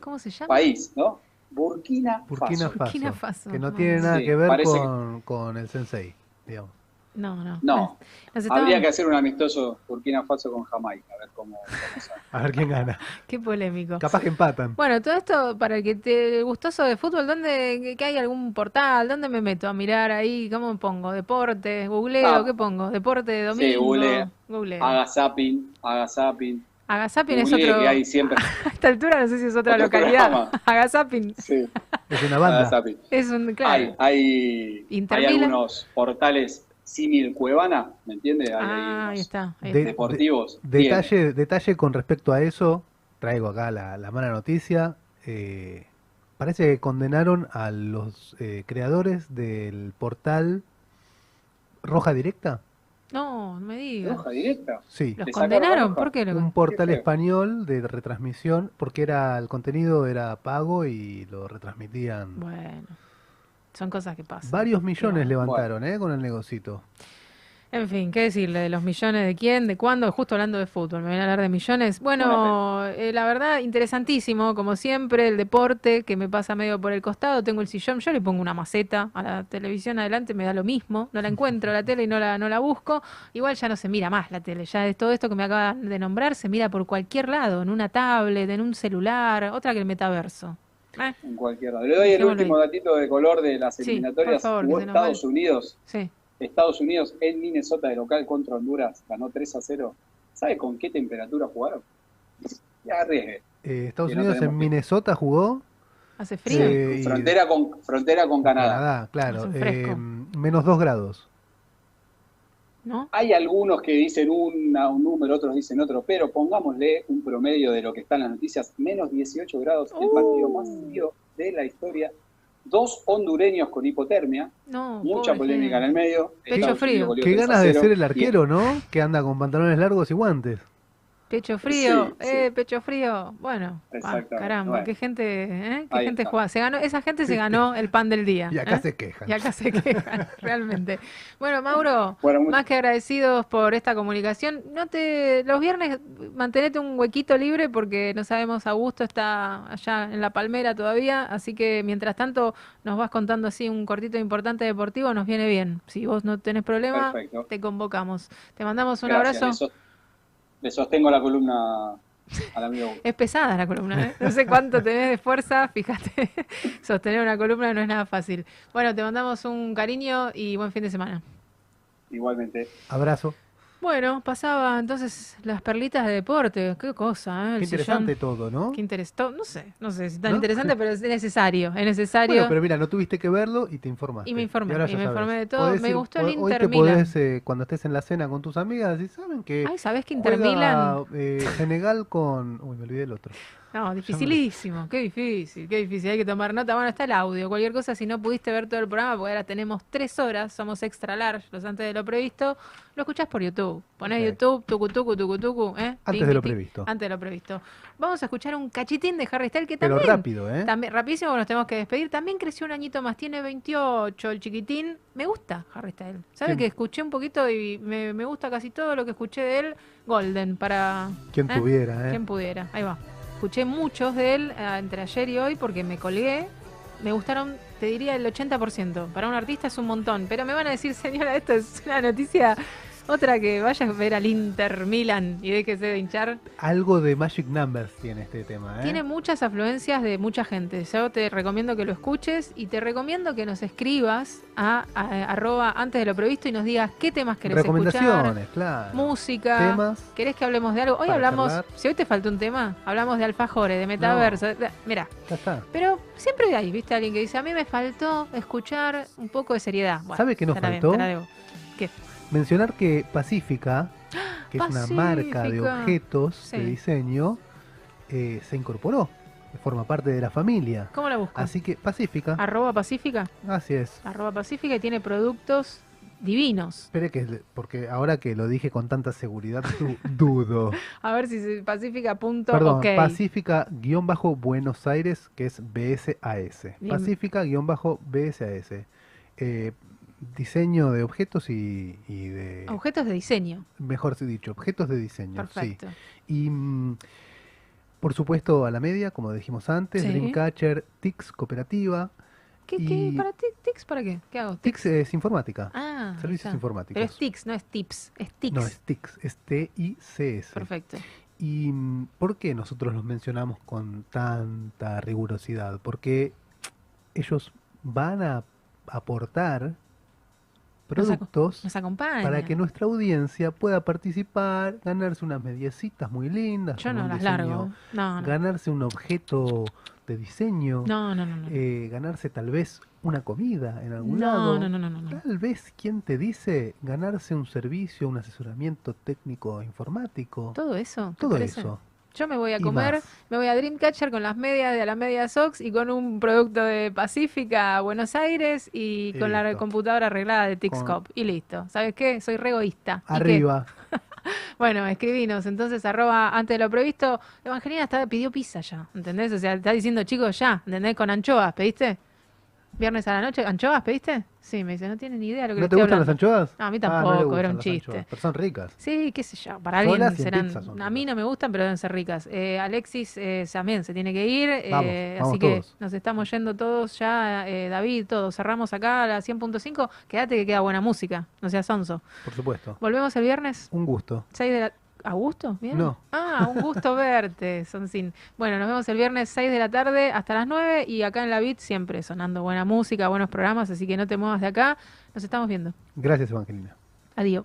¿Cómo se llama? país, ¿no? Burkina, Burkina Faso. Burkina Faso. Que no tiene nada Sí, que ver parece con, con el sensei, digamos. No, no. No, estaban- habría que hacer un amistoso Burkina Faso con Jamaica, a ver cómo, cómo sale. A ver quién gana. Qué polémico. Capaz que empatan. Bueno, todo esto para el que te gustoso de fútbol, ¿dónde que hay algún portal? ¿Dónde me meto a mirar ahí? ¿Cómo me pongo? ¿Deportes? ¿Googleo? Ah. ¿Qué pongo? ¿Deporte de domingo? googlea. Googleo. Haga zapping, haga zapping. Agazapin es otro. que hay siempre. A esta altura no sé si es otra Otro localidad. Agazapin Sí, Es una haga banda. zapping. es un. Hay, Claro. hay, hay Milan. algunos portales símil Cuevana, ¿me entiendes? Ah, ahí está. ahí De- está. deportivos. Detalle, detalle con respecto a eso, traigo acá la, la mala noticia. eh, parece que condenaron a los eh, creadores del portal Roja Directa. No, no me digas. Roja directa. Sí, ¿Los ¿Le sacaron la condenaron? ¿Por qué? lo- un portal español de retransmisión, porque era el contenido era pago y lo retransmitían. Bueno, son cosas que pasan. Varios millones Bueno. levantaron, ¿eh? Con el negocito. En fin, ¿qué decirle? ¿De los millones de quién? ¿De cuándo? Justo hablando de fútbol, me voy a hablar de millones. Bueno, eh, la verdad, interesantísimo, como siempre, el deporte que me pasa medio por el costado. Tengo el sillón, yo le pongo una maceta a la televisión adelante, me da lo mismo. No la encuentro la tele y no la, no la busco. Igual ya no se mira más la tele, ya de todo esto que me acaban de nombrar se mira por cualquier lado, en una tablet, en un celular, otra que el metaverso. Eh, En cualquier lado. Le doy el último datito de color de las Sí, eliminatorias. favor, nos Estados Unidos. sí. Estados Unidos en Minnesota de local contra Honduras. Ganó 3 a 0. ¿Sabe con qué temperatura jugaron? Ya arriesgue. Eh, Estados Que no Unidos en Minnesota jugó Hace frío. Eh, y- Frontera con, frontera con Canadá. Canadá, claro. Eh, menos 2 grados. ¿No? Hay algunos que dicen una- un número, otros dicen otro, pero pongámosle un promedio de lo que está en las noticias, menos 18 grados, el partido más frío de la historia. Dos hondureños con hipotermia, No, mucha pobre polémica en el medio. Pecho frío. Qué 3 a ganas de 0, ser el y- arquero, ¿no? Que anda con pantalones largos y guantes. Pecho frío, Sí, sí. eh, pecho frío. Bueno, ah, caramba, bueno. qué gente, ¿eh? Qué Ahí gente está. juega. Se ganó, esa gente se ganó el pan del día. Y acá ¿eh? se quejan. Y acá se quejan, realmente. Bueno, Mauro, Bueno, muy- más que agradecidos por esta comunicación. No te, los viernes mantenete un huequito libre porque no sabemos, Augusto está allá en la palmera todavía, así que mientras tanto nos vas contando así un cortito importante deportivo, nos viene bien. Si vos no tenés problema, Perfecto. te convocamos. Te mandamos un Gracias, abrazo. Le sostengo la columna al amigo. Es pesada la columna, ¿eh? No sé cuánto tenés de fuerza, fíjate. Sostener una columna no es nada fácil. Bueno, te mandamos un cariño y buen fin de semana. Igualmente. Abrazo. Bueno, pasaba entonces las perlitas de deporte. Qué cosa, ¿eh? El Qué interesante sillón. todo, ¿no? Qué interesante. No sé, no sé si es tan ¿No? interesante, pero es necesario. Es necesario. Bueno, pero mira, no tuviste que verlo y te informaste. Y me informé, y ya me sabes. informé de todo. Podés Me ir- gustó el hoy- Hoy Inter te Milan. podés, eh, cuando estés en la cena con tus amigas, y saben que Ay, ¿sabés que Inter juega, eh, Senegal con... Uy, me olvidé el otro. No, dificilísimo, qué difícil, qué difícil, hay que tomar nota. Bueno, está el audio, cualquier cosa, si no pudiste ver todo el programa, porque ahora tenemos tres horas, somos extra large, los antes de lo previsto, lo escuchás por YouTube. Ponés. YouTube, tucu, tucu, tucu, tucu, ¿eh? Antes de lo previsto. Antes de lo previsto. Vamos a escuchar un cachitín de Harry Styles que Pero también... rápido, ¿eh? También, rapidísimo, nos tenemos que despedir. También creció un añito más, tiene 28 el chiquitín. Me gusta Harry Styles. ¿Sabe que escuché un poquito y me, me gusta casi todo lo que escuché de él? Golden, para... Quien ¿eh? tuviera, ¿eh? Quien pudiera. Ahí va. Escuché muchos de él eh, entre ayer y hoy porque me colgué. Me gustaron, te diría, el 80%. Para un artista es un montón. Pero me van a decir, señora, esto es una noticia. Otra que vaya a ver al Inter Milan y déjese de hinchar. Algo de Magic Numbers tiene este tema, ¿eh? Tiene muchas afluencias de mucha gente. Yo te recomiendo que lo escuches y te recomiendo que nos escribas a, a- arroba antes de lo previsto y nos digas qué temas querés escuchar. Recomendaciones, claro. Música. Temas. ¿Querés que hablemos de algo? Hoy hablamos, charlar. si hoy te falta un tema, hablamos de alfajores, de metaverso. Mira, Ya está. pero siempre hay, ¿viste? Alguien que dice, a mí me faltó escuchar un poco de seriedad. Bueno, ¿Sabe qué nos faltó? Mencionar que Pacífica, que es una marca de objetos Sí. de diseño, eh, se incorporó. Forma parte de la familia. ¿Cómo la busco? Así que Pacífica, Arroba Pacífica. así es. Arroba Pacífica y tiene productos divinos. Espere que, porque ahora que lo dije con tanta seguridad, du- dudo. A ver si se-. Perdón, Pacífica-Buenos Aires, que es BSAS. Bien. Pacífica-BSAS. Eh, diseño de objetos y, y de... Objetos de diseño. Mejor dicho, objetos de diseño. sí. Perfecto. Y mm, por supuesto a la media, como dijimos antes, Sí. Dreamcatcher, TIX Cooperativa. ¿Qué, para ti- TICS para qué? ¿Qué hago? TIX es informática, Ah, servicios está. informáticos. Pero es TICS, no es TIPS, es TICS. No, es TIX, es T-I-C-S. Perfecto. ¿Y mm, por qué nosotros los mencionamos con tanta rigurosidad? Porque ellos van a aportar productos Nos para que nuestra audiencia pueda participar, ganarse unas mediecitas muy lindas, Yo no las diseño, largo. No, no. ganarse un objeto de diseño, No, no, no. No, eh, ganarse tal vez una comida en algún lado. Tal vez, ¿quién te dice ganarse un servicio, un asesoramiento técnico informático? Todo eso. ¿te Todo eso. Yo me voy a comer, me voy a Dreamcatcher con las medias de la media Sox y con un producto de Pacífica a Buenos Aires y, Y con la computadora arreglada de Tixcop. Y listo. ¿Sabes qué? Soy re egoísta. Arriba. Bueno, escribinos entonces arroba antes de lo previsto. Evangelina está, pidió pizza ya, ¿entendés? O sea, está diciendo chicos ya, ¿entendés? Con anchoas, ¿pediste? Viernes a la noche, ¿anchoas pediste? Sí, me dice, no tiene ni idea de lo que ¿No te gustan las anchoas? No, a mí Ah, tampoco, era un chiste. anchoas, Pero son ricas. Sí, qué sé yo, para alguien serán... A mí no me gustan, pero deben ser ricas. Eh, Alexis eh, también se tiene que ir, eh, Vamos, así que nos estamos yendo todos ya, eh, David, todos. Cerramos acá a la 100.5. Quédate que queda buena música, no seas sonso. Por supuesto. Volvemos el viernes, Un gusto. 6 de la... ¿Augusto? ¿Bien? No. Ah, un gusto verte, Sonsin. Bueno, nos vemos el viernes 6 de la tarde hasta las 9 y acá en la BIT siempre sonando buena música, buenos programas, así que no te muevas de acá. Nos estamos viendo. Gracias, Evangelina. Adiós.